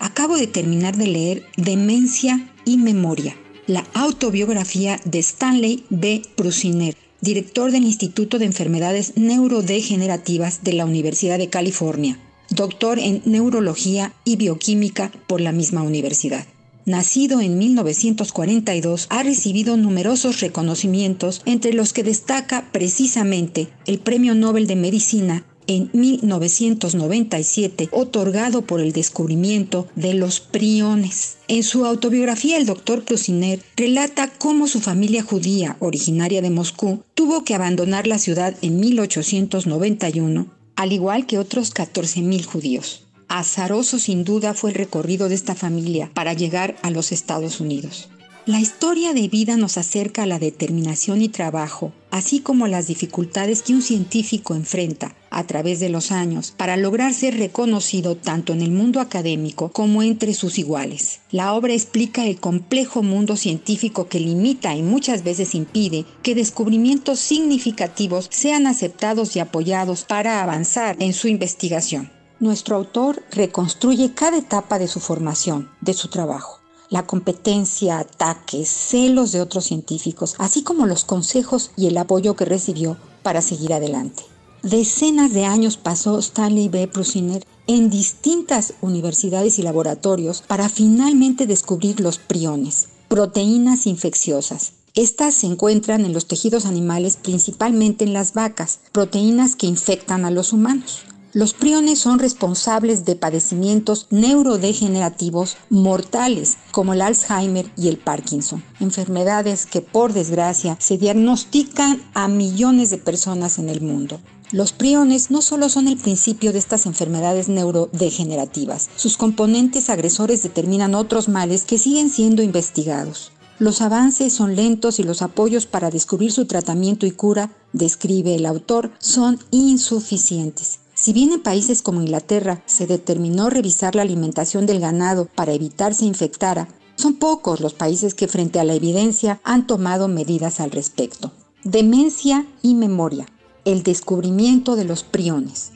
Acabo de terminar de leer Demencia y Memoria, la autobiografía de Stanley B. Prusiner director del Instituto de Enfermedades Neurodegenerativas de la Universidad de California, doctor en Neurología y Bioquímica por la misma universidad. Nacido en 1942, ha recibido numerosos reconocimientos, entre los que destaca precisamente el Premio Nobel de Medicina en 1997, otorgado por el descubrimiento de los priones. En su autobiografía, el doctor Prusiner relata cómo su familia judía, originaria de Moscú, tuvo que abandonar la ciudad en 1891, al igual que otros 14.000 judíos. Azaroso sin duda fue el recorrido de esta familia para llegar a los Estados Unidos. La historia de vida nos acerca a la determinación y trabajo, así como las dificultades que un científico enfrenta a través de los años para lograr ser reconocido tanto en el mundo académico como entre sus iguales. La obra explica el complejo mundo científico que limita y muchas veces impide que descubrimientos significativos sean aceptados y apoyados para avanzar en su investigación. Nuestro autor reconstruye cada etapa de su formación, de su trabajo la competencia, ataques, celos de otros científicos, así como los consejos y el apoyo que recibió para seguir adelante. Decenas de años pasó Stanley B. Prusiner en distintas universidades y laboratorios para finalmente descubrir los priones, proteínas infecciosas. Estas se encuentran en los tejidos animales, principalmente en las vacas, proteínas que infectan a los humanos. Los priones son responsables de padecimientos neurodegenerativos mortales como el Alzheimer y el Parkinson, enfermedades que por desgracia se diagnostican a millones de personas en el mundo. Los priones no solo son el principio de estas enfermedades neurodegenerativas, sus componentes agresores determinan otros males que siguen siendo investigados. Los avances son lentos y los apoyos para descubrir su tratamiento y cura, describe el autor, son insuficientes. Si bien en países como Inglaterra se determinó revisar la alimentación del ganado para evitar se infectara, son pocos los países que frente a la evidencia han tomado medidas al respecto. Demencia y memoria el descubrimiento de los priones,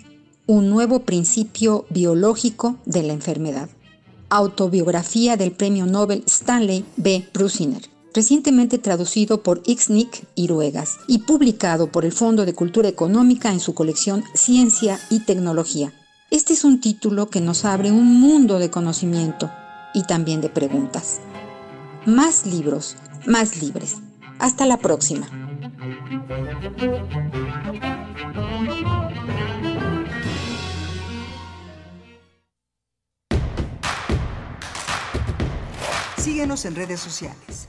un nuevo principio biológico de la enfermedad. Autobiografía del premio Nobel Stanley B. Brusiner, recientemente traducido por Ixnick Iruegas y publicado por el Fondo de Cultura Económica en su colección Ciencia y Tecnología. Este es un título que nos abre un mundo de conocimiento y también de preguntas. Más libros, más libres. Hasta la próxima. Síguenos en redes sociales.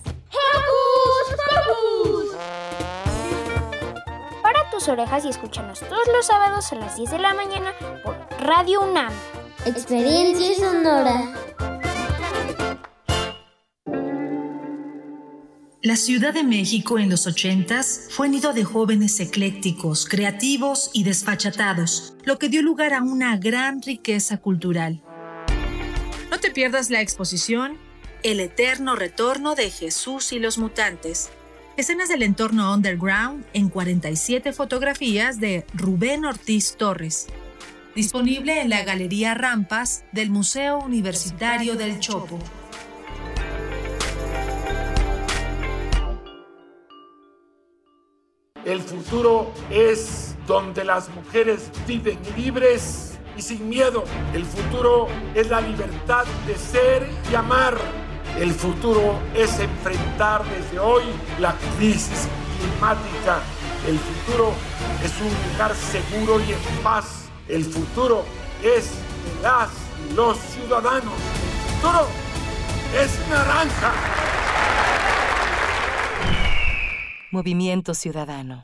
Para tus orejas y escúchanos todos los sábados a las 10 de la mañana por Radio UNAM. Experiencia sonora. La Ciudad de México en los ochentas fue nido de jóvenes eclécticos, creativos y desfachatados, lo que dio lugar a una gran riqueza cultural. No te pierdas la exposición El eterno retorno de Jesús y los mutantes. Escenas del entorno underground en 47 fotografías de Rubén Ortiz Torres. Disponible en la Galería Rampas del Museo Universitario del Chopo. El futuro es donde las mujeres viven libres y sin miedo. El futuro es la libertad de ser y amar. El futuro es enfrentar desde hoy la crisis climática. El futuro es un lugar seguro y en paz. El futuro es las y los ciudadanos. El futuro es naranja. Movimiento Ciudadano.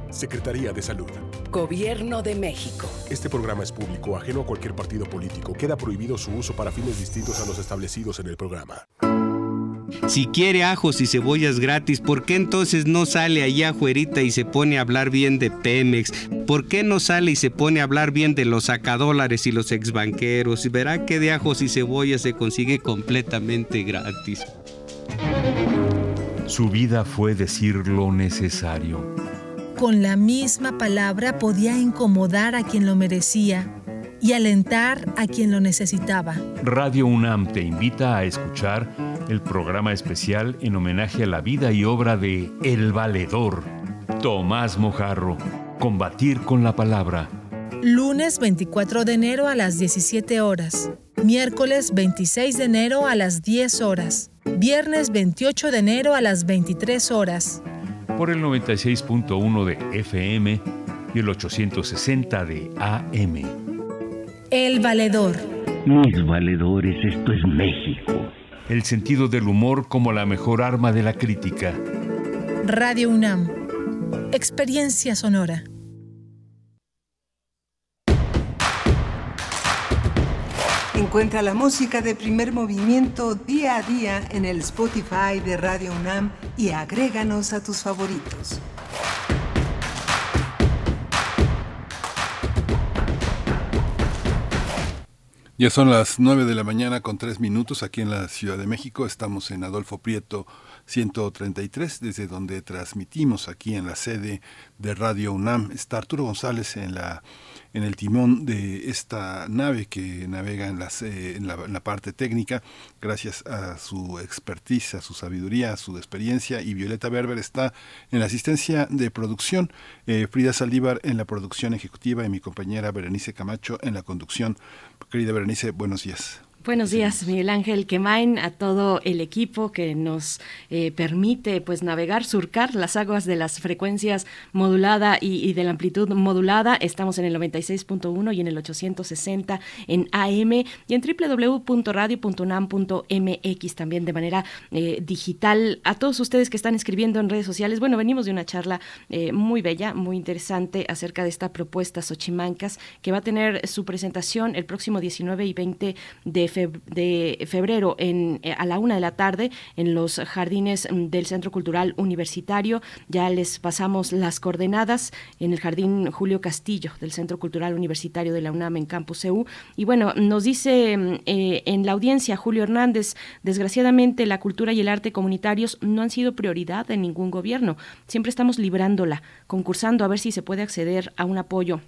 Secretaría de Salud. Gobierno de México. Este programa es público, ajeno a cualquier partido político. Queda prohibido su uso para fines distintos a los establecidos en el programa. Si quiere ajos y cebollas gratis, ¿por qué entonces no sale allá afuerita y se pone a hablar bien de Pemex? ¿Por qué no sale y se pone a hablar bien de los sacadólares y los exbanqueros? Y verá que de ajos y cebollas se consigue completamente gratis. Su vida fue decir lo necesario. Con la misma palabra podía incomodar a quien lo merecía y alentar a quien lo necesitaba. Radio UNAM te invita a escuchar el programa especial en homenaje a la vida y obra de El Valedor, Tomás Mojarro, Combatir con la Palabra. Lunes 24 de enero a las 17 horas. Miércoles 26 de enero a las 10 horas. Viernes 28 de enero a las 23 horas. Por el 96.1 de FM y el 860 de AM. El Valedor. Mis valedores, esto es México. El sentido del humor como la mejor arma de la crítica. Radio UNAM. Experiencia sonora. Encuentra la música de primer movimiento día a día en el Spotify de Radio UNAM y agréganos a tus favoritos. Ya son las nueve de la mañana con tres minutos aquí en la Ciudad de México. Estamos en Adolfo Prieto 133, desde donde transmitimos aquí en la sede de Radio UNAM. Está Arturo González en la en el timón de esta nave que navega en, las, eh, en, la, parte técnica, gracias a su expertise, a su sabiduría, a su experiencia, y Violeta Berber está en la asistencia de producción, eh, Frida Saldívar en la producción ejecutiva y mi compañera Berenice Camacho en la conducción. Querida Berenice, buenos días. Buenos días, Miguel Ángel Quemain, a todo el equipo que nos eh, permite pues navegar, surcar las aguas de las frecuencias modulada y, de la amplitud modulada. Estamos en el 96.1 y en el 860 en AM y en www.radio.unam.mx también de manera eh, digital. A todos ustedes que están escribiendo en redes sociales, bueno, venimos de una charla eh, muy bella, muy interesante acerca de esta propuesta Xochimancas que va a tener su presentación el próximo 19 y 20 de de febrero en, eh, a la una de la tarde en los jardines mm, del Centro Cultural Universitario. Ya les pasamos las coordenadas en el Jardín Julio Castillo del Centro Cultural Universitario de la UNAM en Campus EU. Y bueno, nos dice mm, eh, en la audiencia Julio Hernández, desgraciadamente la cultura y el arte comunitarios no han sido prioridad en ningún gobierno. Siempre estamos librándola, concursando a ver si se puede acceder a un apoyo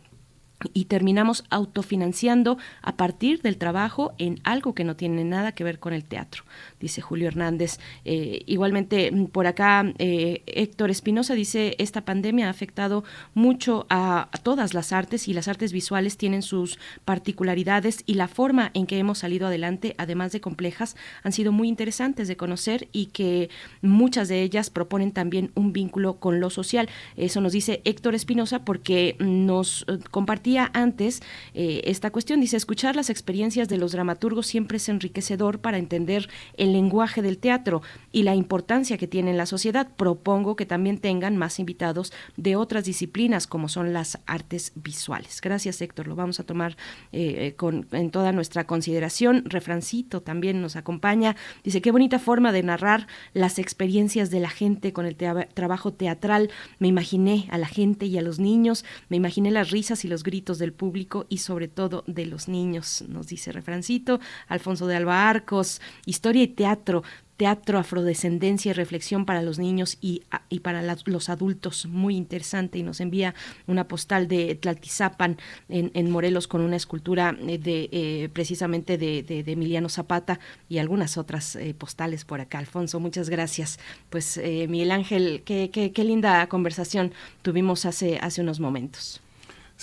y terminamos autofinanciando a partir del trabajo en algo que no tiene nada que ver con el teatro, dice Julio Hernández. Eh, igualmente, mm, por acá, eh, Héctor Espinosa dice, esta pandemia ha afectado mucho a, todas las artes y las artes visuales tienen sus particularidades y la forma en que hemos salido adelante, además de complejas, han sido muy interesantes de conocer y que muchas de ellas proponen también un vínculo con lo social. Eso nos dice Héctor Espinosa porque nos eh, antes eh, esta cuestión. Dice, escuchar las experiencias de los dramaturgos siempre es enriquecedor para entender el lenguaje del teatro y la importancia que tiene en la sociedad. Propongo que también tengan más invitados de otras disciplinas como son las artes visuales. Gracias, Héctor. Lo vamos a tomar eh, eh, con, en toda nuestra consideración. Refrancito también nos acompaña. Dice, qué bonita forma de narrar las experiencias de la gente con el trabajo teatral. Me imaginé a la gente y a los niños, me imaginé las risas y los gritos del público y sobre todo de los niños, nos dice Refrancito, Alfonso de Alba Arcos, historia y teatro, teatro, afrodescendencia y reflexión para los niños y, y para los adultos. Muy interesante. Y nos envía una postal de Tlaltizapan en, en Morelos con una escultura eh, de eh, precisamente de, Emiliano Zapata y algunas otras eh, postales por acá. Alfonso, muchas gracias. Pues Miguel Ángel, qué, qué, qué linda conversación tuvimos hace, hace unos momentos.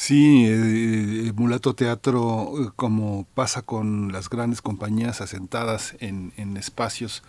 Sí, eh, Mulato Teatro, eh, como pasa con las grandes compañías asentadas en, en espacios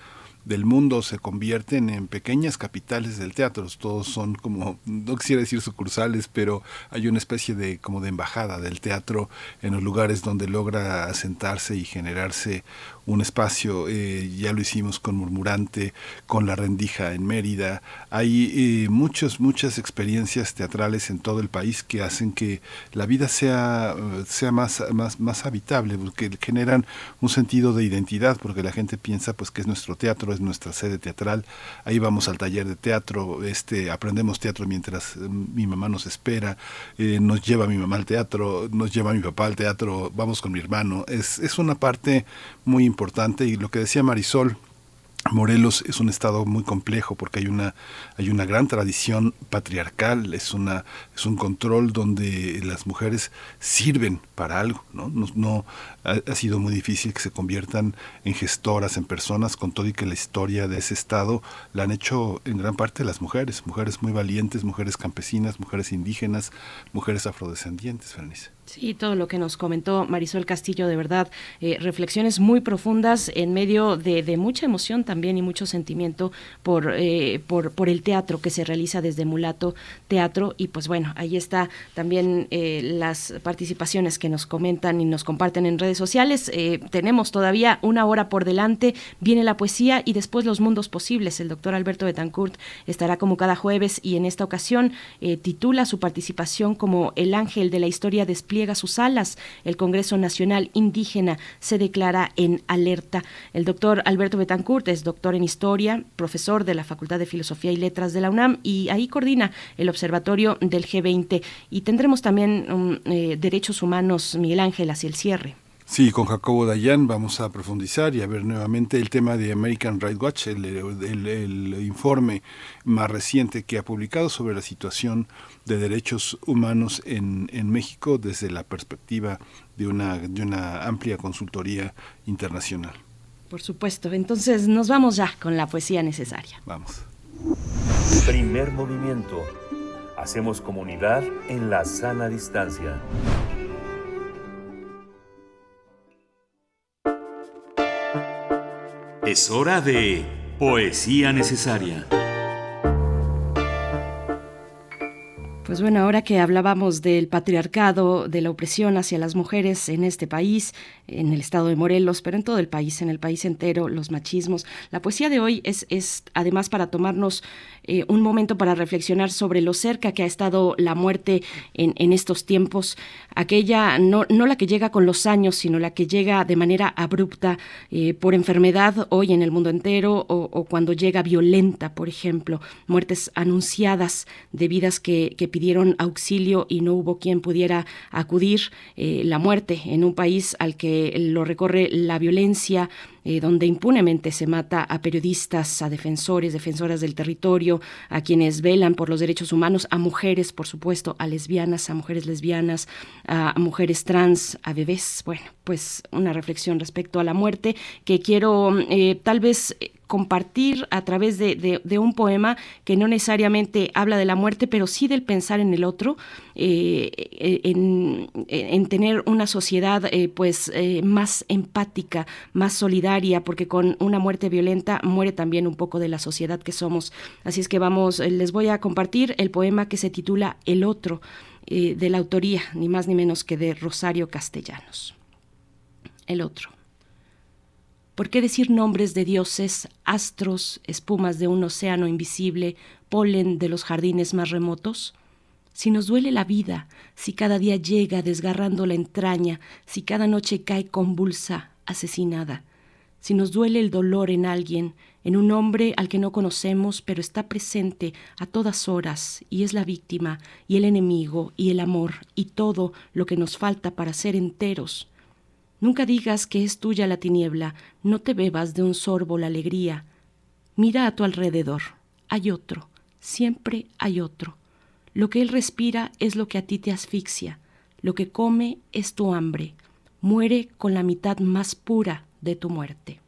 del mundo se convierten en pequeñas capitales del teatro. Todos son como, no quisiera decir sucursales, pero hay una especie de como de embajada del teatro en los lugares donde logra asentarse y generarse un espacio, eh, ya lo hicimos con Murmurante, con La Rendija en Mérida. Hay eh, muchas, muchas experiencias teatrales en todo el país que hacen que la vida sea, sea más, más, más habitable, que generan un sentido de identidad, porque la gente piensa pues que es nuestro teatro, es nuestra sede teatral, ahí vamos al taller de teatro, este, aprendemos teatro mientras mm, mi mamá nos espera, eh, nos lleva mi mamá al teatro, nos lleva mi papá al teatro, vamos con mi hermano. Es, es una parte muy y lo que decía Marisol, Morelos es un estado muy complejo porque hay una hay una gran tradición patriarcal, es una es un control donde las mujeres sirven para algo, ¿no? no, ha, sido muy difícil que se conviertan en gestoras, en personas, con todo y que la historia de ese estado la han hecho en gran parte las mujeres, mujeres muy valientes, mujeres campesinas, mujeres indígenas, mujeres afrodescendientes, Fernice. Sí, todo lo que nos comentó Marisol Castillo, de verdad, eh, reflexiones muy profundas en medio de, mucha emoción también y mucho sentimiento por, eh, por, por, el teatro que se realiza desde Mulato Teatro. Y pues bueno, ahí está también eh, las participaciones que nos comentan y nos comparten en redes sociales. tenemos todavía una hora por delante, viene la poesía y después los mundos posibles. El doctor Alberto Betancourt estará como cada jueves y en esta ocasión titula su participación como El ángel de la historia despliegue sus alas. El Congreso Nacional Indígena se declara en alerta. El doctor Alberto Betancourt es doctor en Historia, profesor de la Facultad de Filosofía y Letras de la UNAM y ahí coordina el Observatorio del G20. Y tendremos también um, eh, Derechos Humanos, Miguel Ángel, hacia el cierre. Sí, con Jacobo Dayan vamos a profundizar y a ver nuevamente el tema de American Rights Watch, el, informe más reciente que ha publicado sobre la situación de derechos humanos en, en México desde la perspectiva de una, de una amplia consultoría internacional. Por supuesto, entonces nos vamos ya con la poesía necesaria. Vamos. Primer movimiento. Hacemos comunidad en la sana distancia. Es hora de Poesía Necesaria. Pues bueno, ahora que hablábamos del patriarcado, de la opresión hacia las mujeres en este país, en el estado de Morelos, pero en todo el país, en el país entero, los machismos, la poesía de hoy es, es además para tomarnos eh, un momento para reflexionar sobre lo cerca que ha estado la muerte en, estos tiempos, aquella, no, no, la que llega con los años, sino la que llega de manera abrupta eh, por enfermedad hoy en el mundo entero o, cuando llega violenta, por ejemplo, muertes anunciadas de vidas que, que pidieron auxilio y no hubo quien pudiera acudir, eh, la muerte en un país al que lo recorre la violencia, eh, donde impunemente se mata a periodistas, a defensores, defensoras del territorio, a quienes velan por los derechos humanos, a mujeres, por supuesto, a lesbianas, a mujeres lesbianas, a, mujeres trans, a bebés. Bueno, pues una reflexión respecto a la muerte que quiero eh, tal vez compartir a través de, un poema que no necesariamente habla de la muerte, pero sí del pensar en el otro, eh, en, tener una sociedad eh, pues eh, más empática, más solidaria, porque con una muerte violenta muere también un poco de la sociedad que somos. Así es que vamos, les voy a compartir el poema que se titula El otro, de la autoría, ni más ni menos que de Rosario Castellanos. El otro. ¿Por qué decir nombres de dioses, astros, espumas de un océano invisible, polen de los jardines más remotos? Si nos duele la vida, si cada día llega desgarrando la entraña, si cada noche cae convulsa, asesinada, si nos duele el dolor en alguien, en un hombre al que no conocemos, pero está presente a todas horas y es la víctima y el enemigo y el amor y todo lo que nos falta para ser enteros, Nunca digas que es tuya la tiniebla, no te bebas de un sorbo la alegría. Mira a tu alrededor, hay otro, siempre hay otro. Lo que él respira es lo que a ti te asfixia, lo que come es tu hambre, muere con la mitad más pura de tu muerte.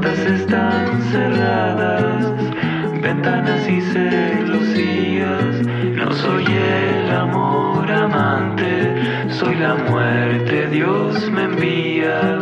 Puertas están cerradas, ventanas y celosías. No soy el amor amante, soy la muerte, Dios me envía.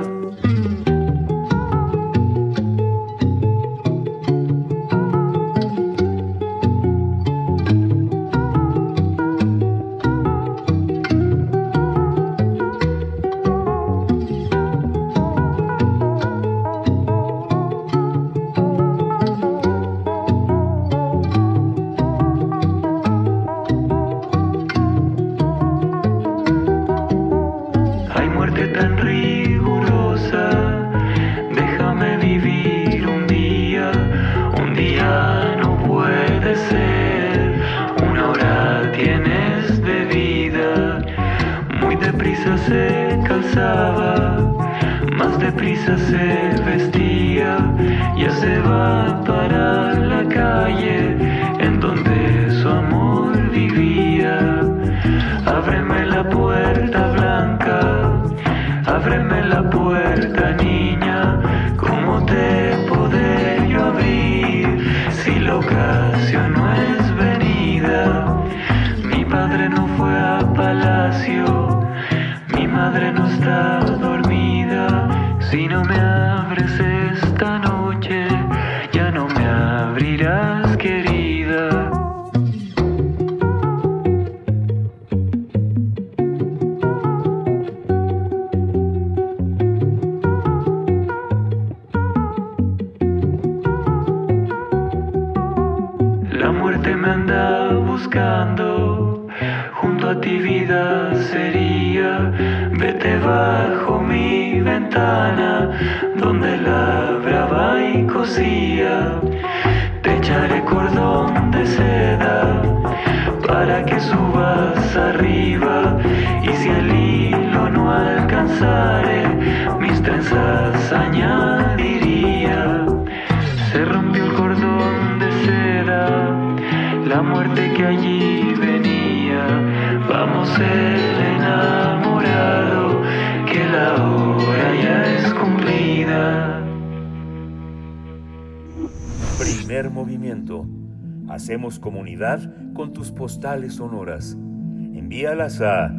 Postales sonoras. Envíalas a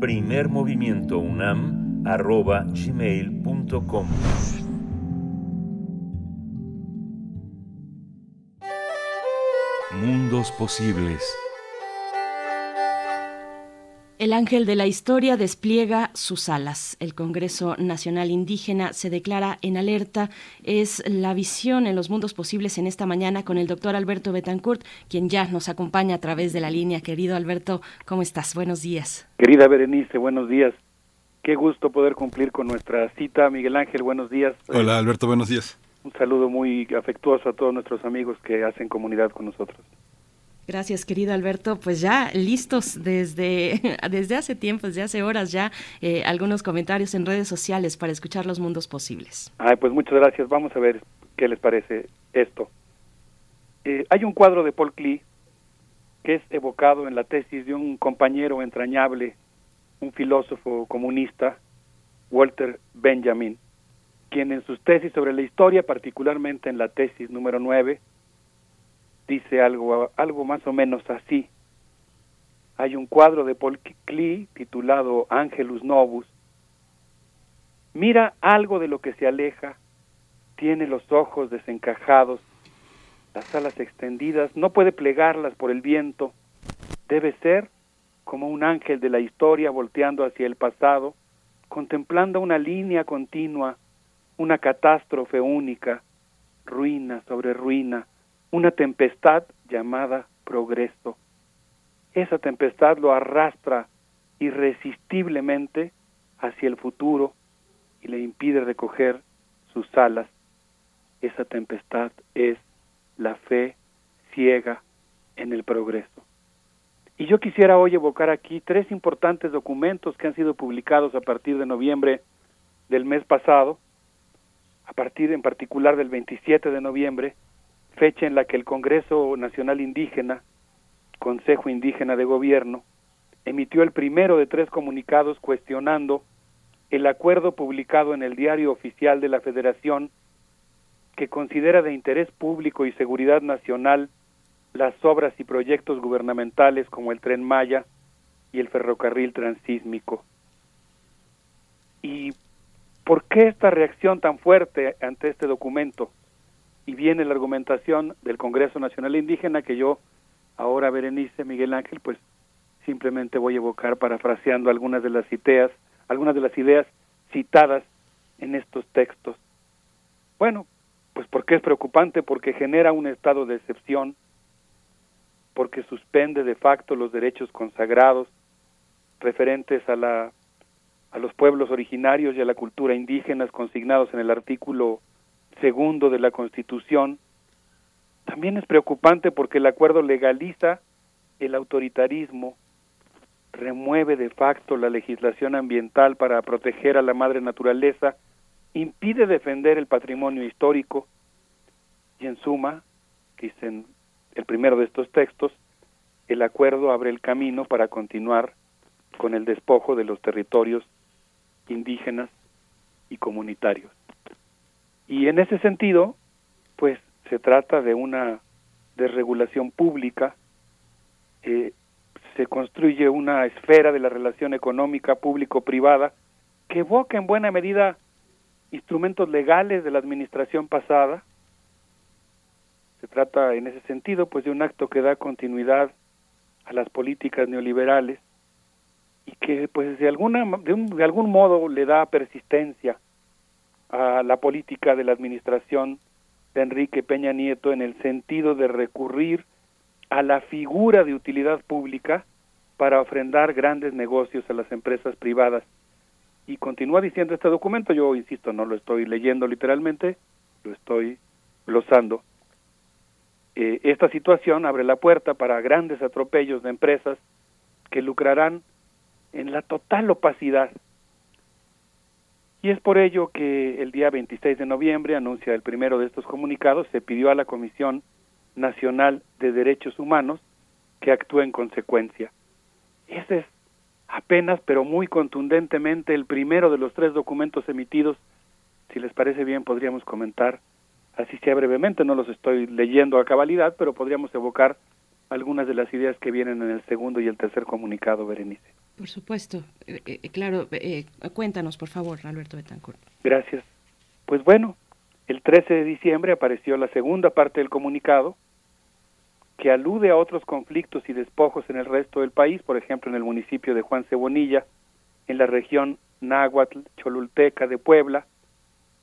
primermovimientounam.gmail.com Mundos posibles. El ángel de la historia despliega sus alas. El Congreso Nacional Indígena se declara en alerta. Es la visión en los mundos posibles en esta mañana con el doctor Alberto Betancourt, quien ya nos acompaña a través de la línea. Querido Alberto, ¿cómo estás? Buenos días. Querida Berenice, buenos días. Qué gusto poder cumplir con nuestra cita. Miguel Ángel, buenos días. Hola Alberto, buenos días. Un saludo muy afectuoso a todos nuestros amigos que hacen comunidad con nosotros. Gracias, querido Alberto. Pues ya listos desde, desde hace tiempo, desde hace horas ya, eh, algunos comentarios en redes sociales para escuchar los mundos posibles. Ay, pues muchas gracias. Vamos a ver qué les parece esto. Eh, hay un cuadro de Paul Klee que es evocado en la tesis de un compañero entrañable, un filósofo comunista, Walter Benjamin, quien en sus tesis sobre la historia, particularmente en la tesis número 9, dice algo, algo más o menos así. Hay un cuadro de Paul Klee titulado Angelus Novus. Mira algo de lo que se aleja, tiene los ojos desencajados, las alas extendidas, no puede plegarlas por el viento, debe ser como un ángel de la historia volteando hacia el pasado, contemplando una línea continua, una catástrofe única, ruina sobre ruina, una tempestad llamada progreso. Esa tempestad lo arrastra irresistiblemente hacia el futuro y le impide recoger sus alas. Esa tempestad es la fe ciega en el progreso. Y yo quisiera hoy evocar aquí tres importantes documentos que han sido publicados a partir de noviembre del mes pasado, a partir en particular del 27 de noviembre, fecha en la que el Congreso Nacional Indígena, Consejo Indígena de Gobierno, emitió el primero de tres comunicados cuestionando el acuerdo publicado en el Diario Oficial de la Federación que considera de interés público y seguridad nacional las obras y proyectos gubernamentales como el tren Maya y el ferrocarril transísmico. ¿Y por qué esta reacción tan fuerte ante este documento? Y viene la argumentación del Congreso Nacional Indígena que yo ahora Berenice Miguel Ángel pues simplemente voy a evocar parafraseando algunas de las ideas, algunas de las ideas citadas en estos textos. Bueno, pues porque es preocupante porque genera un estado de excepción, porque suspende de facto los derechos consagrados referentes a la a los pueblos originarios y a la cultura indígenas consignados en el artículo segundo de la Constitución, también es preocupante porque el acuerdo legaliza el autoritarismo, remueve de facto la legislación ambiental para proteger a la madre naturaleza, impide defender el patrimonio histórico y en suma, dicen el primero de estos textos, el acuerdo abre el camino para continuar con el despojo de los territorios indígenas y comunitarios. Y en ese sentido, pues se trata de una desregulación pública, eh, se construye una esfera de la relación económica público-privada que evoca en buena medida instrumentos legales de la administración pasada. Se trata en ese sentido pues de un acto que da continuidad a las políticas neoliberales y que pues de alguna de, de algún modo le da persistencia a la política de la administración de Enrique Peña Nieto en el sentido de recurrir a la figura de utilidad pública para ofrendar grandes negocios a las empresas privadas. Y continúa diciendo este documento, yo insisto, no lo estoy leyendo literalmente, lo estoy glosando. Eh, esta situación abre la puerta para grandes atropellos de empresas que lucrarán en la total opacidad. Y es por ello que el día 26 de noviembre, anuncia el primero de estos comunicados, se pidió a la Comisión Nacional de Derechos Humanos que actúe en consecuencia. Ese es apenas, pero muy contundentemente, el primero de los tres documentos emitidos. Si les parece bien, podríamos comentar, así sea brevemente, no los estoy leyendo a cabalidad, pero podríamos evocar algunas de las ideas que vienen en el segundo y el tercer comunicado, Berenice. Por supuesto. Eh, eh, claro, eh, cuéntanos, por favor, Alberto Betancourt. Gracias. Pues bueno, el 13 de diciembre apareció la segunda parte del comunicado, que alude a otros conflictos y despojos en el resto del país, por ejemplo en el municipio de Juan Cebonilla, en la región Náhuatl, Cholulteca de Puebla,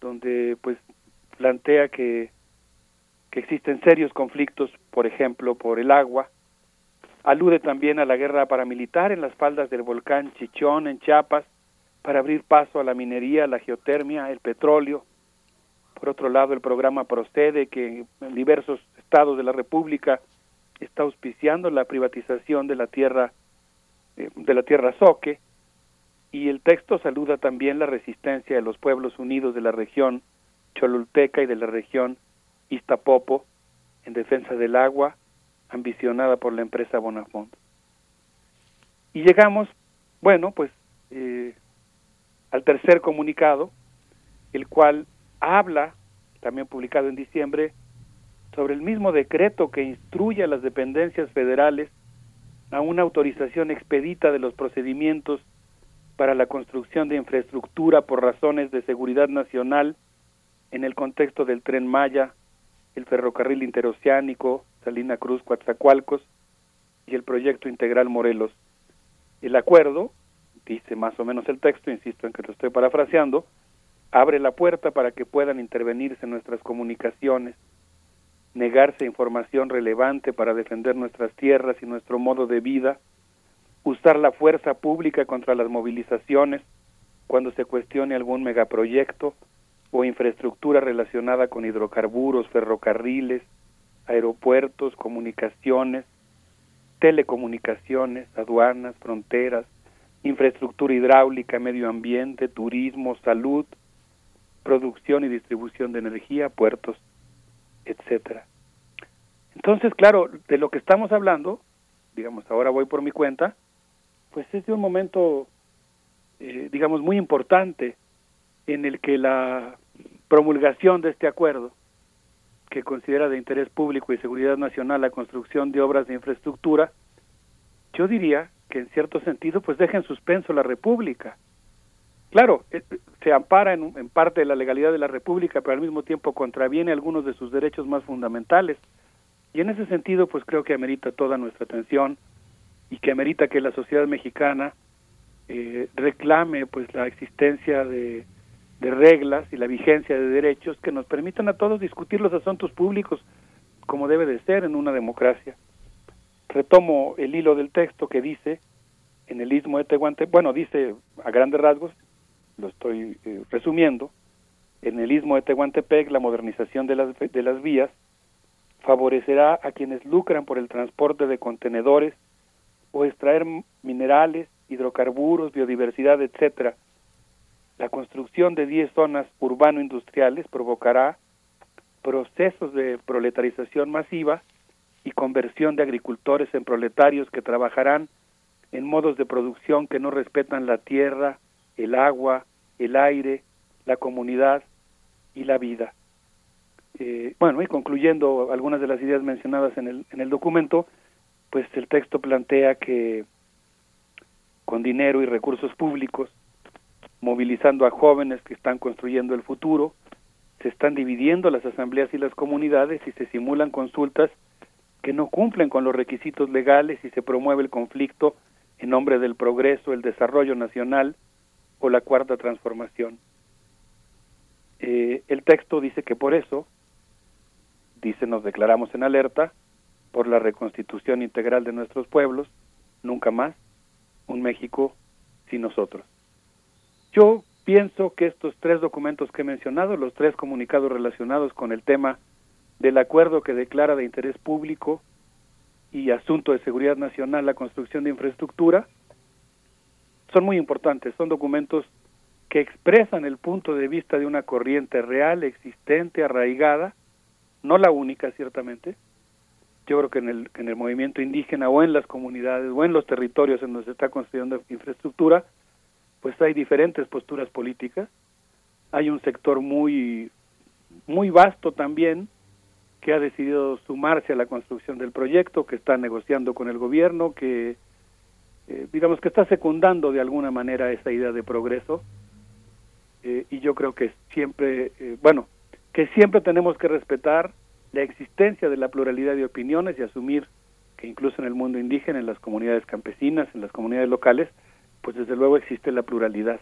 donde pues plantea que, que existen serios conflictos, por ejemplo, por el agua. Alude también a la guerra paramilitar en las faldas del volcán Chichón, en Chiapas, para abrir paso a la minería, la geotermia, el petróleo. Por otro lado, el programa procede que en diversos estados de la República está auspiciando la privatización de la tierra eh, de la tierra Soque y el texto saluda también la resistencia de los pueblos unidos de la región Cholulteca y de la región Iztapopo en defensa del agua ambicionada por la empresa Bonafont. Y llegamos, bueno, pues eh, al tercer comunicado, el cual habla, también publicado en diciembre, sobre el mismo decreto que instruye a las dependencias federales a una autorización expedita de los procedimientos para la construcción de infraestructura por razones de seguridad nacional en el contexto del tren Maya, el ferrocarril interoceánico, Salina Cruz, Coatzacoalcos y el proyecto integral Morelos. El acuerdo, dice más o menos el texto, insisto en que lo estoy parafraseando, abre la puerta para que puedan intervenirse nuestras comunicaciones, negarse información relevante para defender nuestras tierras y nuestro modo de vida, usar la fuerza pública contra las movilizaciones cuando se cuestione algún megaproyecto o infraestructura relacionada con hidrocarburos, ferrocarriles, aeropuertos, comunicaciones, telecomunicaciones, aduanas, fronteras, infraestructura hidráulica, medio ambiente, turismo, salud, producción y distribución de energía, puertos, etcétera. Entonces, claro, de lo que estamos hablando, digamos, ahora voy por mi cuenta, pues es de un momento, eh, digamos, muy importante en el que la promulgación de este acuerdo, que considera de interés público y seguridad nacional la construcción de obras de infraestructura, yo diría que en cierto sentido, pues deja en suspenso la República. Claro, eh, se ampara en, parte de la legalidad de la República, pero al mismo tiempo contraviene algunos de sus derechos más fundamentales. Y en ese sentido, pues creo que amerita toda nuestra atención y que amerita que la sociedad mexicana eh, reclame pues la existencia de, de reglas y la vigencia de derechos que nos permitan a todos discutir los asuntos públicos como debe de ser en una democracia. Retomo el hilo del texto que dice en el istmo de Tehuantepec, bueno, dice a grandes rasgos, lo estoy eh, resumiendo, en el istmo de Tehuantepec la modernización de las, de las vías favorecerá a quienes lucran por el transporte de contenedores o extraer minerales, hidrocarburos, biodiversidad, etcétera. La construcción de 10 zonas urbano-industriales provocará procesos de proletarización masiva y conversión de agricultores en proletarios que trabajarán en modos de producción que no respetan la tierra, el agua, el aire, la comunidad y la vida. Eh, bueno, y concluyendo algunas de las ideas mencionadas en el, en el documento, pues el texto plantea que con dinero y recursos públicos, movilizando a jóvenes que están construyendo el futuro, se están dividiendo las asambleas y las comunidades y se simulan consultas que no cumplen con los requisitos legales y se promueve el conflicto en nombre del progreso, el desarrollo nacional o la cuarta transformación. Eh, el texto dice que por eso, dice, nos declaramos en alerta, por la reconstitución integral de nuestros pueblos, nunca más un México sin nosotros. Yo pienso que estos tres documentos que he mencionado, los tres comunicados relacionados con el tema del acuerdo que declara de interés público y asunto de seguridad nacional la construcción de infraestructura, son muy importantes, son documentos que expresan el punto de vista de una corriente real, existente, arraigada, no la única ciertamente. Yo creo que en el, en el movimiento indígena o en las comunidades o en los territorios en donde se está construyendo infraestructura, pues hay diferentes posturas políticas. Hay un sector muy, muy vasto también que ha decidido sumarse a la construcción del proyecto, que está negociando con el gobierno, que eh, digamos que está secundando de alguna manera esa idea de progreso. Eh, y yo creo que siempre, eh, bueno, que siempre tenemos que respetar la existencia de la pluralidad de opiniones y asumir que incluso en el mundo indígena, en las comunidades campesinas, en las comunidades locales, pues desde luego existe la pluralidad.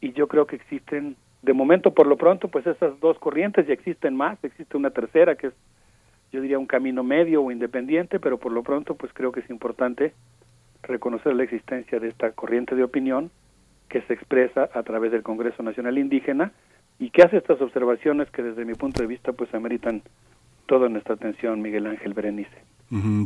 Y yo creo que existen, de momento por lo pronto, pues esas dos corrientes ya existen más, existe una tercera que es, yo diría, un camino medio o independiente, pero por lo pronto pues creo que es importante reconocer la existencia de esta corriente de opinión que se expresa a través del Congreso Nacional Indígena y que hace estas observaciones que desde mi punto de vista pues ameritan toda nuestra atención, Miguel Ángel Berenice.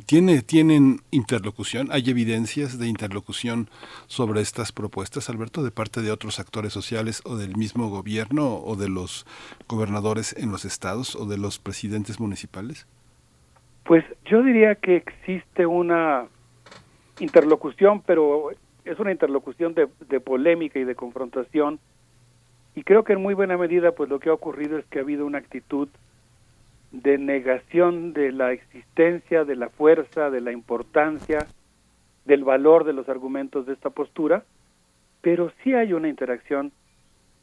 ¿Tiene, ¿Tienen interlocución? ¿Hay evidencias de interlocución sobre estas propuestas, Alberto, de parte de otros actores sociales o del mismo gobierno o de los gobernadores en los estados o de los presidentes municipales? Pues yo diría que existe una interlocución, pero es una interlocución de, de polémica y de confrontación. Y creo que en muy buena medida, pues lo que ha ocurrido es que ha habido una actitud de negación de la existencia, de la fuerza, de la importancia, del valor de los argumentos de esta postura, pero sí hay una interacción.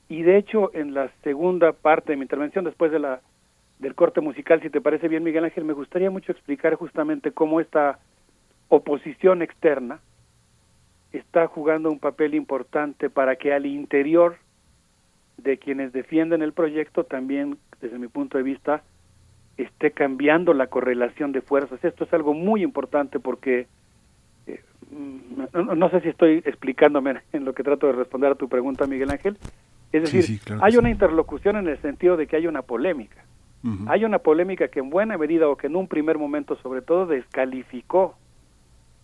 Y de hecho en la segunda parte de mi intervención, después de la del corte musical, si te parece bien Miguel Ángel, me gustaría mucho explicar justamente cómo esta oposición externa está jugando un papel importante para que al interior de quienes defienden el proyecto también, desde mi punto de vista, esté cambiando la correlación de fuerzas. Esto es algo muy importante porque eh, no, sé si estoy explicándome en lo que trato de responder a tu pregunta, Miguel Ángel. Es decir, hay una interlocución en el sentido de que hay una polémica. Hay una polémica que en buena medida o que en un primer momento sobre todo descalificó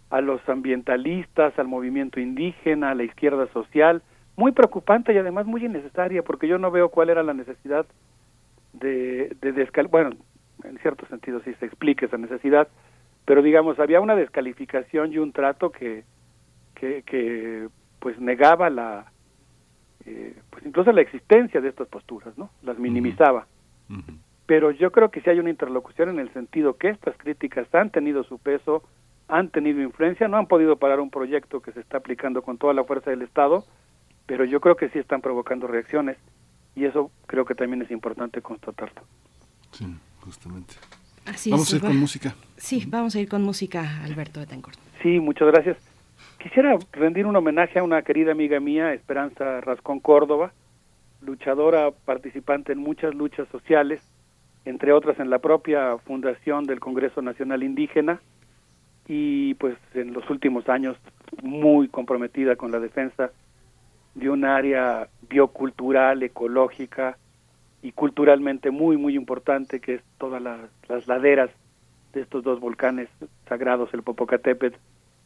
a los ambientalistas, al movimiento indígena, a la izquierda social, muy preocupante y además muy innecesaria porque yo no veo cuál era la necesidad de, de bueno, en cierto sentido sí se explica esa necesidad, pero digamos, había una descalificación y un trato que, que, que pues negaba la, eh, pues incluso la existencia de estas posturas, ¿no? Las minimizaba. Pero yo creo que sí hay una interlocución en el sentido que estas críticas han tenido su peso, han tenido influencia, no han podido parar un proyecto que se está aplicando con toda la fuerza del Estado, pero yo creo que sí están provocando reacciones y eso creo que también es importante constatarlo. Sí justamente. Así vamos a ir con música. Sí, vamos a ir con música, Alberto Betancourt. Sí, muchas gracias. Quisiera rendir un homenaje a una querida amiga mía, Esperanza Rascón Córdoba, luchadora participante en muchas luchas sociales, entre otras en la propia fundación del Congreso Nacional Indígena y pues en los últimos años muy comprometida con la defensa de un área biocultural, ecológica, y culturalmente muy, muy importante, que es todas las, laderas de estos dos volcanes sagrados, el Popocatépetl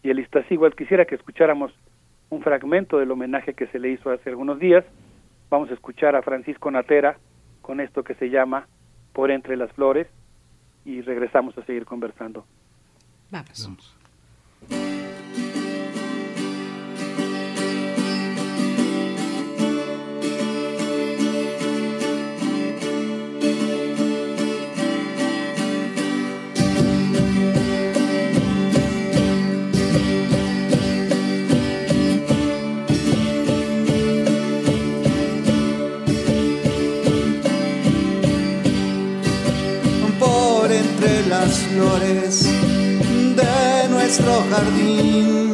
y el Iztaccíhuatl. Quisiera que escucháramos un fragmento del homenaje que se le hizo hace algunos días. Vamos a escuchar a Francisco Natera con esto que se llama Por entre las flores y regresamos a seguir conversando. Vamos. Flores de nuestro jardín.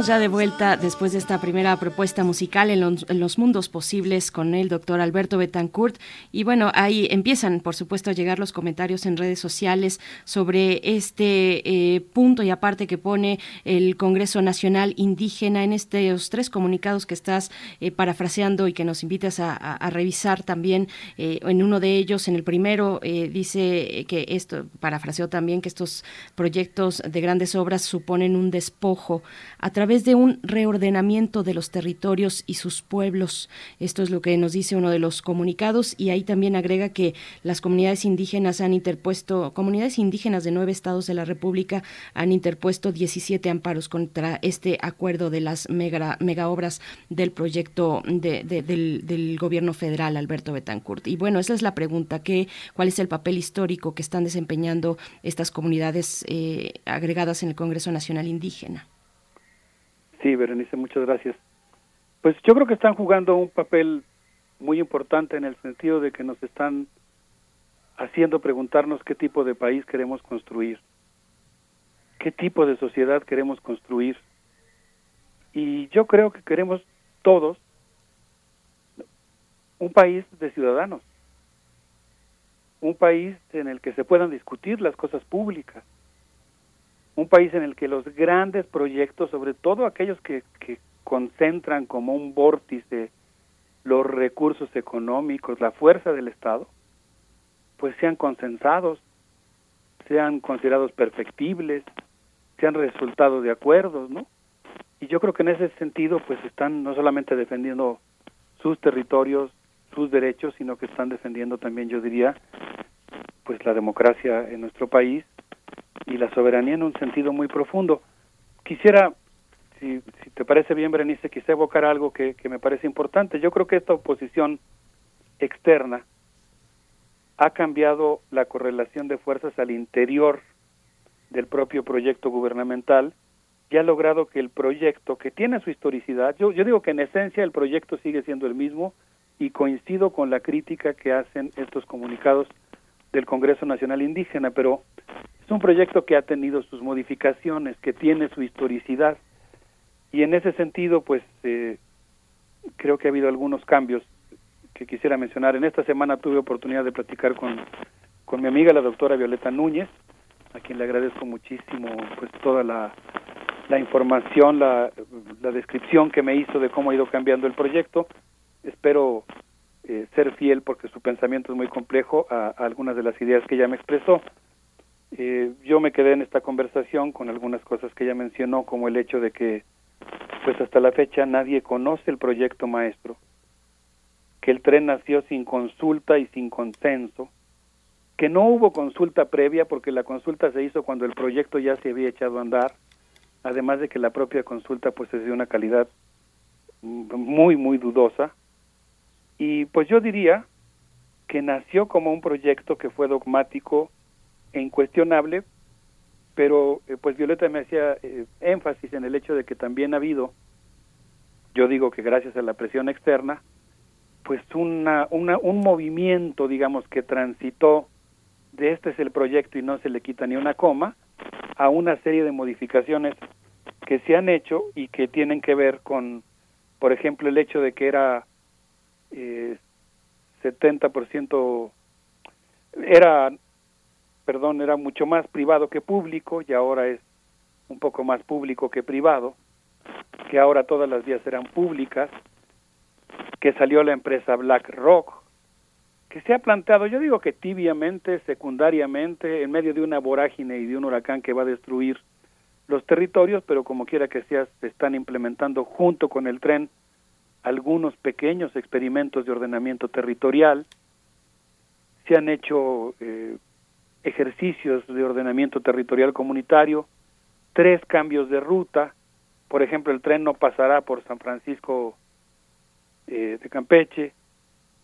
Estamos ya de vuelta después de esta primera propuesta musical en los, mundos posibles con el doctor Alberto Betancourt. Y bueno, ahí empiezan, por supuesto, a llegar los comentarios en redes sociales sobre este eh, punto y aparte que pone el Congreso Nacional Indígena en estos tres comunicados que estás eh, parafraseando y que nos invitas a, revisar también. eh, en uno de ellos, en el primero, dice que esto, parafraseó también que estos proyectos de grandes obras suponen un despojo a través de un reordenamiento de los territorios y sus pueblos. Esto es lo que nos dice uno de los comunicados y ahí también agrega que las comunidades indígenas han interpuesto, comunidades indígenas de nueve estados de la República han interpuesto 17 amparos contra este acuerdo de las mega, mega obras del proyecto de- de- del, del gobierno federal, Alberto Betancourt. Y bueno, esa es la pregunta, ¿qué, ¿cuál es el papel histórico que están desempeñando estas comunidades eh, agregadas en el Congreso Nacional Indígena? Sí, Berenice, muchas gracias. Pues yo creo que están jugando un papel muy importante en el sentido de que nos están haciendo preguntarnos qué tipo de país queremos construir, qué tipo de sociedad queremos construir. Y yo creo que queremos todos un país de ciudadanos, un país en el que se puedan discutir las cosas públicas, un país en el que los grandes proyectos, sobre todo aquellos que, que concentran como un vórtice los recursos económicos, la fuerza del Estado, pues sean consensados, sean considerados perfectibles, sean resultado de acuerdos, ¿no? Y yo creo que en ese sentido, pues están no solamente defendiendo sus territorios, sus derechos, sino que están defendiendo también, yo diría, pues la democracia en nuestro país y la soberanía en un sentido muy profundo. Quisiera, si, si te parece bien, Berenice, quizá evocar algo que, que me parece importante. Yo creo que esta oposición externa ha cambiado la correlación de fuerzas al interior del propio proyecto gubernamental y ha logrado que el proyecto, que tiene su historicidad, yo, yo digo que en esencia el proyecto sigue siendo el mismo y coincido con la crítica que hacen estos comunicados del Congreso Nacional Indígena, pero es un proyecto que ha tenido sus modificaciones, que tiene su historicidad y en ese sentido, pues eh, creo que ha habido algunos cambios que quisiera mencionar. En esta semana tuve oportunidad de platicar con, con mi amiga la doctora Violeta Núñez, a quien le agradezco muchísimo pues toda la, información, la, la descripción que me hizo de cómo ha ido cambiando el proyecto. Espero eh, ser fiel porque su pensamiento es muy complejo a, algunas de las ideas que ella me expresó. Eh, yo me quedé en esta conversación con algunas cosas que ella mencionó, como el hecho de que, pues hasta la fecha, nadie conoce el proyecto maestro, que el tren nació sin consulta y sin consenso, que no hubo consulta previa porque la consulta se hizo cuando el proyecto ya se había echado a andar, además de que la propia consulta pues es de una calidad muy muy dudosa y pues yo diría que nació como un proyecto que fue dogmático e incuestionable pero eh, pues Violeta me hacía eh, énfasis en el hecho de que también ha habido yo digo que gracias a la presión externa pues una, una un movimiento digamos que transitó de este es el proyecto y no se le quita ni una coma a una serie de modificaciones que se han hecho y que tienen que ver con por ejemplo el hecho de que era eh, 70% era, perdón, era mucho más privado que público y ahora es un poco más público que privado, que ahora todas las vías eran públicas, que salió la empresa BlackRock, que se ha planteado, yo digo que tibiamente, secundariamente, en medio de una vorágine y de un huracán que va a destruir los territorios, pero como quiera que sea, se están implementando junto con el tren algunos pequeños experimentos de ordenamiento territorial, se han hecho eh, ejercicios de ordenamiento territorial comunitario, tres cambios de ruta, por ejemplo, el tren no pasará por San Francisco eh, de Campeche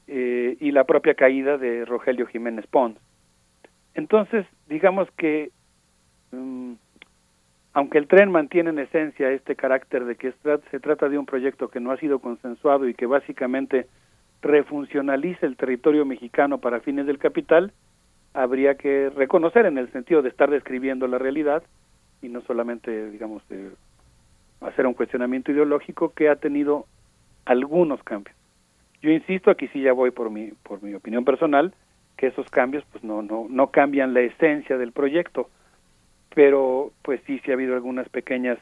eh, y la propia caída de Rogelio Jiménez Pons. Entonces, digamos que, um, aunque el tren mantiene en esencia este carácter de que se trata de un proyecto que no ha sido consensuado y que básicamente refuncionaliza el territorio mexicano para fines del capital, habría que reconocer en el sentido de estar describiendo la realidad y no solamente, digamos, eh, hacer un cuestionamiento ideológico que ha tenido algunos cambios. Yo insisto, aquí sí ya voy por mi, por mi opinión personal, que esos cambios pues no, no, no cambian la esencia del proyecto, pero pues sí, sí ha habido algunas pequeñas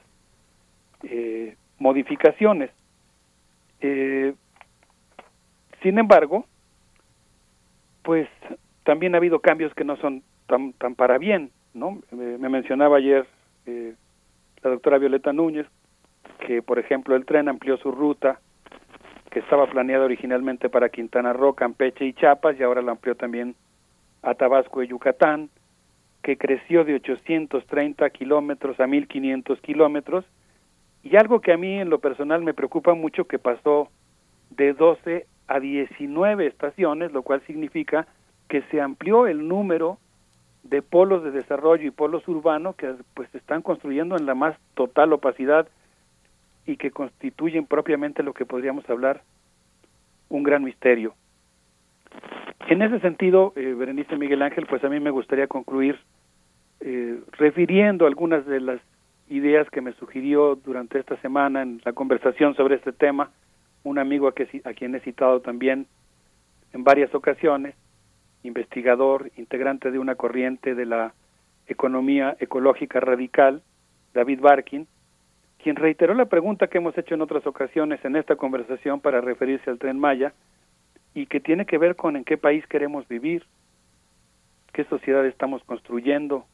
eh, modificaciones. Eh, sin embargo, pues también ha habido cambios que no son tan, tan para bien, ¿no? Me mencionaba ayer eh, la doctora Violeta Núñez que, por ejemplo, el tren amplió su ruta que estaba planeada originalmente para Quintana Roo, Campeche y Chiapas y ahora la amplió también a Tabasco y Yucatán, que creció de 830 kilómetros a 1500 kilómetros y algo que a mí en lo personal me preocupa mucho que pasó de 12 a 19 estaciones, lo cual significa que se amplió el número de polos de desarrollo y polos urbanos que pues se están construyendo en la más total opacidad y que constituyen propiamente lo que podríamos hablar un gran misterio. En ese sentido, eh, Berenice Miguel Ángel, pues a mí me gustaría concluir eh, refiriendo algunas de las ideas que me sugirió durante esta semana en la conversación sobre este tema, un amigo a, que, a quien he citado también en varias ocasiones, investigador, integrante de una corriente de la economía ecológica radical, David Barkin, quien reiteró la pregunta que hemos hecho en otras ocasiones en esta conversación para referirse al tren Maya y que tiene que ver con en qué país queremos vivir, qué sociedad estamos construyendo,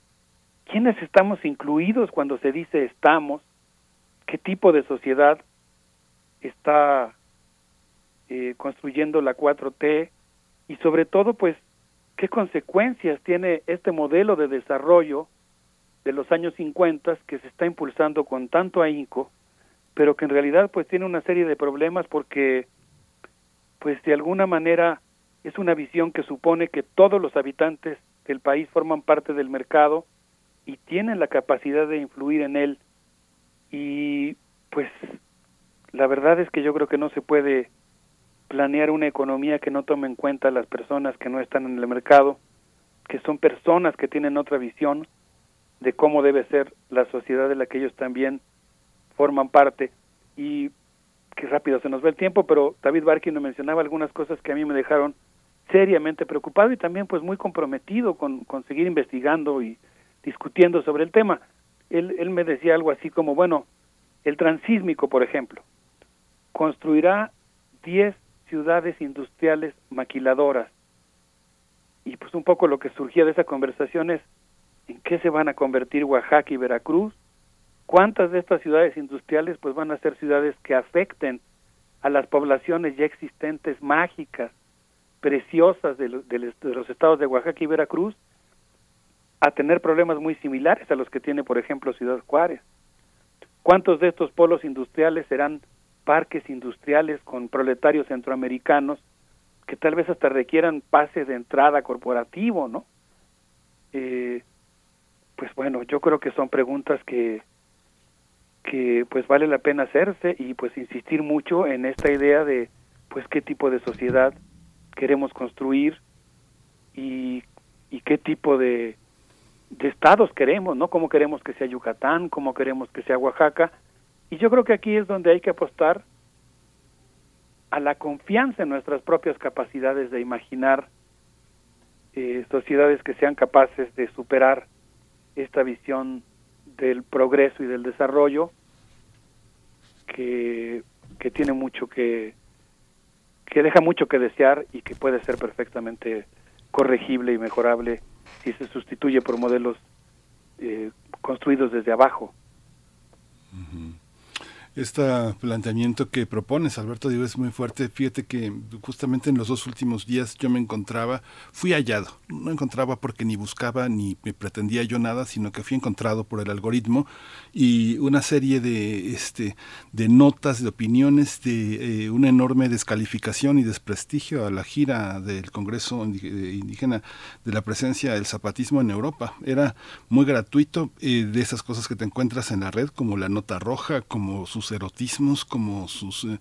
quiénes estamos incluidos cuando se dice estamos, qué tipo de sociedad está eh, construyendo la 4T y sobre todo pues qué consecuencias tiene este modelo de desarrollo de los años 50 que se está impulsando con tanto ahínco, pero que en realidad pues tiene una serie de problemas porque pues de alguna manera es una visión que supone que todos los habitantes del país forman parte del mercado y tienen la capacidad de influir en él y pues la verdad es que yo creo que no se puede planear una economía que no tome en cuenta a las personas que no están en el mercado, que son personas que tienen otra visión, de cómo debe ser la sociedad de la que ellos también forman parte. Y qué rápido se nos ve el tiempo, pero David Barkin me mencionaba algunas cosas que a mí me dejaron seriamente preocupado y también pues muy comprometido con, con seguir investigando y discutiendo sobre el tema. Él, él me decía algo así como, bueno, el transísmico, por ejemplo, construirá 10 ciudades industriales maquiladoras. Y pues un poco lo que surgía de esa conversación es, en qué se van a convertir Oaxaca y Veracruz, cuántas de estas ciudades industriales pues van a ser ciudades que afecten a las poblaciones ya existentes mágicas, preciosas de, los, de los estados de Oaxaca y Veracruz, a tener problemas muy similares a los que tiene, por ejemplo, Ciudad Juárez. ¿Cuántos de estos polos industriales serán parques industriales con proletarios centroamericanos que tal vez hasta requieran pase de entrada corporativo, ¿no? Eh, pues bueno, yo creo que son preguntas que que pues vale la pena hacerse y pues insistir mucho en esta idea de pues qué tipo de sociedad queremos construir y, y qué tipo de, de estados queremos, ¿no? Cómo queremos que sea Yucatán, cómo queremos que sea Oaxaca. Y yo creo que aquí es donde hay que apostar a la confianza en nuestras propias capacidades de imaginar eh, sociedades que sean capaces de superar esta visión del progreso y del desarrollo que, que tiene mucho que que deja mucho que desear y que puede ser perfectamente corregible y mejorable si se sustituye por modelos eh, construidos desde abajo. Este planteamiento que propones, Alberto, digo, es muy fuerte. Fíjate que justamente en los dos últimos días yo me encontraba, fui hallado. No encontraba porque ni buscaba ni me pretendía yo nada, sino que fui encontrado por el algoritmo y una serie de, este, de notas, de opiniones, de eh, una enorme descalificación y desprestigio a la gira del Congreso Indígena de la presencia del zapatismo en Europa. Era muy gratuito eh, de esas cosas que te encuentras en la red, como la nota roja, como sus erotismos, como sus eh,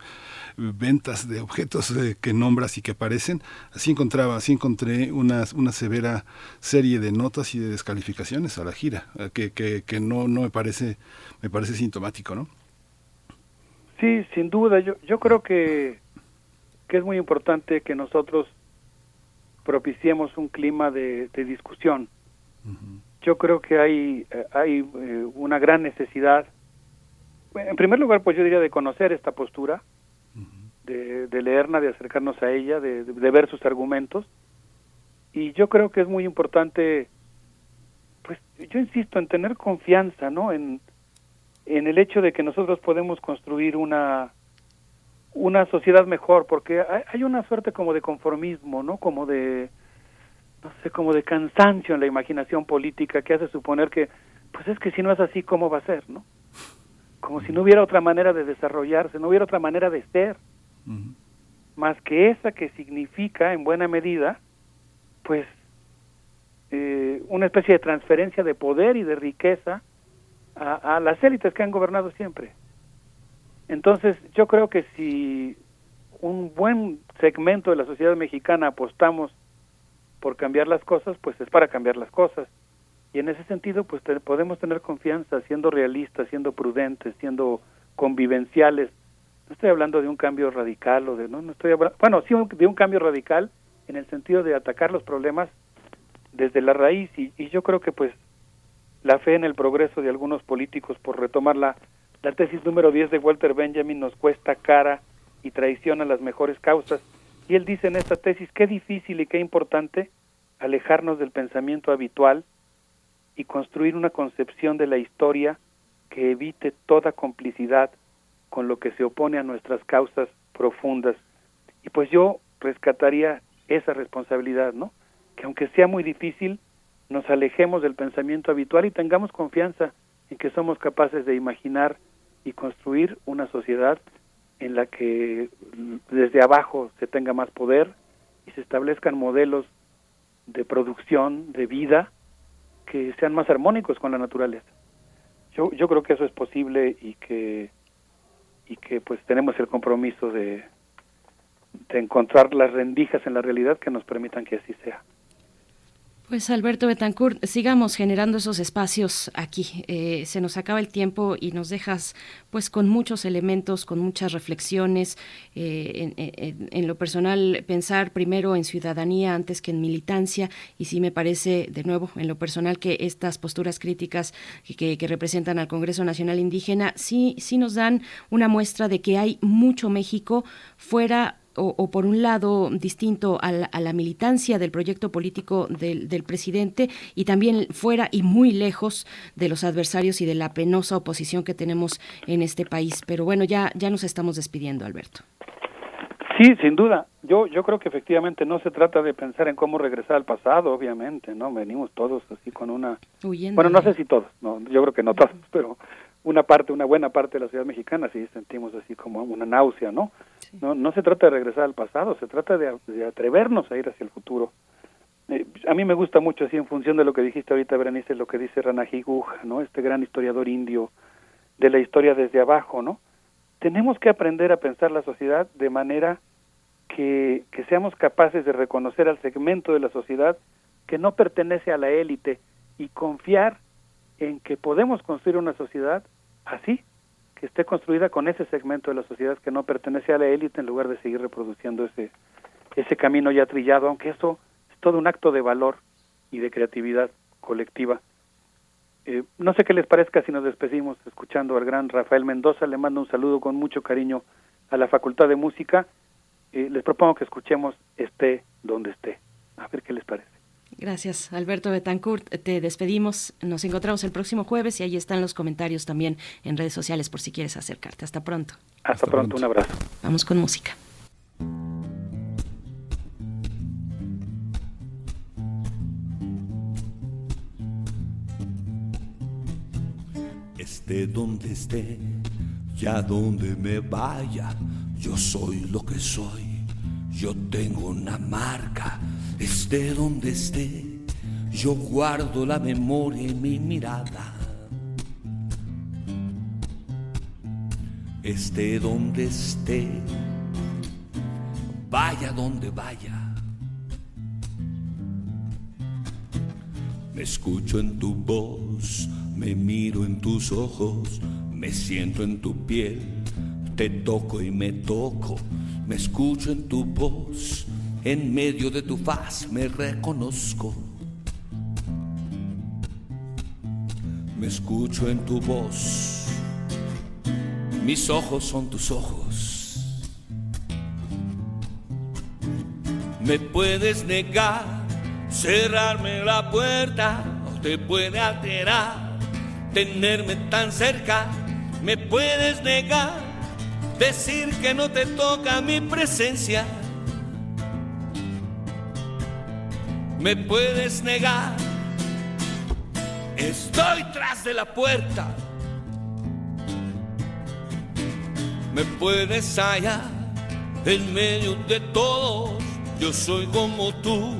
ventas de objetos eh, que nombras y que aparecen. Así encontraba, así encontré una, una severa serie de notas y de descalificaciones a la gira, eh, que, que, que no, no me parece, me parece sintomático, ¿no? Sí, sin duda. Yo, yo creo que, que es muy importante que nosotros propiciemos un clima de, de discusión. Yo creo que hay, hay una gran necesidad en primer lugar, pues yo diría de conocer esta postura, de, de, leerla, de acercarnos a ella, de, de, ver sus argumentos. Y yo creo que es muy importante, pues yo insisto, en tener confianza, ¿no? En, en el hecho de que nosotros podemos construir una, una sociedad mejor, porque hay, hay una suerte como de conformismo, ¿no? Como de, no sé, como de cansancio en la imaginación política que hace suponer que, pues es que si no es así, ¿cómo va a ser, no? Como si no hubiera otra manera de desarrollarse, no hubiera otra manera de ser, uh -huh. más que esa que significa, en buena medida, pues, eh, una especie de transferencia de poder y de riqueza a, a, las élites que han gobernado siempre. Entonces, yo creo que si un buen segmento de la sociedad mexicana apostamos por cambiar las cosas, pues es para cambiar las cosas y en ese sentido pues te, podemos tener confianza siendo realistas siendo prudentes siendo convivenciales. No estoy hablando de un cambio radical o de no no estoy bueno sí un, de un cambio radical en el sentido de atacar los problemas desde la raíz. Y, y yo creo que pues la fe en el progreso de algunos políticos por retomar la, la tesis número 10 de Walter Benjamin nos cuesta cara y traiciona las mejores causas. Y él dice en esta tesis qué difícil y qué importante alejarnos del pensamiento habitual y construir una concepción de la historia que evite toda complicidad con lo que se opone a nuestras causas profundas. Y pues yo rescataría esa responsabilidad, ¿no? Que aunque sea muy difícil, nos alejemos del pensamiento habitual y tengamos confianza en que somos capaces de imaginar y construir una sociedad en la que desde abajo se tenga más poder y se establezcan modelos de producción, de vida, que sean más armónicos con la naturaleza. Yo, yo creo que eso es posible y que y que pues tenemos el compromiso de, de encontrar las rendijas en la realidad que nos permitan que así sea. Pues Alberto Betancourt, sigamos generando esos espacios aquí. Eh, se nos acaba el tiempo y nos dejas pues con muchos elementos, con muchas reflexiones. Eh, en, lo personal, pensar primero en ciudadanía antes que en militancia y sí me parece, de nuevo, en lo personal que estas posturas críticas que, que representan al Congreso Nacional Indígena sí, sí nos dan una muestra de que hay mucho México fuera o, o, por un lado distinto a la, a la militancia del proyecto político del, del, presidente y también fuera y muy lejos de los adversarios y de la penosa oposición que tenemos en este país. Pero bueno, ya, ya nos estamos despidiendo, Alberto. Sí, sin duda. Yo, yo creo que efectivamente no se trata de pensar en cómo regresar al pasado, obviamente, ¿no? Venimos todos así con una... Huyendo. Bueno, no sé si todos, no, yo creo que no todos, pero una parte, una buena parte de la ciudad mexicana sí sentimos así como una náusea, ¿no? Sí. No, no se trata de regresar al pasado, se trata de, de atrevernos a ir hacia el futuro. Eh, a mí me gusta mucho así en función de lo que dijiste ahorita, Berenice, lo que dice Ranaji Guja, ¿no? Este gran historiador indio de la historia desde abajo, ¿no? Tenemos que aprender a pensar la sociedad de manera que, que seamos capaces de reconocer al segmento de la sociedad que no pertenece a la élite y confiar en que podemos construir una sociedad así, que esté construida con ese segmento de la sociedad que no pertenece a la élite en lugar de seguir reproduciendo ese ese camino ya trillado, aunque eso es todo un acto de valor y de creatividad colectiva. Eh, no sé qué les parezca si nos despedimos escuchando al gran Rafael Mendoza. Le mando un saludo con mucho cariño a la Facultad de Música. Eh, les propongo que escuchemos Esté donde esté. A ver qué les parece. Gracias, Alberto Betancourt. Te despedimos. Nos encontramos el próximo jueves y ahí están los comentarios también en redes sociales por si quieres acercarte. Hasta pronto. Hasta, Hasta pronto. pronto, un abrazo. Vamos con música. Esté donde esté, ya donde me vaya, yo soy lo que soy. Yo tengo una marca, esté donde esté, yo guardo la memoria en mi mirada. Esté donde esté, vaya donde vaya. Me escucho en tu voz, me miro en tus ojos, me siento en tu piel, te toco y me toco, me escucho en tu voz, en medio de tu faz me reconozco. Me escucho en tu voz, mis ojos son tus ojos. Me puedes negar, cerrarme la puerta, o te puede alterar, tenerme tan cerca, me puedes negar, decir que no te toca mi presencia. Me puedes negar, estoy tras de la puerta. Me puedes hallar en medio de todos, yo soy como tú,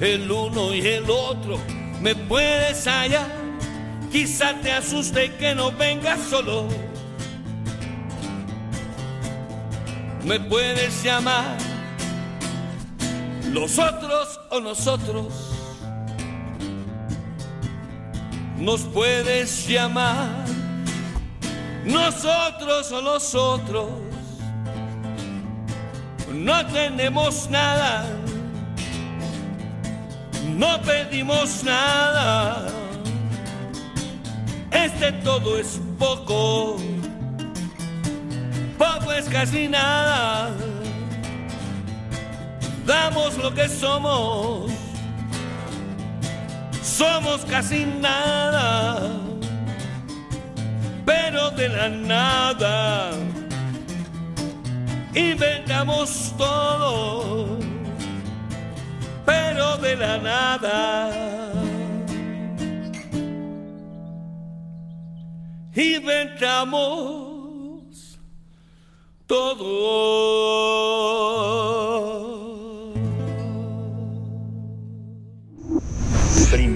el uno y el otro. Me puedes hallar, quizá te asuste que no vengas solo. Me puedes llamar los otros o nosotros. Nos puedes llamar nosotros o nosotros. No tenemos nada, no pedimos nada. Este todo es poco, poco es casi nada damos lo que somos. Somos casi nada, pero de la nada inventamos todo, pero de la nada inventamos todo.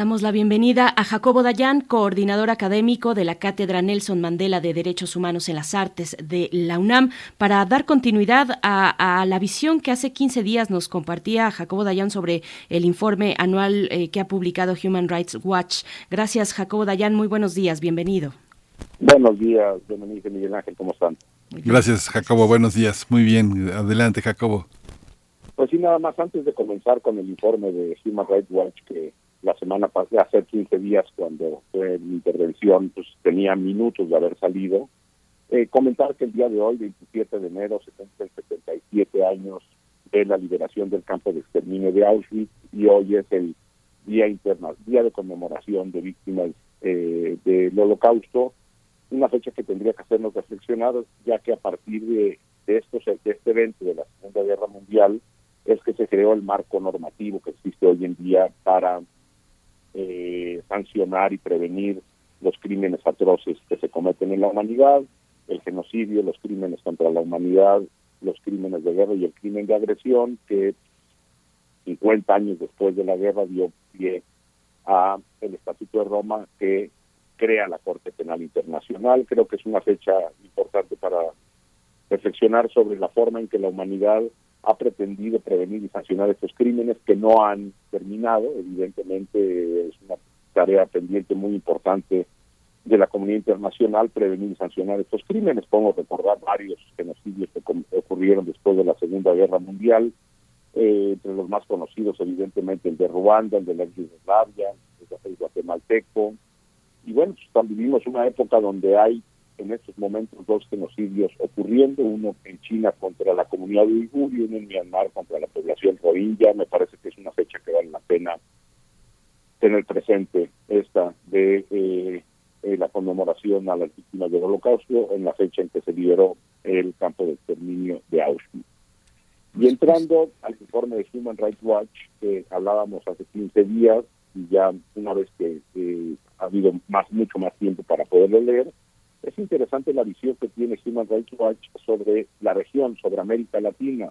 Damos la bienvenida a Jacobo Dayan, coordinador académico de la Cátedra Nelson Mandela de Derechos Humanos en las Artes de la UNAM, para dar continuidad a, la visión que hace 15 días nos compartía Jacobo Dayan sobre el informe anual eh, que ha publicado Human Rights Watch. Gracias, Jacobo Dayan. Muy buenos días. Bienvenido. Buenos días, Dominique Miguel Ángel. ¿Cómo están? Gracias, Jacobo. Buenos días. Muy bien. Adelante, Jacobo. Pues sí, nada más antes de comenzar con el informe de Human Rights Watch que la semana pasada, hace 15 días, cuando fue mi intervención, pues tenía minutos de haber salido. Eh, comentar que el día de hoy, 27 de enero, se cumplen 77 años de la liberación del campo de exterminio de Auschwitz y hoy es el Día Interna, Día de Conmemoración de Víctimas eh, del Holocausto, una fecha que tendría que hacernos reflexionar, ya que a partir de, de, estos, de este evento de la Segunda Guerra Mundial es que se creó el marco normativo que existe hoy en día para eh, sancionar y prevenir los crímenes atroces que se cometen en la humanidad, el genocidio, los crímenes contra la humanidad, los crímenes de guerra y el crimen de agresión que 50 años después de la guerra dio pie a el Estatuto de Roma que crea la Corte Penal Internacional. Creo que es una fecha importante para reflexionar sobre la forma en que la humanidad ha pretendido prevenir y sancionar estos crímenes que no han terminado. Evidentemente es una tarea pendiente muy importante de la comunidad internacional prevenir y sancionar estos crímenes. Podemos recordar varios genocidios que ocurrieron después de la Segunda Guerra Mundial, eh, entre los más conocidos evidentemente el de Ruanda, el de la Yugoslavia, el guatemalteco. Y bueno, pues, vivimos una época donde hay en estos momentos dos genocidios ocurriendo, uno en China contra la comunidad uigur y uno en Myanmar contra la población rohingya. Me parece que es una fecha que vale la pena tener presente esta de eh, eh, la conmemoración a las víctimas del holocausto en la fecha en que se liberó el campo de exterminio de Auschwitz. Y entrando al informe de Human Rights Watch que hablábamos hace 15 días y ya una vez que eh, ha habido más mucho más tiempo para poderlo leer, es interesante la visión que tiene Human Rights Watch sobre la región, sobre América Latina.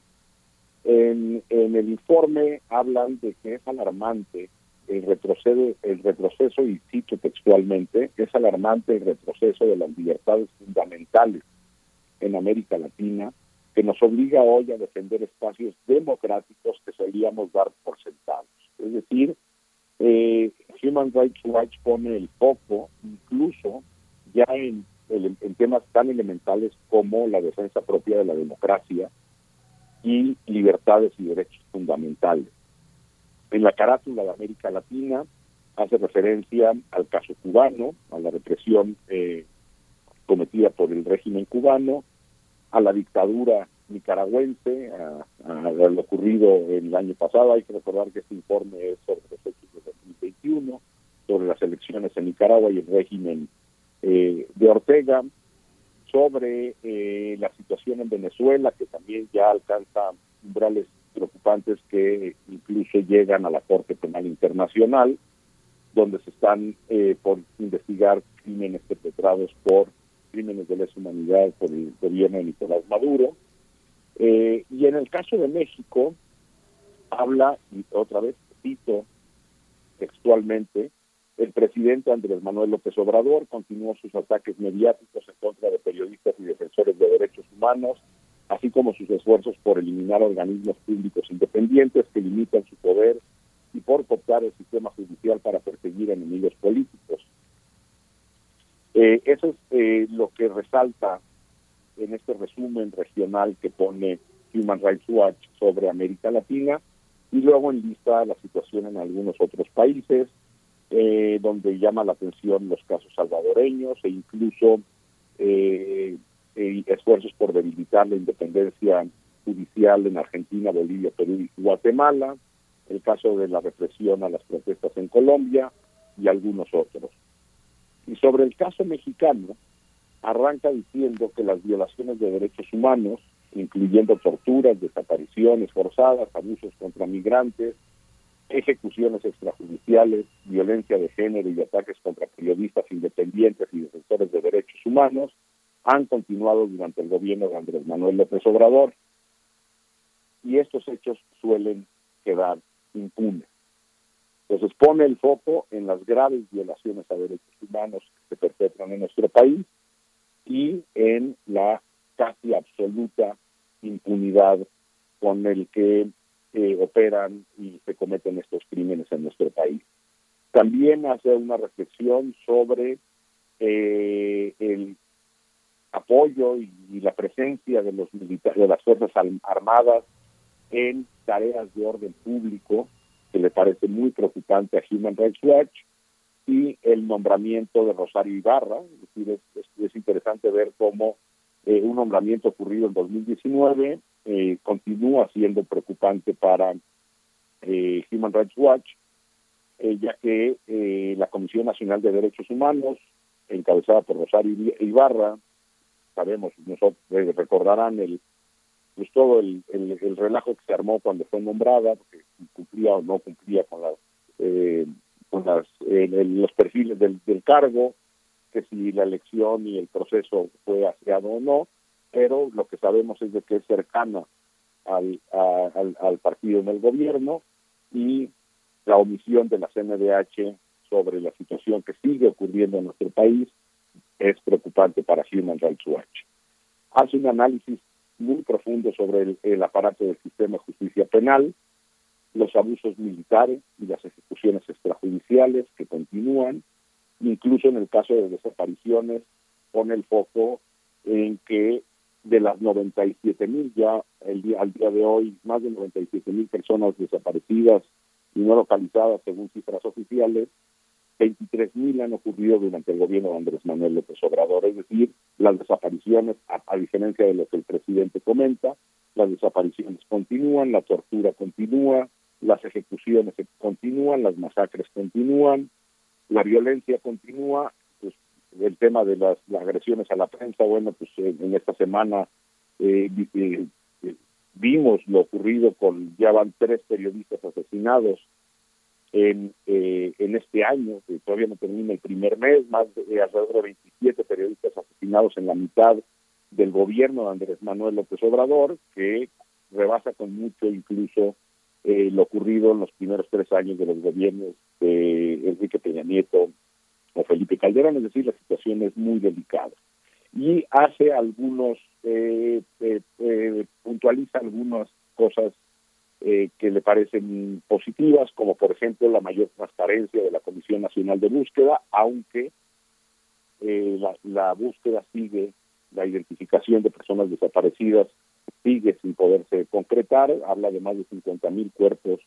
En, el informe hablan de que es alarmante el retroceso, el retroceso, y cito textualmente, es alarmante el retroceso de las libertades fundamentales en América Latina, que nos obliga hoy a defender espacios democráticos que solíamos dar por sentados. Es decir, eh, Human Rights Watch pone el foco incluso ya en, en, temas tan elementales como la defensa propia de la democracia y libertades y derechos fundamentales. En la carátula de América Latina hace referencia al caso cubano, a la represión eh, cometida por el régimen cubano, a la dictadura nicaragüense, a, a lo ocurrido el año pasado. Hay que recordar que este informe es sobre los hechos de 2021, sobre las elecciones en Nicaragua y el régimen eh, de Ortega, sobre eh, la situación en Venezuela, que también ya alcanza umbrales preocupantes que incluso llegan a la Corte Penal Internacional, donde se están eh, por investigar crímenes perpetrados por crímenes de lesa humanidad por el gobierno de Nicolás Maduro. Eh, y en el caso de México, habla, y otra vez cito textualmente, el presidente Andrés Manuel López Obrador continuó sus ataques mediáticos en contra de periodistas y defensores de derechos humanos, así como sus esfuerzos por eliminar organismos públicos independientes que limitan su poder y por cooptar el sistema judicial para perseguir enemigos políticos. Eh, eso es eh, lo que resalta en este resumen regional que pone Human Rights Watch sobre América Latina y luego enlista la situación en algunos otros países, eh, donde llama la atención los casos salvadoreños e incluso eh, eh, esfuerzos por debilitar la independencia judicial en Argentina, Bolivia, Perú y Guatemala, el caso de la represión a las protestas en Colombia y algunos otros. Y sobre el caso mexicano, arranca diciendo que las violaciones de derechos humanos, incluyendo torturas, desapariciones forzadas, abusos contra migrantes, ejecuciones extrajudiciales, violencia de género y ataques contra periodistas independientes y defensores de derechos humanos, han continuado durante el gobierno de Andrés Manuel López Obrador. Y estos hechos suelen quedar impunes. Entonces pone el foco en las graves violaciones a derechos humanos que se perpetran en nuestro país y en la casi absoluta impunidad con el que eh, operan y se cometen estos crímenes en nuestro país. También hace una reflexión sobre eh, el apoyo y, la presencia de los militares, de las fuerzas armadas en tareas de orden público, que le parece muy preocupante a Human Rights Watch, y el nombramiento de Rosario Ibarra. Es decir, es interesante ver cómo eh, un nombramiento ocurrido en 2019 eh, continúa siendo preocupante para eh, Human Rights Watch, ya que la Comisión Nacional de Derechos Humanos, encabezada por Rosario Ibarra, sabemos, nosotros recordarán el pues todo el, el, el, relajo que se armó cuando fue nombrada, porque cumplía o no cumplía con las eh, con las los perfiles del, del, cargo, que si la elección y el proceso fue aseado o no, pero lo que sabemos es de que es cercana al, al partido en el gobierno y la omisión de la CNDH sobre la situación que sigue ocurriendo en nuestro país es preocupante para Human Rights Watch. Hace un análisis muy profundo sobre el, el aparato del sistema de justicia penal, los abusos militares y las ejecuciones extrajudiciales que continúan, incluso en el caso de desapariciones, pone el foco en que de las 97 mil ya el día, al día de hoy, más de 97 mil personas desaparecidas y no localizadas según cifras oficiales, 23 mil han ocurrido durante el gobierno de Andrés Manuel López Obrador, es decir, las desapariciones, a, a diferencia de lo que el presidente comenta, las desapariciones continúan, la tortura continúa, las ejecuciones continúan, las masacres continúan, la violencia continúa, el tema de las, agresiones a la prensa, bueno, pues en, en esta semana eh, eh, eh, vimos lo ocurrido con, ya van tres periodistas asesinados en, eh, en este año, que todavía no termina el primer mes, más de eh, alrededor de 27 periodistas asesinados en la mitad del gobierno de Andrés Manuel López Obrador, que rebasa con mucho incluso lo ocurrido en los primeros tres años de los gobiernos de Enrique Peña Nieto o Felipe Calderón, es decir, la situación es muy delicada. Y hace algunos, eh, eh, eh, puntualiza algunas cosas eh, que le parecen positivas, como por ejemplo la mayor transparencia de la Comisión Nacional de Búsqueda, aunque eh, la, la búsqueda sigue, la identificación de personas desaparecidas sigue sin poderse concretar, habla de más de 50 mil cuerpos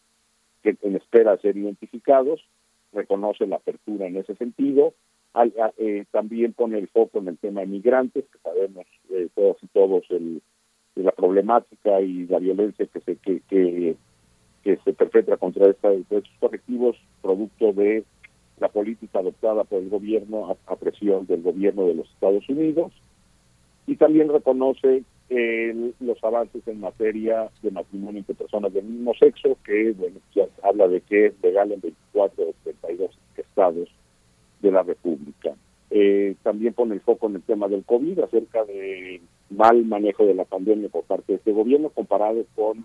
que en espera de ser identificados, reconoce la apertura en ese sentido, Al- eh, también pone el foco en el tema de migrantes, que sabemos eh, todos y todos el, la problemática y la violencia que se que, que, se perpetra contra estos colectivos producto de la política adoptada por el gobierno a, a presión del gobierno de los Estados Unidos y también reconoce eh, los avances en materia de matrimonio entre personas del mismo sexo que bueno ya habla de que es legal en 24 de 32 estados de la República. Eh, también pone el foco en el tema del COVID, acerca del mal manejo de la pandemia por parte de este gobierno comparado con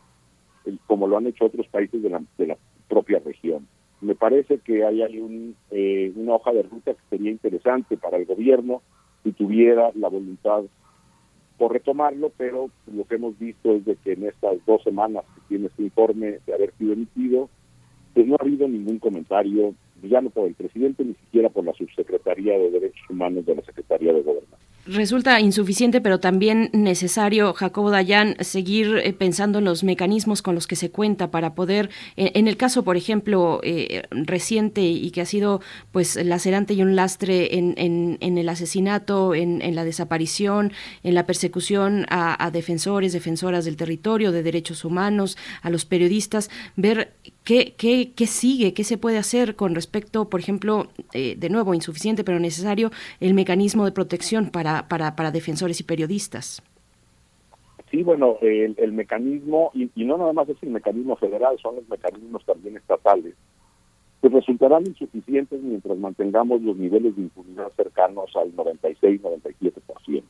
el- como lo han hecho otros países de la, de la propia región. Me parece que ahí hay un, eh, una hoja de ruta que sería interesante para el gobierno si tuviera la voluntad por retomarlo, pero lo que hemos visto es de que en estas dos semanas que tiene este informe de haber sido emitido, pues no ha habido ningún comentario, ya no por el presidente, ni siquiera por la Subsecretaría de Derechos Humanos de la Secretaría de Gobernación. Resulta insuficiente, pero también necesario, Jacobo Dayan, seguir eh, pensando en los mecanismos con los que se cuenta para poder, en, en el caso, por ejemplo, eh, reciente y que ha sido pues lacerante y un lastre en, en- el asesinato, en, en la desaparición, en la persecución a, a defensores, defensoras del territorio, de derechos humanos, a los periodistas, ver qué, qué, qué sigue, qué se puede hacer con respecto, por ejemplo, eh, de nuevo, insuficiente, pero necesario, el mecanismo de protección para, para, para defensores y periodistas. Sí, bueno, el, el mecanismo, y, y no nada más es el mecanismo federal, son los mecanismos también estatales, pues resultarán insuficientes mientras mantengamos los niveles de impunidad cercanos al 96-97%.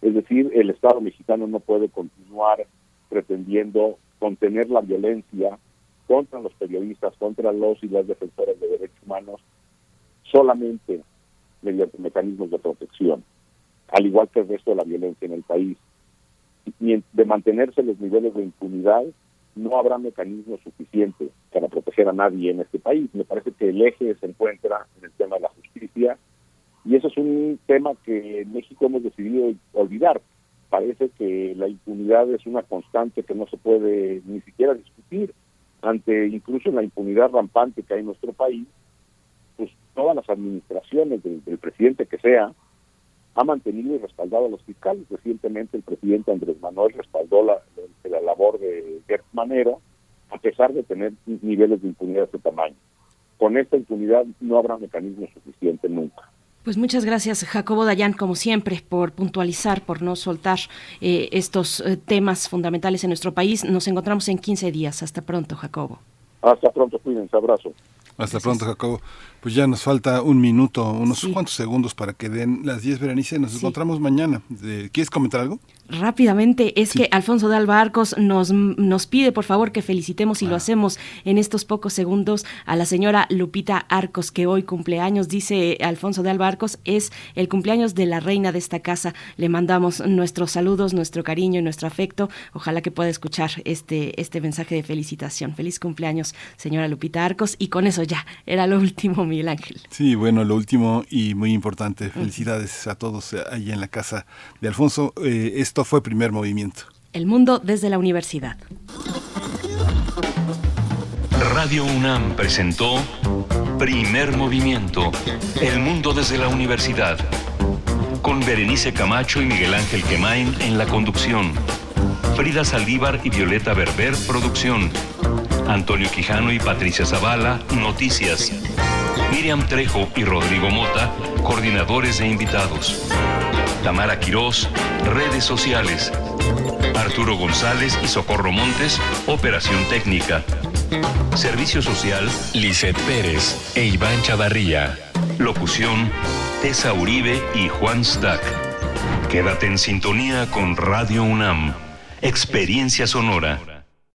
Es decir, el Estado mexicano no puede continuar pretendiendo contener la violencia contra los periodistas, contra los y las defensoras de derechos humanos, solamente mediante mecanismos de protección, al igual que el resto de la violencia en el país. Y de mantenerse los niveles de impunidad, no habrá mecanismos suficientes para proteger a nadie en este país. Me parece que el eje se encuentra en el tema de la justicia y eso es un tema que en México hemos decidido olvidar. Parece que la impunidad es una constante que no se puede ni siquiera discutir ante incluso la impunidad rampante que hay en nuestro país, pues todas las administraciones del, presidente que sea ha mantenido y respaldado a los fiscales. Recientemente el presidente Andrés Manuel respaldó la, la, la labor de Gert Manero, a pesar de tener niveles de impunidad de ese tamaño. Con esta impunidad no habrá mecanismo suficiente nunca. Pues muchas gracias, Jacobo Dayan, como siempre, por puntualizar, por no soltar eh, estos eh, temas fundamentales en nuestro país. Nos encontramos en 15 días. Hasta pronto, Jacobo. Hasta pronto, cuídense, abrazo. Hasta pronto, Jacobo. Pues ya nos falta un minuto, unos cuantos segundos para que den las 10, Berenice. Nos encontramos mañana. ¿Quieres comentar algo? Rápidamente, es que Alfonso de Alba Arcos nos, nos pide, por favor, que felicitemos y lo hacemos en estos pocos segundos a la señora Lupita Arcos, que hoy cumpleaños, dice Alfonso de Alba Arcos, es el cumpleaños de la reina de esta casa. Le mandamos nuestros saludos, nuestro cariño y nuestro afecto. Ojalá que pueda escuchar este, este mensaje de felicitación. Feliz cumpleaños, señora Lupita Arcos. Y con eso ya, era lo último, Miguel Ángel. Sí, bueno, lo último y muy importante. Felicidades a todos ahí en la casa de Alfonso. Eh, esto fue primer movimiento. El mundo desde la universidad. Radio UNAM presentó Primer Movimiento. El mundo desde la universidad. Con Berenice Camacho y Miguel Ángel Quemain en la conducción. Frida Saldívar y Violeta Berber, producción. Antonio Quijano y Patricia Zavala, noticias. Miriam Trejo y Rodrigo Mota, coordinadores de invitados. Tamara Quirós, redes sociales. Arturo González y Socorro Montes, operación técnica. Servicio social, Lisette Pérez e Iván Chavarría. Locución, Tessa Uribe y Juan Stack. Quédate en sintonía con Radio UNAM. Experiencia sonora.